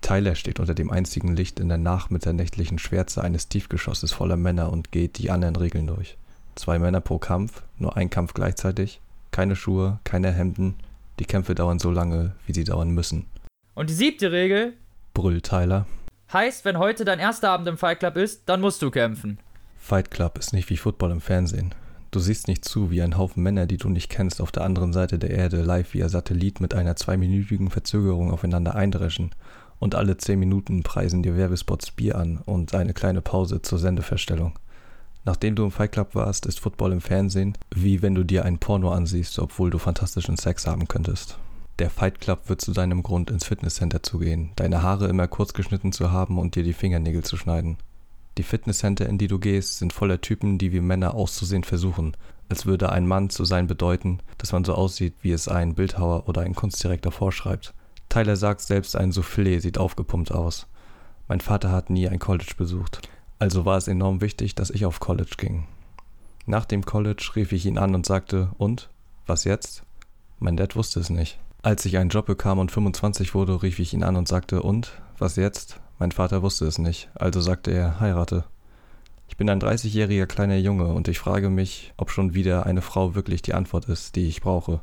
Tyler steht unter dem einzigen Licht in der nachmitternächtlichen Schwärze eines Tiefgeschosses voller Männer und geht die anderen Regeln durch. Zwei Männer pro Kampf, nur ein Kampf gleichzeitig, keine Schuhe, keine Hemden, die Kämpfe dauern so lange, wie sie dauern müssen. Und die siebte Regel brüllt Tyler. heißt, wenn heute dein erster Abend im Fight Club ist, dann musst du kämpfen. Fight Club ist nicht wie Football im Fernsehen. Du siehst nicht zu, wie ein Haufen Männer, die du nicht kennst, auf der anderen Seite der Erde live via Satellit mit einer zweiminütigen Verzögerung aufeinander eindreschen und alle zehn Minuten preisen dir Werbespots Bier an und eine kleine Pause zur Sendeverstellung. Nachdem du im Fight Club warst, ist Football im Fernsehen, wie wenn du dir ein Porno ansiehst, obwohl du fantastischen Sex haben könntest. Der Fight Club wird zu deinem Grund, ins Fitnesscenter zu gehen, deine Haare immer kurz geschnitten zu haben und dir die Fingernägel zu schneiden. Die Fitnesscenter, in die du gehst, sind voller Typen, die wie Männer auszusehen versuchen, als würde ein Mann zu sein bedeuten, dass man so aussieht, wie es ein Bildhauer oder ein Kunstdirektor vorschreibt. Tyler sagt selbst, ein Soufflé sieht aufgepumpt aus. Mein Vater hat nie ein College besucht. Also war es enorm wichtig, dass ich auf College ging. Nach dem College rief ich ihn an und sagte, und? Was jetzt? Mein Dad wusste es nicht. Als ich einen Job bekam und 25 wurde, rief ich ihn an und sagte, und? Was jetzt? Mein Vater wusste es nicht, also sagte er, heirate. Ich bin ein 30-jähriger kleiner Junge und ich frage mich, ob schon wieder eine Frau wirklich die Antwort ist, die ich brauche.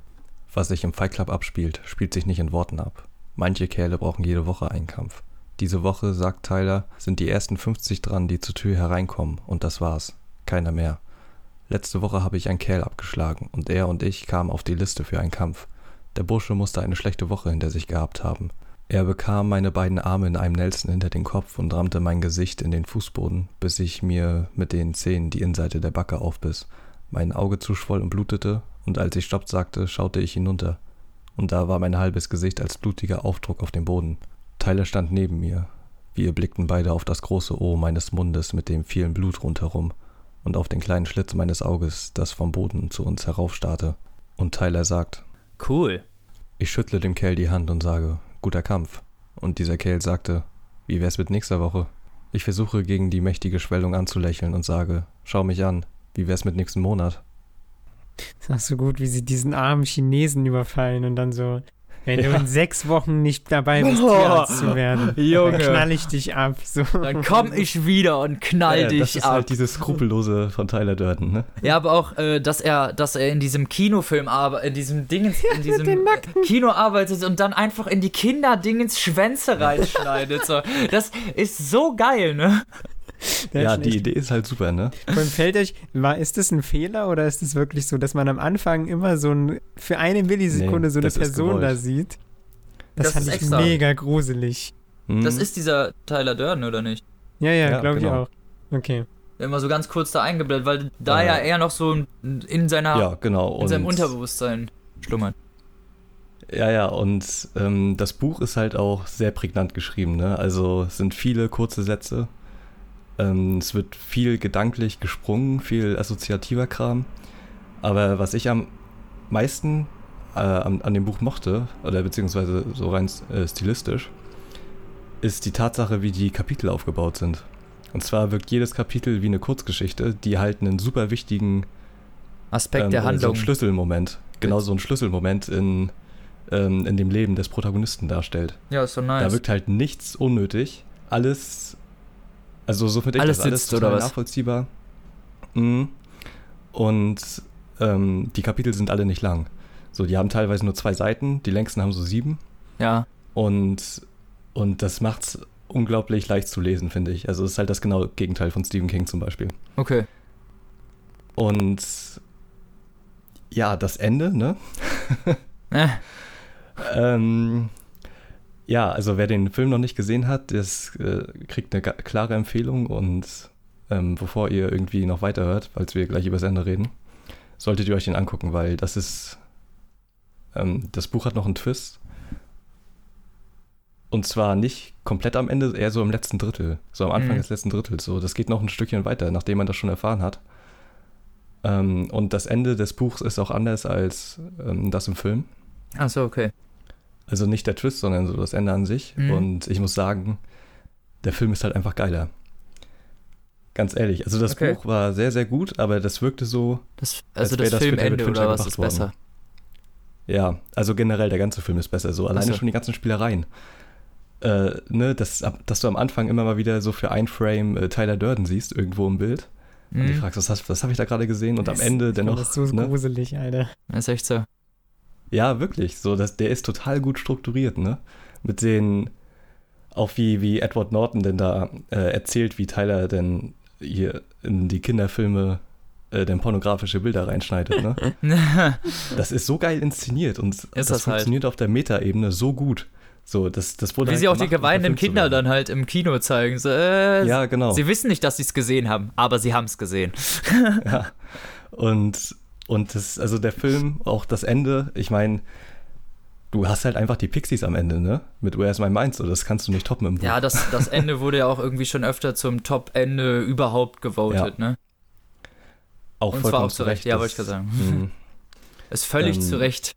Was sich im Fight Club abspielt, spielt sich nicht in Worten ab. Manche Kerle brauchen jede Woche einen Kampf. Diese Woche, sagt Tyler, sind die ersten 50 dran, die zur Tür hereinkommen, und das war's. Keiner mehr. Letzte Woche habe ich einen Kerl abgeschlagen, und er und ich kamen auf die Liste für einen Kampf. Der Bursche musste eine schlechte Woche hinter sich gehabt haben. Er bekam meine beiden Arme in einem Nelson hinter den Kopf und rammte mein Gesicht in den Fußboden, bis ich mir mit den Zähnen die Innenseite der Backe aufbiss. Mein Auge zuschwoll und blutete, und als ich Stopp sagte, schaute ich hinunter. Und da war mein halbes Gesicht als blutiger Aufdruck auf dem Boden. Tyler stand neben mir. Wir blickten beide auf das große O meines Mundes mit dem vielen Blut rundherum und auf den kleinen Schlitz meines Auges, das vom Boden zu uns heraufstarrte. Und Tyler sagt: Cool. Ich schüttle dem Kerl die Hand und sage: Guter Kampf. Und dieser Kerl sagte: Wie wär's mit nächster Woche? Ich versuche gegen die mächtige Schwellung anzulächeln und sage: Schau mich an. Wie wär's mit nächsten Monat? Das ist so gut, wie sie diesen armen Chinesen überfallen und dann so, wenn ja. du in sechs Wochen nicht dabei bist, oh, Tierarzt zu werden, Junge. dann knall ich dich ab. So. Dann komm ich wieder und knall ja, dich das ist ab. Halt dieses Skrupellose von Tyler Durden, ne? Ja, aber auch, äh, dass er, dass er in diesem Kinofilm arbeitet, in diesem Dingens, in diesem Kino arbeitet und dann einfach in die Kinderdingens Schwänze reinschneidet. so. Das ist so geil, ne? Ja, die Idee ist halt super, ne? Und fällt euch, war, ist das ein Fehler oder ist es wirklich so, dass man am Anfang immer so ein, für eine Millisekunde nee, so eine Person da sieht? Das, das fand ich extra. mega gruselig. Mhm. Das ist dieser Tyler Durden, oder nicht? Ja, ja, ja glaube genau. ich auch. Okay. Immer so ganz kurz da eingeblendet, weil da ja, ja eher noch so in seiner ja, genau. in seinem Unterbewusstsein schlummert. Ja, ja, und ähm, das Buch ist halt auch sehr prägnant geschrieben. Ne? Also es sind viele kurze Sätze. Ähm, es wird viel gedanklich gesprungen, viel assoziativer Kram. Aber was ich am meisten äh, an, an, dem Buch mochte, oder beziehungsweise so rein äh, stilistisch, ist die Tatsache, wie die Kapitel aufgebaut sind. Und zwar wirkt jedes Kapitel wie eine Kurzgeschichte, die halt einen super wichtigen Aspekt ähm, der Handlung. So ein Schlüsselmoment. Genau so ein Schlüsselmoment in, ähm, in dem Leben des Protagonisten darstellt. Ja, ist so nice. Da wirkt halt nichts unnötig. Alles, also so finde ich alles das alles sitzt, total nachvollziehbar. Mhm. Und ähm, die Kapitel sind alle nicht lang. So, die haben teilweise nur zwei Seiten, die längsten haben so sieben. Ja. Und, und das macht's unglaublich leicht zu lesen, finde ich. Also es ist halt das genaue Gegenteil von Stephen King zum Beispiel. Okay. Und ja, das Ende, ne? Äh. ähm, ja, also wer den Film noch nicht gesehen hat, das äh, kriegt eine klare Empfehlung und ähm, bevor ihr irgendwie noch weiterhört, falls wir gleich über das Ende reden, solltet ihr euch den angucken, weil das ist, ähm, das Buch hat noch einen Twist und zwar nicht komplett am Ende, eher so im letzten Drittel, so am Anfang mhm. des letzten Drittels, so, das geht noch ein Stückchen weiter, nachdem man das schon erfahren hat. Ähm, und das Ende des Buchs ist auch anders als ähm, das im Film. Ach so, okay. Also nicht der Twist, sondern so das Ende an sich. Mhm. Und ich muss sagen, der Film ist halt einfach geiler. Ganz ehrlich. Also das okay. Buch war sehr, sehr gut, aber das wirkte so. Das, also das, das Filmende oder was ist worden. besser? Ja, also generell der ganze Film ist besser. So alleine so. schon die ganzen Spielereien. Äh, ne, dass, dass du am Anfang immer mal wieder so für ein Frame äh, Tyler Durden siehst, irgendwo im Bild. Mhm. Und du fragst, was, was habe ich da gerade gesehen? Und das, am Ende dennoch. Das ist so ne? gruselig, Alter. Das ist echt so. Ja, wirklich. So, das, der ist total gut strukturiert, ne? Mit den, auch wie, wie Edward Norton denn da äh, erzählt, wie Tyler denn hier in die Kinderfilme äh, denn pornografische Bilder reinschneidet, ne? das ist so geil inszeniert und ist das, das halt. funktioniert halt. auf der Metaebene so gut. So, das, das wurde Wie halt sie auch die geweihenden Kinder dann halt im Kino zeigen. So, äh, ja, genau. Sie wissen nicht, dass sie es gesehen haben, aber sie haben es gesehen. ja. Und, und das, also der Film, auch das Ende, ich meine, du hast halt einfach die Pixies am Ende, ne? Mit Where's My Mind, so das kannst du nicht toppen im Buch. Ja, das, das Ende wurde ja auch irgendwie schon öfter zum Top-Ende überhaupt gewotet, ja. ne? Auch Und zwar auch zu Recht, ja, wollte ich gerade sagen. Hm. Ist völlig ähm, zu Recht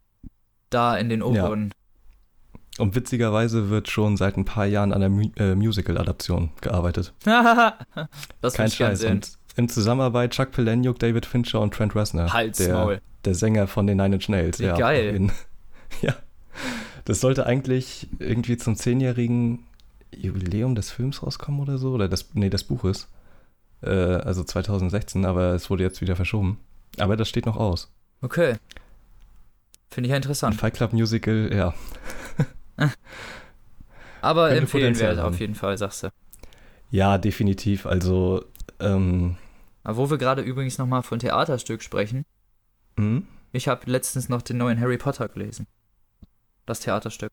da in den oberen. Ja. Und witzigerweise wird schon seit ein paar Jahren an der Mu äh, Musical-Adaption gearbeitet. das Kein Scheiß. Und in Zusammenarbeit Chuck Palahniuk, David Fincher und Trent Reznor. Hals, der, Maul. der Sänger von den Nine Inch Nails. Wie ja, geil. Ja. Das sollte eigentlich irgendwie zum zehnjährigen Jubiläum des Films rauskommen oder so. Oder das, nee, des Buches. Äh, also 2016, aber es wurde jetzt wieder verschoben. Aber das steht noch aus. Okay. Finde ich ja interessant. Ein Fight Club Musical, ja. aber empfehlen wir auf jeden Fall, sagst du. Ja, definitiv. Also, ähm, wo wir gerade übrigens nochmal von Theaterstück sprechen. Mhm. Ich habe letztens noch den neuen Harry Potter gelesen. Das Theaterstück.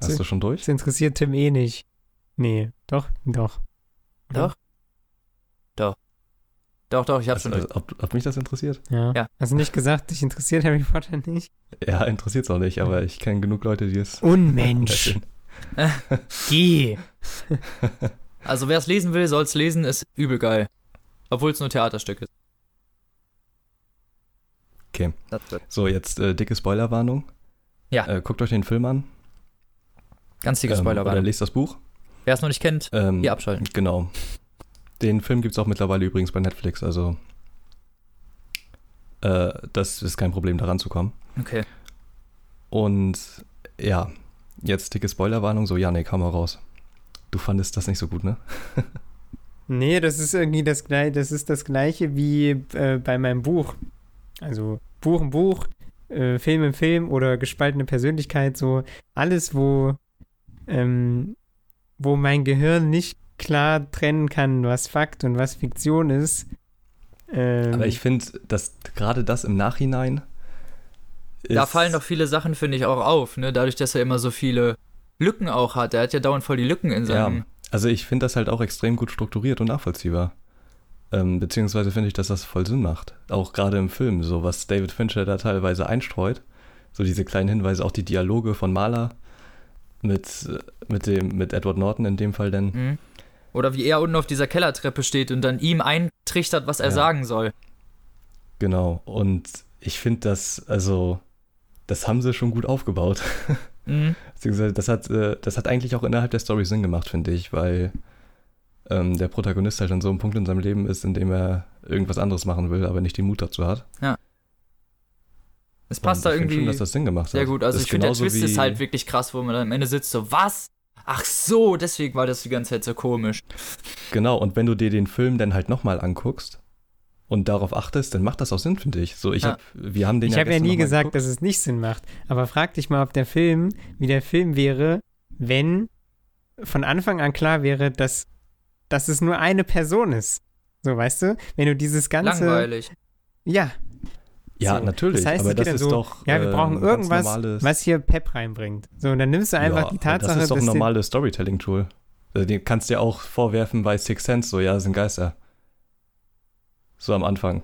Hast das, du schon durch? Das interessiert Tim eh nicht. Nee, doch, doch. Doch? Doch. Doch, doch, ich habe schon also, durch. Ob, ob, mich das interessiert? Ja. ja. Hast du nicht gesagt, dich interessiert Harry Potter nicht? Ja, interessiert es auch nicht, aber ich kenne genug Leute, die es. Unmensch! Geh! also, wer es lesen will, soll es lesen, ist übel geil. Obwohl es nur Theaterstück ist. Okay. So, jetzt äh, dicke Spoilerwarnung. Ja. Äh, guckt euch den Film an. Ganz dicke Spoilerwarnung. Ähm, oder lest das Buch. Wer es noch nicht kennt, ähm, hier abschalten. Genau. Den Film gibt es auch mittlerweile übrigens bei Netflix, also äh, das ist kein Problem, da ranzukommen. Okay. Und ja, jetzt dicke Spoilerwarnung, so Janik, hau mal raus. Du fandest das nicht so gut, ne? nee, das ist irgendwie das gleiche, das ist das gleiche wie äh, bei meinem Buch. Also Buch im Buch, äh, Film im Film oder gespaltene Persönlichkeit, so alles, wo, ähm, wo mein Gehirn nicht klar trennen kann, was Fakt und was Fiktion ist. Ähm, Aber ich finde, dass gerade das im Nachhinein. Da fallen doch viele Sachen, finde ich, auch auf, ne? Dadurch, dass er immer so viele Lücken auch hat. Er hat ja dauernd voll die Lücken in seinem. Ja, also ich finde das halt auch extrem gut strukturiert und nachvollziehbar. Ähm, beziehungsweise finde ich, dass das voll Sinn macht. Auch gerade im Film, so was David Fincher da teilweise einstreut, So diese kleinen Hinweise, auch die Dialoge von Maler mit, mit, dem, mit Edward Norton in dem Fall denn. Mhm. Oder wie er unten auf dieser Kellertreppe steht und dann ihm eintrichtert, was er Ja. sagen soll. Genau. Und ich finde das, also, das haben sie schon gut aufgebaut. Mhm. Beziehungsweise das hat, äh, das hat eigentlich auch innerhalb der Story Sinn gemacht, finde ich, weil ähm, der Protagonist halt an so einem Punkt in seinem Leben ist, in dem er irgendwas anderes machen will, aber nicht den Mut dazu hat. Es passt Und da ich irgendwie Schon, dass das Sinn gemacht sehr hat. gut. Also Das ich finde, der Twist ist halt wirklich krass, wo man dann am Ende sitzt so, was? Ach so, deswegen war das die ganze Zeit so komisch. Genau, und wenn du dir den Film dann halt nochmal anguckst und darauf achtest, dann macht das auch Sinn, finde ich. So, ich Ja. hab, wir haben den Ich habe ja nie gesagt, geguckt. dass es nicht Sinn macht. Aber frag dich mal, ob der Film, wie der Film wäre, wenn von Anfang an klar wäre, dass, dass es nur eine Person ist. So, weißt du? Wenn du dieses ganze. Langweilig. Ja. Ja, so. natürlich, Das heißt, aber das ist so, doch. Ja, wir äh, brauchen irgendwas, was hier Pep reinbringt. So, und dann nimmst du einfach Ja, die Tatsache, Das ist doch ein normales Storytelling-Tool. Also, den kannst du ja auch vorwerfen bei Six Sense, so, ja, das sind Geister. So am Anfang.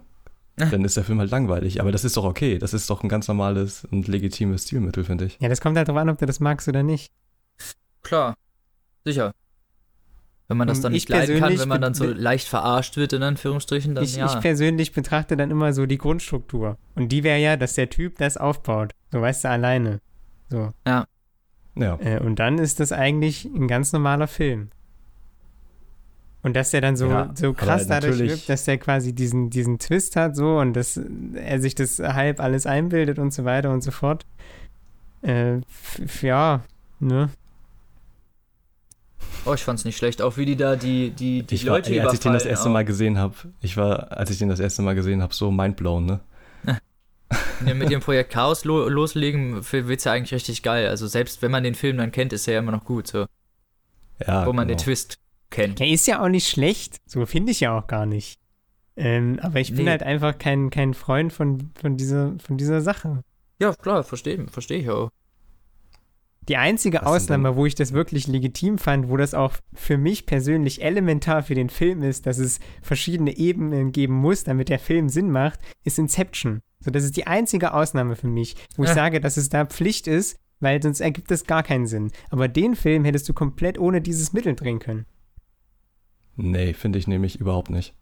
Dann ist der Film halt langweilig. Aber das ist doch okay. Das ist doch ein ganz normales und legitimes Stilmittel, finde ich. Ja, das kommt halt drauf an, ob du das magst oder nicht. Klar. Sicher. Wenn man das Und dann Ähm, ich nicht leiden kann, wenn man dann so leicht verarscht wird, in Anführungsstrichen, dann Ich, ja. ich persönlich betrachte dann immer so die Grundstruktur. Und die wäre ja, dass der Typ das aufbaut. So, weißt du, alleine. So. Ja. Äh, und dann ist das eigentlich ein ganz normaler Film. Und dass der dann so, Ja, so krass dadurch wirkt, dass der quasi diesen, diesen Twist hat, so und dass er sich das halb alles einbildet und so weiter und so fort. Äh, ja, ne? oh, ich fand's nicht schlecht. Auch wie die da die, die, die Ich war, Leute ey, als ich den das erste auch. Mal gesehen habe, ich war, als ich den das erste Mal gesehen habe, so mindblown, ne? Ja, mit ihrem Projekt Chaos lo loslegen, wird's ja eigentlich richtig geil. Also selbst wenn man den Film dann kennt, ist er ja immer noch gut, so. Ja, wo man genau. den Twist kennt. Er ist ja auch nicht schlecht. So finde ich ja auch gar nicht. Ähm, aber ich bin Nee. halt einfach kein, kein Freund von, von, dieser, von dieser Sache. Ja, klar, verstehe versteh ich auch. Die einzige Was Ausnahme, wo ich das wirklich legitim fand, wo das auch für mich persönlich elementar für den Film ist, dass es verschiedene Ebenen geben muss, damit der Film Sinn macht, ist Inception. So, das ist die einzige Ausnahme für mich, wo ich Ja. sage, dass es da Pflicht ist, weil sonst ergibt es gar keinen Sinn. Aber den Film hättest du komplett ohne dieses Mittel drehen können. Nee, finde ich nämlich überhaupt nicht.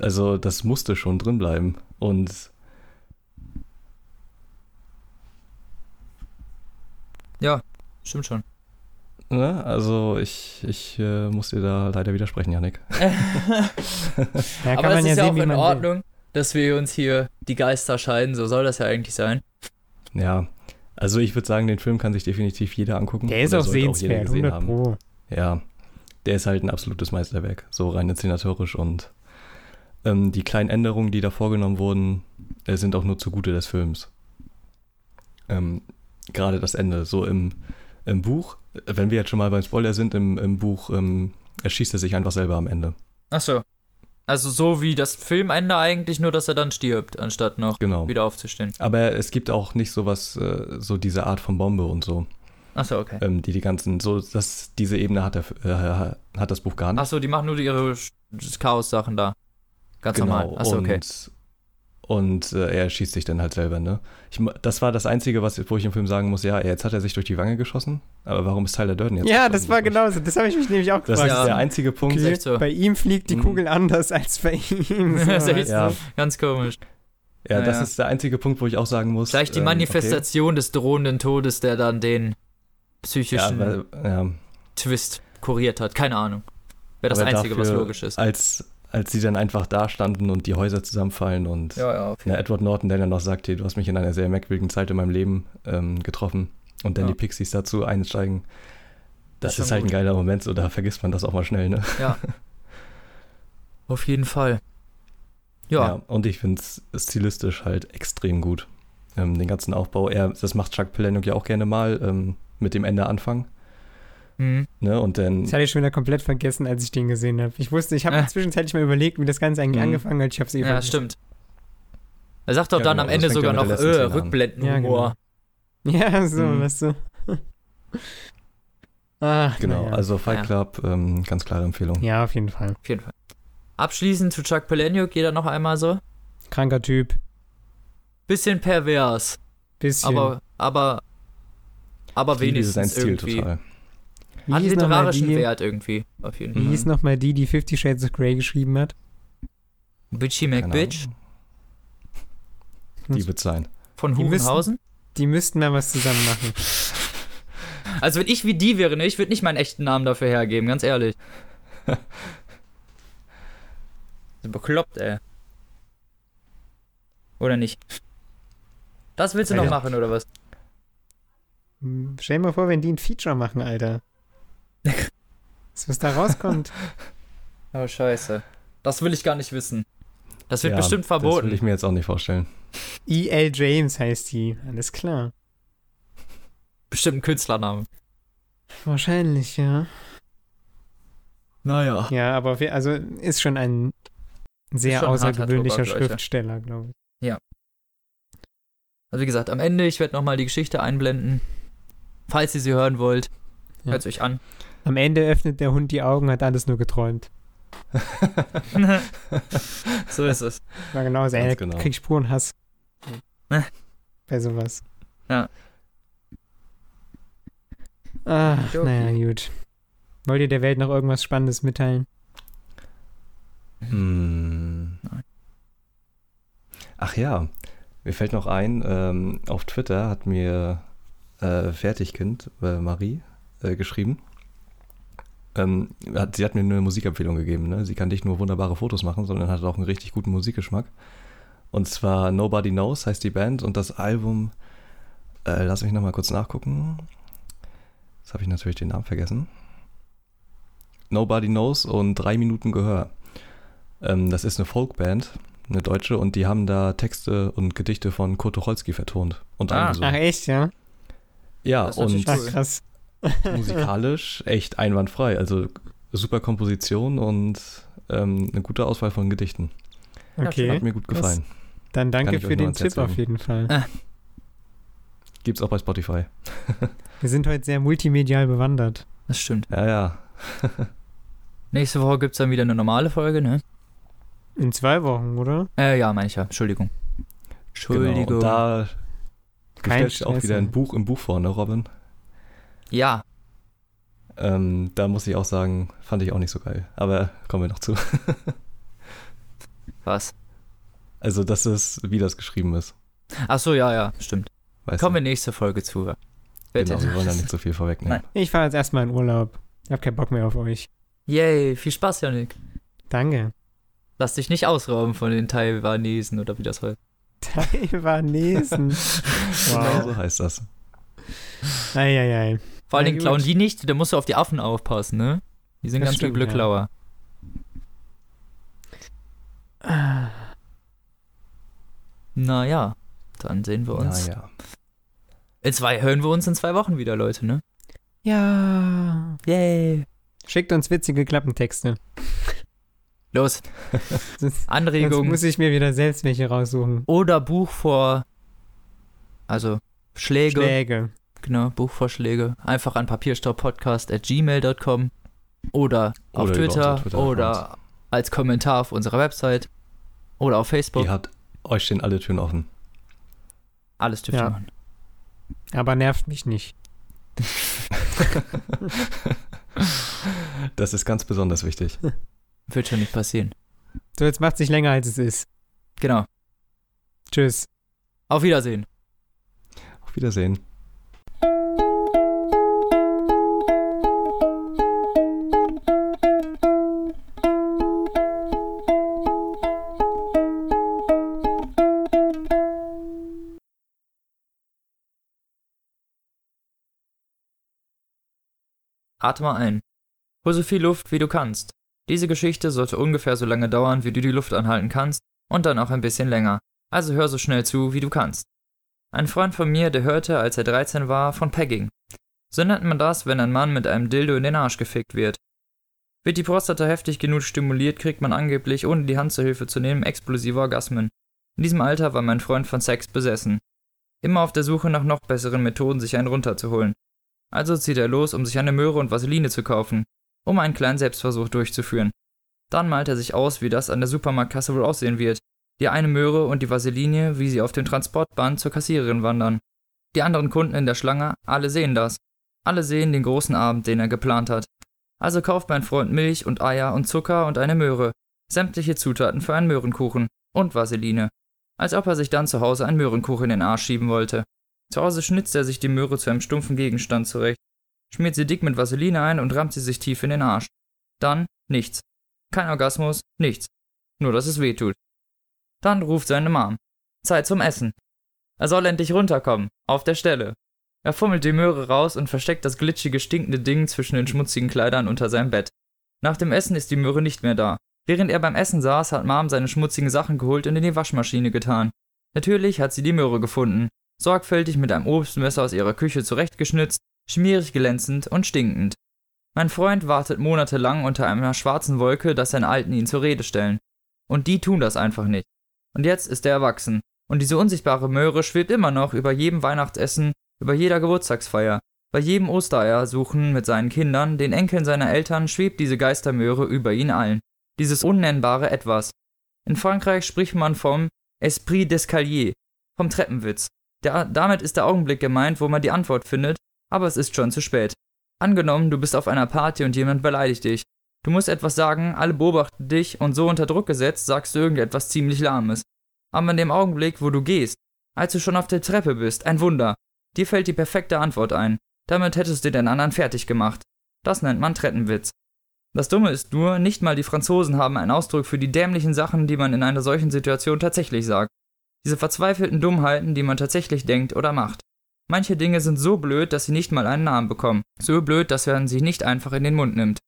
Also, das musste schon drin bleiben. Und Stimmt schon. ne, also ich, ich äh, muss dir da leider widersprechen, Janik. Kann Aber ja ist ja sehen, auch in man will. Ordnung, dass wir uns hier die Geister scheiden. So soll das ja eigentlich sein. Ja, also ich würde sagen, den Film kann sich definitiv jeder angucken. Der ist auch sehenswert, gesehen 100 haben. Pro. Ja, der ist halt ein absolutes Meisterwerk, so rein inszenatorisch und ähm, die kleinen Änderungen, die da vorgenommen wurden, äh, sind auch nur zugute des Films. Ähm, Gerade das Ende, so im, im Buch, äh, wenn wir jetzt schon mal beim Spoiler sind, im, im Buch ähm, erschießt er sich einfach selber am Ende. Ach so. Also so wie das Filmende eigentlich, nur dass er dann stirbt, anstatt noch Genau. wieder aufzustehen. Aber es gibt auch nicht sowas, äh, so diese Art von Bombe und so, Ach so, okay. ähm, die die ganzen, so, das, diese Ebene hat, der, äh, hat das Buch gar nicht. Ach so, die machen nur ihre Chaos-Sachen da. Ganz normal. Ach so, okay. Genau, Und, und äh, er schießt sich dann halt selber, ne? Ich, das war das Einzige, was, wo ich im Film sagen muss, ja, jetzt hat er sich durch die Wange geschossen, aber warum ist Tyler Durden jetzt Ja, das war genauso. Das habe ich mich nämlich auch Das gefragt. ist Ja. der einzige Punkt. Echt so. Bei ihm fliegt die Mhm. Kugel anders als bei ihm. So, Das ist echt weißt Ja, du? Ganz komisch. ja, das Ja. ist der einzige Punkt, wo ich auch sagen muss. Gleich die ähm, Manifestation des drohenden Todes, der dann den Okay. psychischen Ja, weil, ja, Twist kuriert hat. Keine Ahnung. Wäre das aber Einzige, was logisch ist. Als, als sie dann einfach da standen und die Häuser zusammenfallen und Ja, ja, okay. na, Edward Norton, der dann noch sagt, hey, du hast mich in einer sehr merkwürdigen Zeit in meinem Leben ähm, getroffen und dann Ja. die Pixies dazu einsteigen. Das Das ist halt ein gut. geiler Moment, so da vergisst man das auch mal schnell, ne? Auf jeden Fall. Ja, und ich finde es stilistisch halt extrem gut. Ähm, den ganzen Aufbau, er, das macht Chuck Palahniuk ja auch gerne mal ähm, mit dem Ende anfangen. Mhm. Ne? Und dann, Das hatte ich schon wieder komplett vergessen, als ich den gesehen habe. Ich wusste, ich habe Äh. zwischenzeitlich mal überlegt, wie das Ganze eigentlich Mhm. angefangen hat. Ich habe es eh ja, vergessen. stimmt. Er sagt doch Ja, dann genau, am Ende ja sogar noch, der letzten äh, Szene an. Rückblendenhumor. Ja, so, Mhm. weißt du. Ach, genau, naja. also Fight Ja. Club, ähm, ganz klare Empfehlung. Ja, auf jeden Fall. Auf jeden Fall. Abschließend zu Chuck Palahniuk, jeder noch einmal so. Kranker Typ. bisschen pervers. Bisschen. Aber, aber, aber Ich liebe wenigstens seinen Stil irgendwie. total. Wie mal literarischen die, Wert irgendwie, auf jeden Wie Fall. hieß nochmal die, die Fifty Shades of Grey geschrieben hat? Bitchy McBitch. Die wird sein. von Hurenhausen. Die müssten da was zusammen machen. Also wenn ich wie die wäre, ne, ich würde nicht meinen echten Namen dafür hergeben, ganz ehrlich. Bekloppt, ey. Oder nicht? Das willst du Ja, noch ja. machen, oder was? Hm, Stell dir mal vor, wenn die ein Feature machen, Alter. Was, was da rauskommt. Oh, scheiße. Das will ich gar nicht wissen. Das wird Ja, bestimmt Das will verboten. ich mir jetzt auch nicht vorstellen. E.L. James heißt die. Alles klar. Bestimmt ein Künstlername. Wahrscheinlich, ja. Naja. Ja, aber wir, also ist schon ein sehr schon außergewöhnlicher. Schriftsteller, glaube ich. Also wie gesagt, am Ende, ich werde nochmal die Geschichte einblenden. Falls ihr sie hören wollt, Ja. hört euch an. Am Ende öffnet der Hund die Augen, hat alles nur geträumt. so ist es. War genauso, Ganz ey, genau. krieg Spurenhass. Bei sowas. Ja. Ach, Okay. naja, gut. Wollt ihr der Welt noch irgendwas Spannendes mitteilen? Hm. Nein. Ach ja, mir fällt noch ein, ähm, auf Twitter hat mir äh, Fertigkind, äh, Marie, äh, geschrieben. Ähm, hat, sie hat mir eine Musikempfehlung gegeben. Ne? Sie kann nicht nur wunderbare Fotos machen, sondern hat auch einen richtig guten Musikgeschmack. Und zwar Nobody Knows heißt die Band und das Album, äh, lass mich nochmal kurz nachgucken. Jetzt habe ich natürlich den Namen vergessen. Nobody Knows und drei Minuten Gehör. Ähm, das ist eine Folkband, eine deutsche, und die haben da Texte und Gedichte von Kurt Tucholsky vertont. Und Ah. Ach, echt, ja? Ja, Das ist und Cool. krass. musikalisch echt einwandfrei. Also super Komposition und ähm, eine gute Auswahl von Gedichten. Okay, Hat mir gut gefallen. dann Kann danke für den Tipp auf jeden Fall. Ah. Gibt's auch bei Spotify. Wir sind heute sehr multimedial bewandert. Das stimmt. Ja, ja. Nächste Woche gibt es dann wieder eine normale Folge, ne? In zwei Wochen, oder? Äh, ja, meine ich ja. Entschuldigung. Entschuldigung. Genau. Und da du Kein stellst auch wieder ein. Buch im Buch vor, ne, Robin? Ja, Ähm, da muss ich auch sagen, fand ich auch nicht so geil. Aber kommen wir noch zu. was? Also, das ist, wie das geschrieben ist. Ach so, ja, ja, stimmt. Weißt Kommen wir du? nächste Folge zu. Wird Genau, wir wollen da nicht so viel vorwegnehmen. Ich fahre jetzt erstmal in Urlaub. Ich hab keinen Bock mehr auf euch. Yay, viel Spaß, Janik. Danke. Lass dich nicht ausrauben von den Taiwanesen oder wie das heißt. Taiwanesen. Genau wow. so heißt das. Eieiei. Vor allen Dingen klauen die nicht, da musst du auf die Affen aufpassen, ne? Die sind Das ganz stimmt, üble ja. Klauer. Naja, dann sehen wir uns. Naja. In zwei hören wir uns in zwei Wochen wieder, Leute, ne? Ja. Yay. Schickt uns witzige Klappentexte. Los, Sonst, sonst Anregung muss ich mir wieder selbst welche raussuchen. oder Buch vor. Also, Schläge. Schläge. Genau, Buchvorschläge. Einfach an papierstaubpodcast.gmail.com oder auf Oder Twitter Twitter-Accounts. oder als Kommentar auf unserer Website oder auf Facebook. Ihr habt, euch stehen alle Türen offen. Alles dürft ihr Ja. machen. Aber nervt mich nicht. Das ist ganz besonders wichtig. Wird schon nicht passieren. So, jetzt macht sich länger, als es ist. Genau. Tschüss. Auf Wiedersehen. Auf Wiedersehen. Atme ein. Hol so viel Luft, wie du kannst. Diese Geschichte sollte ungefähr so lange dauern, wie du die Luft anhalten kannst, und dann auch ein bisschen länger. Also hör so schnell zu, wie du kannst. Ein Freund von mir, der hörte, als er 13 war, von Pegging. So nennt man das, wenn ein Mann mit einem Dildo in den Arsch gefickt wird. Wird die Prostata heftig genug stimuliert, kriegt man angeblich, ohne die Hand zur Hilfe zu nehmen, explosive Orgasmen. In diesem Alter war mein Freund von Sex besessen. Immer auf der Suche nach noch besseren Methoden, sich einen runterzuholen. Also zieht er los, um sich eine Möhre und Vaseline zu kaufen, um einen kleinen Selbstversuch durchzuführen. Dann malt er sich aus, wie das an der Supermarktkasse wohl aussehen wird. Die eine Möhre und die Vaseline, wie sie auf dem Transportband zur Kassiererin wandern. Die anderen Kunden in der Schlange, alle sehen das. Alle sehen den großen Abend, den er geplant hat. Also kauft mein Freund Milch und Eier und Zucker und eine Möhre, sämtliche Zutaten für einen Möhrenkuchen und Vaseline. Als ob er sich dann zu Hause einen Möhrenkuchen in den Arsch schieben wollte. Zu Hause schnitzt er sich die Möhre zu einem stumpfen Gegenstand zurecht, schmiert sie dick mit Vaseline ein und rammt sie sich tief in den Arsch. Dann nichts. Kein Orgasmus, nichts. Nur, dass es weh tut. Dann ruft seine Mom. Zeit zum Essen. Er soll endlich runterkommen, auf der Stelle. Er fummelt die Möhre raus und versteckt das glitschige, stinkende Ding zwischen den schmutzigen Kleidern unter seinem Bett. Nach dem Essen ist die Möhre nicht mehr da. Während er beim Essen saß, hat Mom seine schmutzigen Sachen geholt und in die Waschmaschine getan. Natürlich hat sie die Möhre gefunden, sorgfältig mit einem Obstmesser aus ihrer Küche zurechtgeschnitzt, schmierig glänzend und stinkend. Mein Freund wartet monatelang unter einer schwarzen Wolke, dass seine Alten ihn zur Rede stellen. Und die tun das einfach nicht. Und jetzt ist er erwachsen. Und diese unsichtbare Möhre schwebt immer noch über jedem Weihnachtsessen, über jeder Geburtstagsfeier, bei jedem Ostereiersuchen mit seinen Kindern, den Enkeln seiner Eltern, schwebt diese Geistermöhre über ihn allen. Dieses unnennbare Etwas. In Frankreich spricht man vom Esprit d'Escalier, vom Treppenwitz. Der, damit ist der Augenblick gemeint, wo man die Antwort findet, aber es ist schon zu spät. Angenommen, du bist auf einer Party und jemand beleidigt dich. Du musst etwas sagen, alle beobachten dich und so unter Druck gesetzt sagst du irgendetwas ziemlich Lahmes. Aber in dem Augenblick, wo du gehst, als du schon auf der Treppe bist, ein Wunder, dir fällt die perfekte Antwort ein. Damit hättest du den anderen fertig gemacht. Das nennt man Trettenwitz. Das Dumme ist nur, nicht mal die Franzosen haben einen Ausdruck für die dämlichen Sachen, die man in einer solchen Situation tatsächlich sagt. Diese verzweifelten Dummheiten, die man tatsächlich denkt oder macht. Manche Dinge sind so blöd, dass sie nicht mal einen Namen bekommen. So blöd, dass man sie nicht einfach in den Mund nimmt.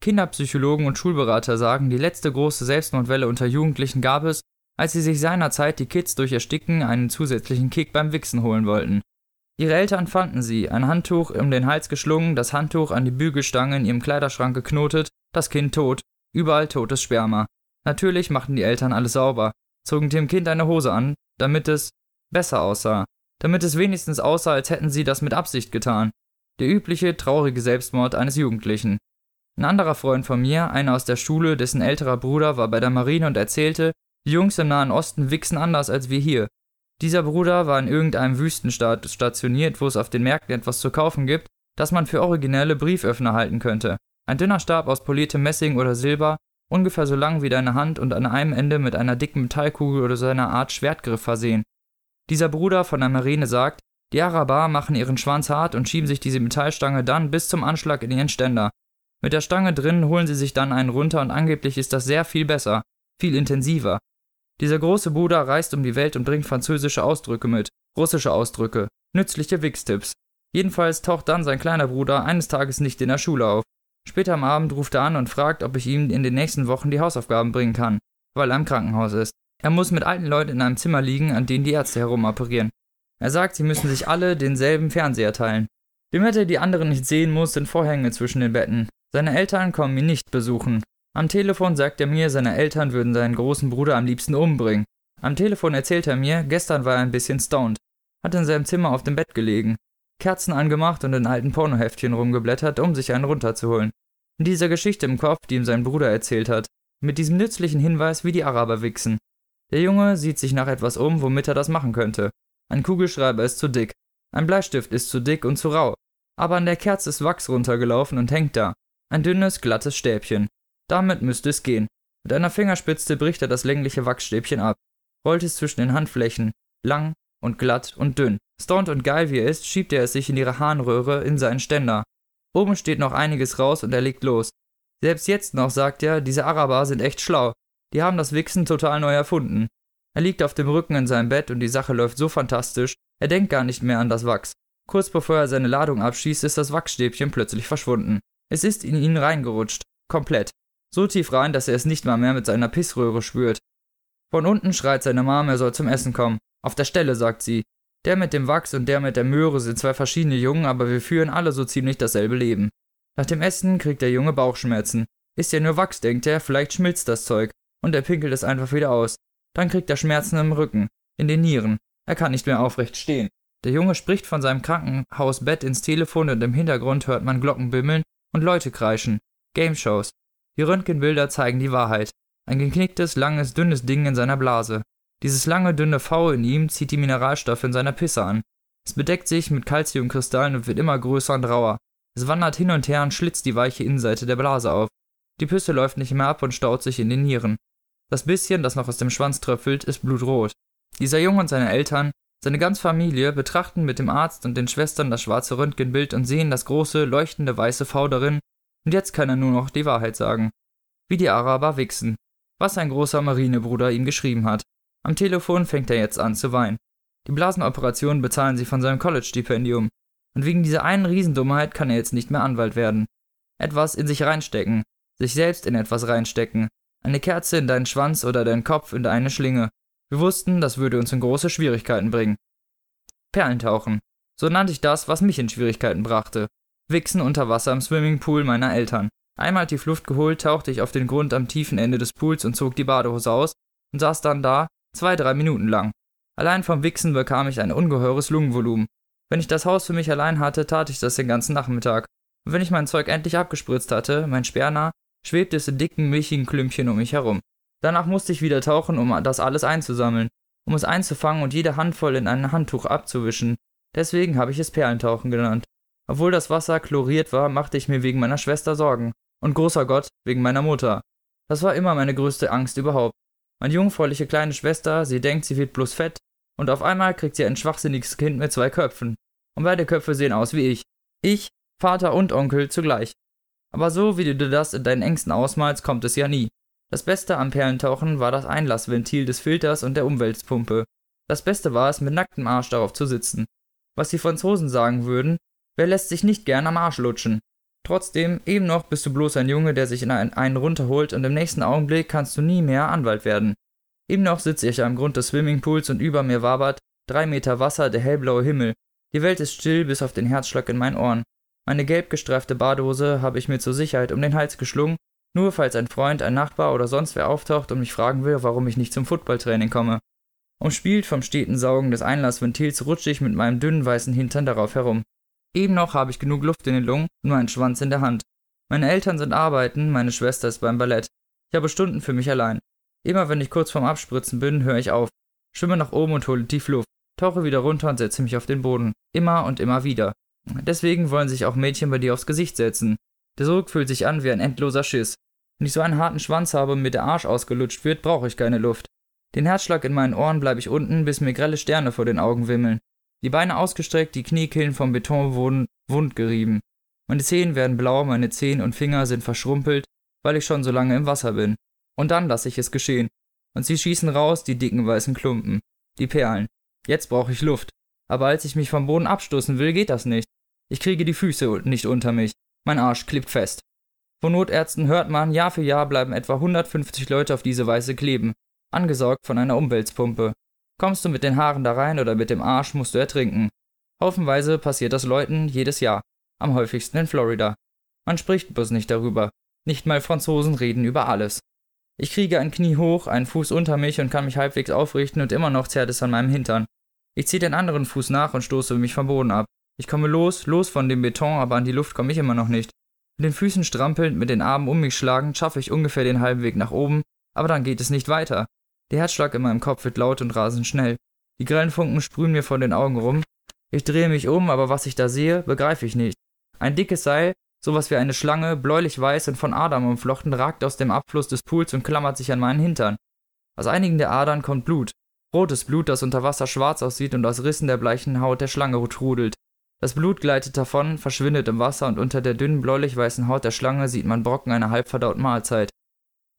Kinderpsychologen und Schulberater sagen, die letzte große Selbstmordwelle unter Jugendlichen gab es, als sie sich seinerzeit die Kids durch Ersticken einen zusätzlichen Kick beim Wichsen holen wollten. Ihre Eltern fanden sie, ein Handtuch um den Hals geschlungen, das Handtuch an die Bügelstange in ihrem Kleiderschrank geknotet, das Kind tot, überall totes Sperma. Natürlich machten die Eltern alles sauber, zogen dem Kind eine Hose an, damit es besser aussah, damit es wenigstens aussah, als hätten sie das mit Absicht getan. Der übliche, traurige Selbstmord eines Jugendlichen. Ein anderer Freund von mir, einer aus der Schule, dessen älterer Bruder war bei der Marine und erzählte, die Jungs im Nahen Osten wichsen anders als wir hier. Dieser Bruder war in irgendeinem Wüstenstaat stationiert, wo es auf den Märkten etwas zu kaufen gibt, das man für originelle Brieföffner halten könnte. Ein dünner Stab aus poliertem Messing oder Silber, ungefähr so lang wie deine Hand und an einem Ende mit einer dicken Metallkugel oder so einer Art Schwertgriff versehen. Dieser Bruder von der Marine sagt, die Araber machen ihren Schwanz hart und schieben sich diese Metallstange dann bis zum Anschlag in ihren Ständer. Mit der Stange drin holen sie sich dann einen runter und angeblich ist das sehr viel besser, viel intensiver. Dieser große Bruder reist um die Welt und bringt französische Ausdrücke mit, russische Ausdrücke, nützliche Wix-Tipps. Jedenfalls taucht dann sein kleiner Bruder eines Tages nicht in der Schule auf. Später am Abend ruft er an und fragt, ob ich ihm in den nächsten Wochen die Hausaufgaben bringen kann, weil er im Krankenhaus ist. Er muss mit alten Leuten in einem Zimmer liegen, an denen die Ärzte herumoperieren. Er sagt, sie müssen sich alle denselben Fernseher teilen. Damit er die anderen nicht sehen muss, sind Vorhänge zwischen den Betten. Seine Eltern kommen ihn nicht besuchen. Am Telefon sagt er mir, seine Eltern würden seinen großen Bruder am liebsten umbringen. Am Telefon erzählt er mir, gestern war er ein bisschen stoned, hat in seinem Zimmer auf dem Bett gelegen, Kerzen angemacht und in alten Pornoheftchen rumgeblättert, um sich einen runterzuholen. In dieser Geschichte im Kopf, die ihm sein Bruder erzählt hat, mit diesem nützlichen Hinweis, wie die Araber wichsen. Der Junge sieht sich nach etwas um, womit er das machen könnte. Ein Kugelschreiber ist zu dick, ein Bleistift ist zu dick und zu rau, aber an der Kerze ist Wachs runtergelaufen und hängt da. Ein dünnes, glattes Stäbchen. Damit müsste es gehen. Mit einer Fingerspitze bricht er das längliche Wachsstäbchen ab, rollt es zwischen den Handflächen, lang und glatt und dünn. Stoned und geil wie er ist, schiebt er es sich in ihre Harnröhre in seinen Ständer. Oben steht noch einiges raus und er legt los. Selbst jetzt noch sagt er, diese Araber sind echt schlau. Die haben das Wichsen total neu erfunden. Er liegt auf dem Rücken in seinem Bett und die Sache läuft so fantastisch, er denkt gar nicht mehr an das Wachs. Kurz bevor er seine Ladung abschießt, ist das Wachsstäbchen plötzlich verschwunden. Es ist in ihn reingerutscht. Komplett. So tief rein, dass er es nicht mal mehr mit seiner Pissröhre spürt. Von unten schreit seine Mom, er soll zum Essen kommen. Auf der Stelle, sagt sie. Der mit dem Wachs und der mit der Möhre sind zwei verschiedene Jungen, aber wir führen alle so ziemlich dasselbe Leben. Nach dem Essen kriegt der Junge Bauchschmerzen. Ist ja nur Wachs, denkt er, vielleicht schmilzt das Zeug. Und er pinkelt es einfach wieder aus. Dann kriegt er Schmerzen im Rücken, in den Nieren. Er kann nicht mehr aufrecht stehen. Der Junge spricht von seinem Krankenhausbett ins Telefon und im Hintergrund hört man Glocken bimmeln und Leute kreischen. Game Shows. Die Röntgenbilder zeigen die Wahrheit. Ein geknicktes, langes, dünnes Ding in seiner Blase. Dieses lange, dünne V in ihm zieht die Mineralstoffe in seiner Pisse an. Es bedeckt sich mit Calciumkristallen und wird immer größer und rauer. Es wandert hin und her und schlitzt die weiche Innenseite der Blase auf. Die Pisse läuft nicht mehr ab und staut sich in den Nieren. Das bisschen, das noch aus dem Schwanz tröpfelt, ist blutrot. Dieser Junge und seine Eltern, seine ganze Familie betrachten mit dem Arzt und den Schwestern das schwarze Röntgenbild und sehen das große, leuchtende weiße V darin, und jetzt kann er nur noch die Wahrheit sagen. Wie die Araber wichsen. Was sein großer Marinebruder ihm geschrieben hat. Am Telefon fängt er jetzt an zu weinen. Die Blasenoperation bezahlen sie von seinem College-Stipendium. Und wegen dieser einen Riesendummheit kann er jetzt nicht mehr Anwalt werden. Etwas in sich reinstecken, sich selbst in etwas reinstecken, eine Kerze in deinen Schwanz oder deinen Kopf in deine Schlinge. Wir wussten, das würde uns in große Schwierigkeiten bringen. Perlentauchen. So nannte ich das, was mich in Schwierigkeiten brachte. Wichsen unter Wasser im Swimmingpool meiner Eltern. Einmal tief Luft geholt, tauchte ich auf den Grund am tiefen Ende des Pools und zog die Badehose aus und saß dann da, zwei, drei Minuten lang. Allein vom Wichsen bekam ich ein ungeheures Lungenvolumen. Wenn ich das Haus für mich allein hatte, tat ich das den ganzen Nachmittag. Und wenn ich mein Zeug endlich abgespritzt hatte, mein Sperner, schwebte es in dicken, milchigen Klümpchen um mich herum. Danach musste ich wieder tauchen, um das alles einzusammeln, um es einzufangen und jede Handvoll in ein Handtuch abzuwischen. Deswegen habe ich es Perlentauchen genannt. Obwohl das Wasser chloriert war, machte ich mir wegen meiner Schwester Sorgen. Und großer Gott, wegen meiner Mutter. Das war immer meine größte Angst überhaupt. Meine jungfräuliche kleine Schwester, sie denkt, sie wird bloß fett, und auf einmal kriegt sie ein schwachsinniges Kind mit zwei Köpfen. Und beide Köpfe sehen aus wie ich. Ich, Vater und Onkel zugleich. Aber so wie du dir das in deinen Ängsten ausmalst, kommt es ja nie. Das Beste am Perlentauchen war das Einlassventil des Filters und der Umweltpumpe. Das Beste war es, mit nacktem Arsch darauf zu sitzen. Was die Franzosen sagen würden, wer lässt sich nicht gern am Arsch lutschen? Trotzdem, eben noch bist du bloß ein Junge, der sich in einen runterholt und im nächsten Augenblick kannst du nie mehr Anwalt werden. Eben noch sitze ich am Grund des Swimmingpools und über mir wabert, drei Meter Wasser, der hellblaue Himmel. Die Welt ist still bis auf den Herzschlag in meinen Ohren. Meine gelb gestreifte Badehose habe ich mir zur Sicherheit um den Hals geschlungen nur falls ein Freund, ein Nachbar oder sonst wer auftaucht und mich fragen will, warum ich nicht zum Footballtraining komme. Umspielt vom steten Saugen des Einlassventils rutsche ich mit meinem dünnen weißen Hintern darauf herum. Eben noch habe ich genug Luft in den Lungen und meinen Schwanz in der Hand. Meine Eltern sind arbeiten, meine Schwester ist beim Ballett. Ich habe Stunden für mich allein. Immer wenn ich kurz vorm Abspritzen bin, höre ich auf, schwimme nach oben und hole tief Luft, tauche wieder runter und setze mich auf den Boden. Immer und immer wieder. Deswegen wollen sich auch Mädchen bei dir aufs Gesicht setzen. Der Sog fühlt sich an wie ein endloser Schiss. Wenn ich so einen harten Schwanz habe und mir der Arsch ausgelutscht wird, brauche ich keine Luft. Den Herzschlag in meinen Ohren bleibe ich unten, bis mir grelle Sterne vor den Augen wimmeln. Die Beine ausgestreckt, die Kniekehlen vom Beton wurden wund gerieben. Meine Zehen werden blau, meine Zehen und Finger sind verschrumpelt, weil ich schon so lange im Wasser bin. Und dann lasse ich es geschehen. Und sie schießen raus, die dicken weißen Klumpen. Die Perlen. Jetzt brauche ich Luft. Aber als ich mich vom Boden abstoßen will, geht das nicht. Ich kriege die Füße nicht unter mich. Mein Arsch klebt fest. Von Notärzten hört man, Jahr für Jahr bleiben etwa 150 Leute auf diese Weise kleben, angesaugt von einer Umweltpumpe. Kommst du mit den Haaren da rein oder mit dem Arsch, musst du ertrinken. Haufenweise passiert das Leuten jedes Jahr, am häufigsten in Florida. Man spricht bloß nicht darüber. Nicht mal Franzosen reden über alles. Ich kriege ein Knie hoch, einen Fuß unter mich und kann mich halbwegs aufrichten und immer noch zerrt es an meinem Hintern. Ich ziehe den anderen Fuß nach und stoße mich vom Boden ab. Ich komme los, los von dem Beton, aber an die Luft komme ich immer noch nicht. Mit den Füßen strampelnd, mit den Armen um mich schlagend, schaffe ich ungefähr den halben Weg nach oben, aber dann geht es nicht weiter. Der Herzschlag in meinem Kopf wird laut und rasend schnell. Die grellen Funken sprühen mir vor den Augen rum. Ich drehe mich um, aber was ich da sehe, begreife ich nicht. Ein dickes Seil, sowas wie eine Schlange, bläulich weiß und von Adern umflochten, ragt aus dem Abfluss des Pools und klammert sich an meinen Hintern. Aus einigen der Adern kommt Blut. Rotes Blut, das unter Wasser schwarz aussieht und aus Rissen der bleichen Haut der Schlange trudelt. Das Blut gleitet davon, verschwindet im Wasser und unter der dünnen bläulich-weißen Haut der Schlange sieht man Brocken einer halbverdauten Mahlzeit.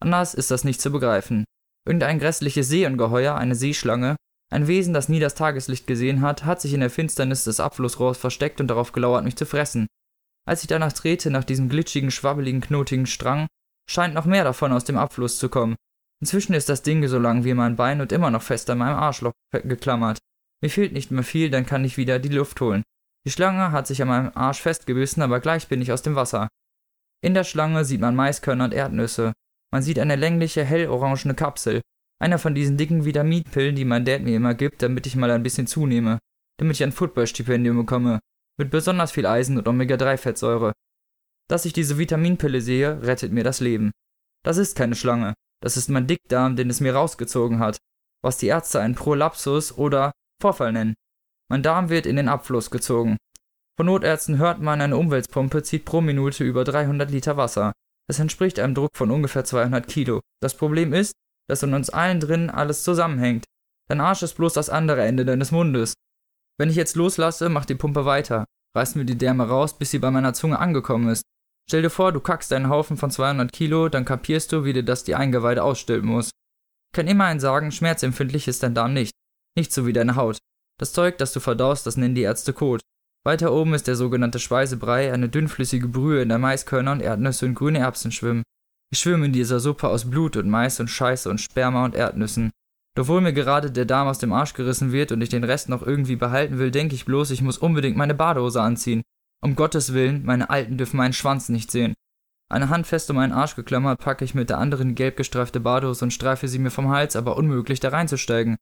Anders ist das nicht zu begreifen. Irgendein grässliches Seeungeheuer, eine Seeschlange, ein Wesen, das nie das Tageslicht gesehen hat, hat sich in der Finsternis des Abflussrohrs versteckt und darauf gelauert, mich zu fressen. Als ich danach trete, nach diesem glitschigen, schwabbeligen, knotigen Strang, scheint noch mehr davon aus dem Abfluss zu kommen. Inzwischen ist das Ding so lang wie mein Bein und immer noch fest an meinem Arschloch geklammert. Mir fehlt nicht mehr viel, dann kann ich wieder die Luft holen. Die Schlange hat sich an meinem Arsch festgebissen, aber gleich bin ich aus dem Wasser. In der Schlange sieht man Maiskörner und Erdnüsse. Man sieht eine längliche, hellorangene Kapsel. Einer von diesen dicken Vitaminpillen, die mein Dad mir immer gibt, damit ich mal ein bisschen zunehme. Damit ich ein Footballstipendium bekomme. Mit besonders viel Eisen und Omega-3-Fettsäure. Dass ich diese Vitaminpille sehe, rettet mir das Leben. Das ist keine Schlange. Das ist mein Dickdarm, den es mir rausgezogen hat, was die Ärzte einen Prolapsus oder Vorfall nennen. Mein Darm wird in den Abfluss gezogen. Von Notärzten hört man, eine Umweltpumpe zieht pro Minute über 300 Liter Wasser. Das entspricht einem Druck von ungefähr 200 Kilo. Das Problem ist, dass in uns allen drin alles zusammenhängt. Dein Arsch ist bloß das andere Ende deines Mundes. Wenn ich jetzt loslasse, macht die Pumpe weiter, reißt mir die Därme raus, bis sie bei meiner Zunge angekommen ist. Stell dir vor, du kackst einen Haufen von 200 Kilo, dann kapierst du, wie dir das die Eingeweide ausstülpen muss. Ich kann immerhin sagen, schmerzempfindlich ist dein Darm nicht. Nicht so wie deine Haut. Das Zeug, das du verdaust, das nennen die Ärzte Kot. Weiter oben ist der sogenannte Speisebrei, eine dünnflüssige Brühe, in der Maiskörner und Erdnüsse und grüne Erbsen schwimmen. Ich schwimme in dieser Suppe aus Blut und Mais und Scheiße und Sperma und Erdnüssen. Obwohl mir gerade der Darm aus dem Arsch gerissen wird und ich den Rest noch irgendwie behalten will, denke ich bloß, ich muss unbedingt meine Badehose anziehen. Um Gottes Willen, meine Alten dürfen meinen Schwanz nicht sehen. Eine Hand fest um meinen Arsch geklammert, packe ich mit der anderen gelb gestreifte Badehose und streife sie mir vom Hals, aber unmöglich da reinzusteigen.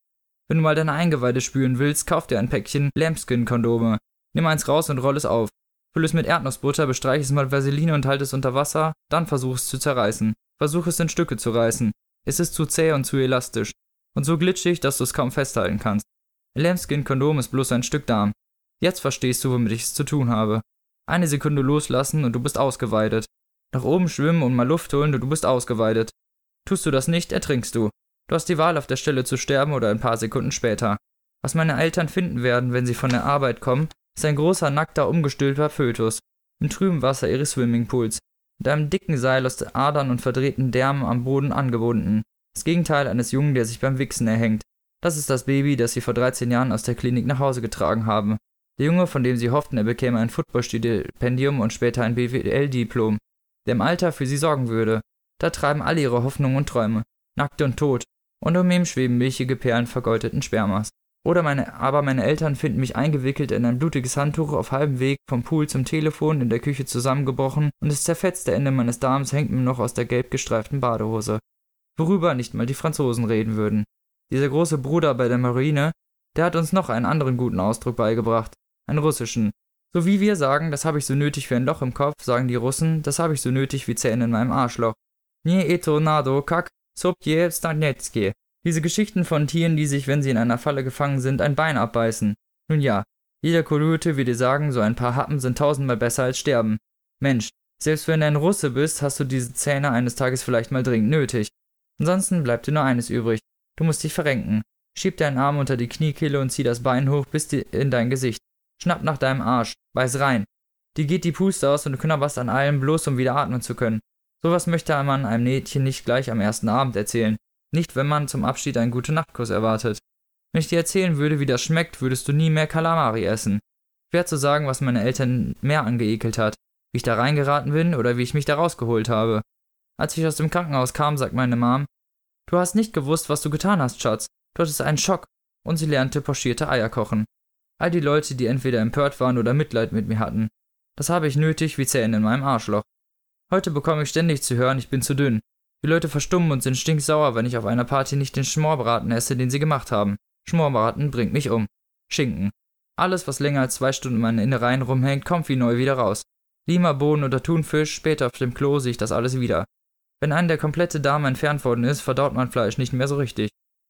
Wenn du mal deine Eingeweide spüren willst, kauf dir ein Päckchen Lambskin-Kondome. Nimm eins raus und roll es auf. Füll es mit Erdnussbutter, bestreich es mit Vaseline und halt es unter Wasser, dann versuch es zu zerreißen. Versuch es in Stücke zu reißen. Es ist zu zäh und zu elastisch. Und so glitschig, dass du es kaum festhalten kannst. Lambskin-Kondom ist bloß ein Stück Darm. Jetzt verstehst du, womit ich es zu tun habe. Eine Sekunde loslassen und du bist ausgeweidet. Nach oben schwimmen und mal Luft holen und du bist ausgeweidet. Tust du das nicht, ertrinkst du. Du hast die Wahl, auf der Stelle zu sterben oder ein paar Sekunden später. Was meine Eltern finden werden, wenn sie von der Arbeit kommen, ist ein großer, nackter, umgestülpter Fötus. Im trüben Wasser ihres Swimmingpools. Mit einem dicken Seil aus Adern und verdrehten Därmen am Boden angebunden. Das Gegenteil eines Jungen, der sich beim Wichsen erhängt. Das ist das Baby, das sie vor 13 Jahren aus der Klinik nach Hause getragen haben. Der Junge, von dem sie hofften, er bekäme ein Footballstipendium und später ein BWL-Diplom, der im Alter für sie sorgen würde. Da treiben alle ihre Hoffnungen und Träume, nackt und tot, und um ihm schweben milchige Perlen vergoldeten Spermas. Oder meine, aber meine Eltern finden mich eingewickelt in ein blutiges Handtuch auf halbem Weg vom Pool zum Telefon in der Küche zusammengebrochen und das zerfetzte Ende meines Darms hängt mir noch aus der gelb gestreiften Badehose. Worüber nicht mal die Franzosen reden würden. Dieser große Bruder bei der Marine, der hat uns noch einen anderen guten Ausdruck beigebracht einen russischen. So wie wir sagen, das habe ich so nötig wie ein Loch im Kopf, sagen die Russen, das habe ich so nötig wie Zähne in meinem Arschloch. Nie eto nado kak sobje stanetske. Diese Geschichten von Tieren, die sich, wenn sie in einer Falle gefangen sind, ein Bein abbeißen. Nun ja, jeder Kolute wird dir sagen, so ein paar Happen sind tausendmal besser als sterben. Mensch, selbst wenn du ein Russe bist, hast du diese Zähne eines Tages vielleicht mal dringend nötig. Ansonsten bleibt dir nur eines übrig. Du musst dich verrenken. Schieb deinen Arm unter die Kniekehle und zieh das Bein hoch bis in dein Gesicht. Schnapp nach deinem Arsch, beiß rein. Dir geht die Puste aus und du knabberst an allem, bloß um wieder atmen zu können. Sowas möchte man einem Mädchen nicht gleich am ersten Abend erzählen. Nicht, wenn man zum Abschied einen gute Nachtkuss erwartet. Wenn ich dir erzählen würde, wie das schmeckt, würdest du nie mehr Kalamari essen. Schwer zu sagen, was meine Eltern mehr angeekelt hat. Wie ich da reingeraten bin oder wie ich mich da rausgeholt habe. Als ich aus dem Krankenhaus kam, sagt meine Mom, du hast nicht gewusst, was du getan hast, Schatz. Du hattest einen Schock. Und sie lernte pochierte Eier kochen. All die Leute, die entweder empört waren oder Mitleid mit mir hatten. Das habe ich nötig wie Zähne in meinem Arschloch. Heute bekomme ich ständig zu hören, ich bin zu dünn. Die Leute verstummen und sind stinksauer, wenn ich auf einer Party nicht den Schmorbraten esse, den sie gemacht haben. Schmorbraten bringt mich um. Schinken. Alles, was länger als zwei Stunden in meinen Innereien rumhängt, kommt wie neu wieder raus. Lima, Bohnen oder Thunfisch, später auf dem Klo sehe ich das alles wieder. Wenn einem der komplette Darm entfernt worden ist, verdaut man Fleisch nicht mehr so richtig.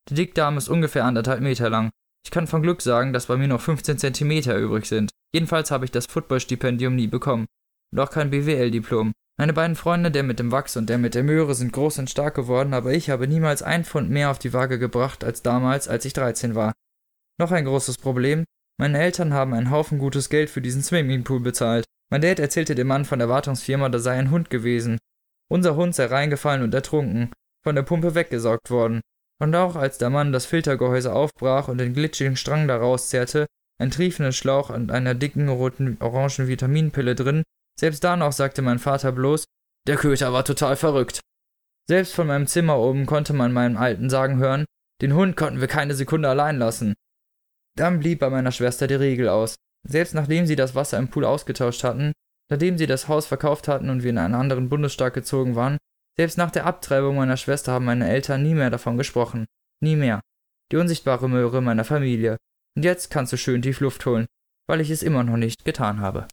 Der Dickdarm ist ungefähr anderthalb Meter lang. Ich kann von Glück sagen, dass bei mir noch 15 Zentimeter übrig sind. Jedenfalls habe ich das Footballstipendium nie bekommen. Und auch kein BWL-Diplom. Meine beiden Freunde, der mit dem Wachs und der mit der Möhre, sind groß und stark geworden, aber ich habe niemals ein Pfund mehr auf die Waage gebracht als damals, als ich 13 war. Noch ein großes Problem. Meine Eltern haben einen Haufen gutes Geld für diesen Swimmingpool bezahlt. Mein Dad erzählte dem Mann von der Wartungsfirma, da sei ein Hund gewesen. Unser Hund sei reingefallen und ertrunken, von der Pumpe weggesaugt worden. Und auch als der Mann das Filtergehäuse aufbrach und den glitschigen Strang daraus zerrte, ein triefender Schlauch und einer dicken roten orangen Vitaminpille drin, selbst da noch sagte mein Vater bloß, der Köter war total verrückt. Selbst von meinem Zimmer oben konnte man meinen Alten sagen hören, den Hund konnten wir keine Sekunde allein lassen. Dann blieb bei meiner Schwester die Regel aus. Selbst nachdem sie das Wasser im Pool ausgetauscht hatten, nachdem sie das Haus verkauft hatten und wir in einen anderen Bundesstaat gezogen waren, selbst nach der Abtreibung meiner Schwester haben meine Eltern nie mehr davon gesprochen. Nie mehr. Die unsichtbare Möhre meiner Familie. Und jetzt kannst du schön tief Luft holen, weil ich es immer noch nicht getan habe.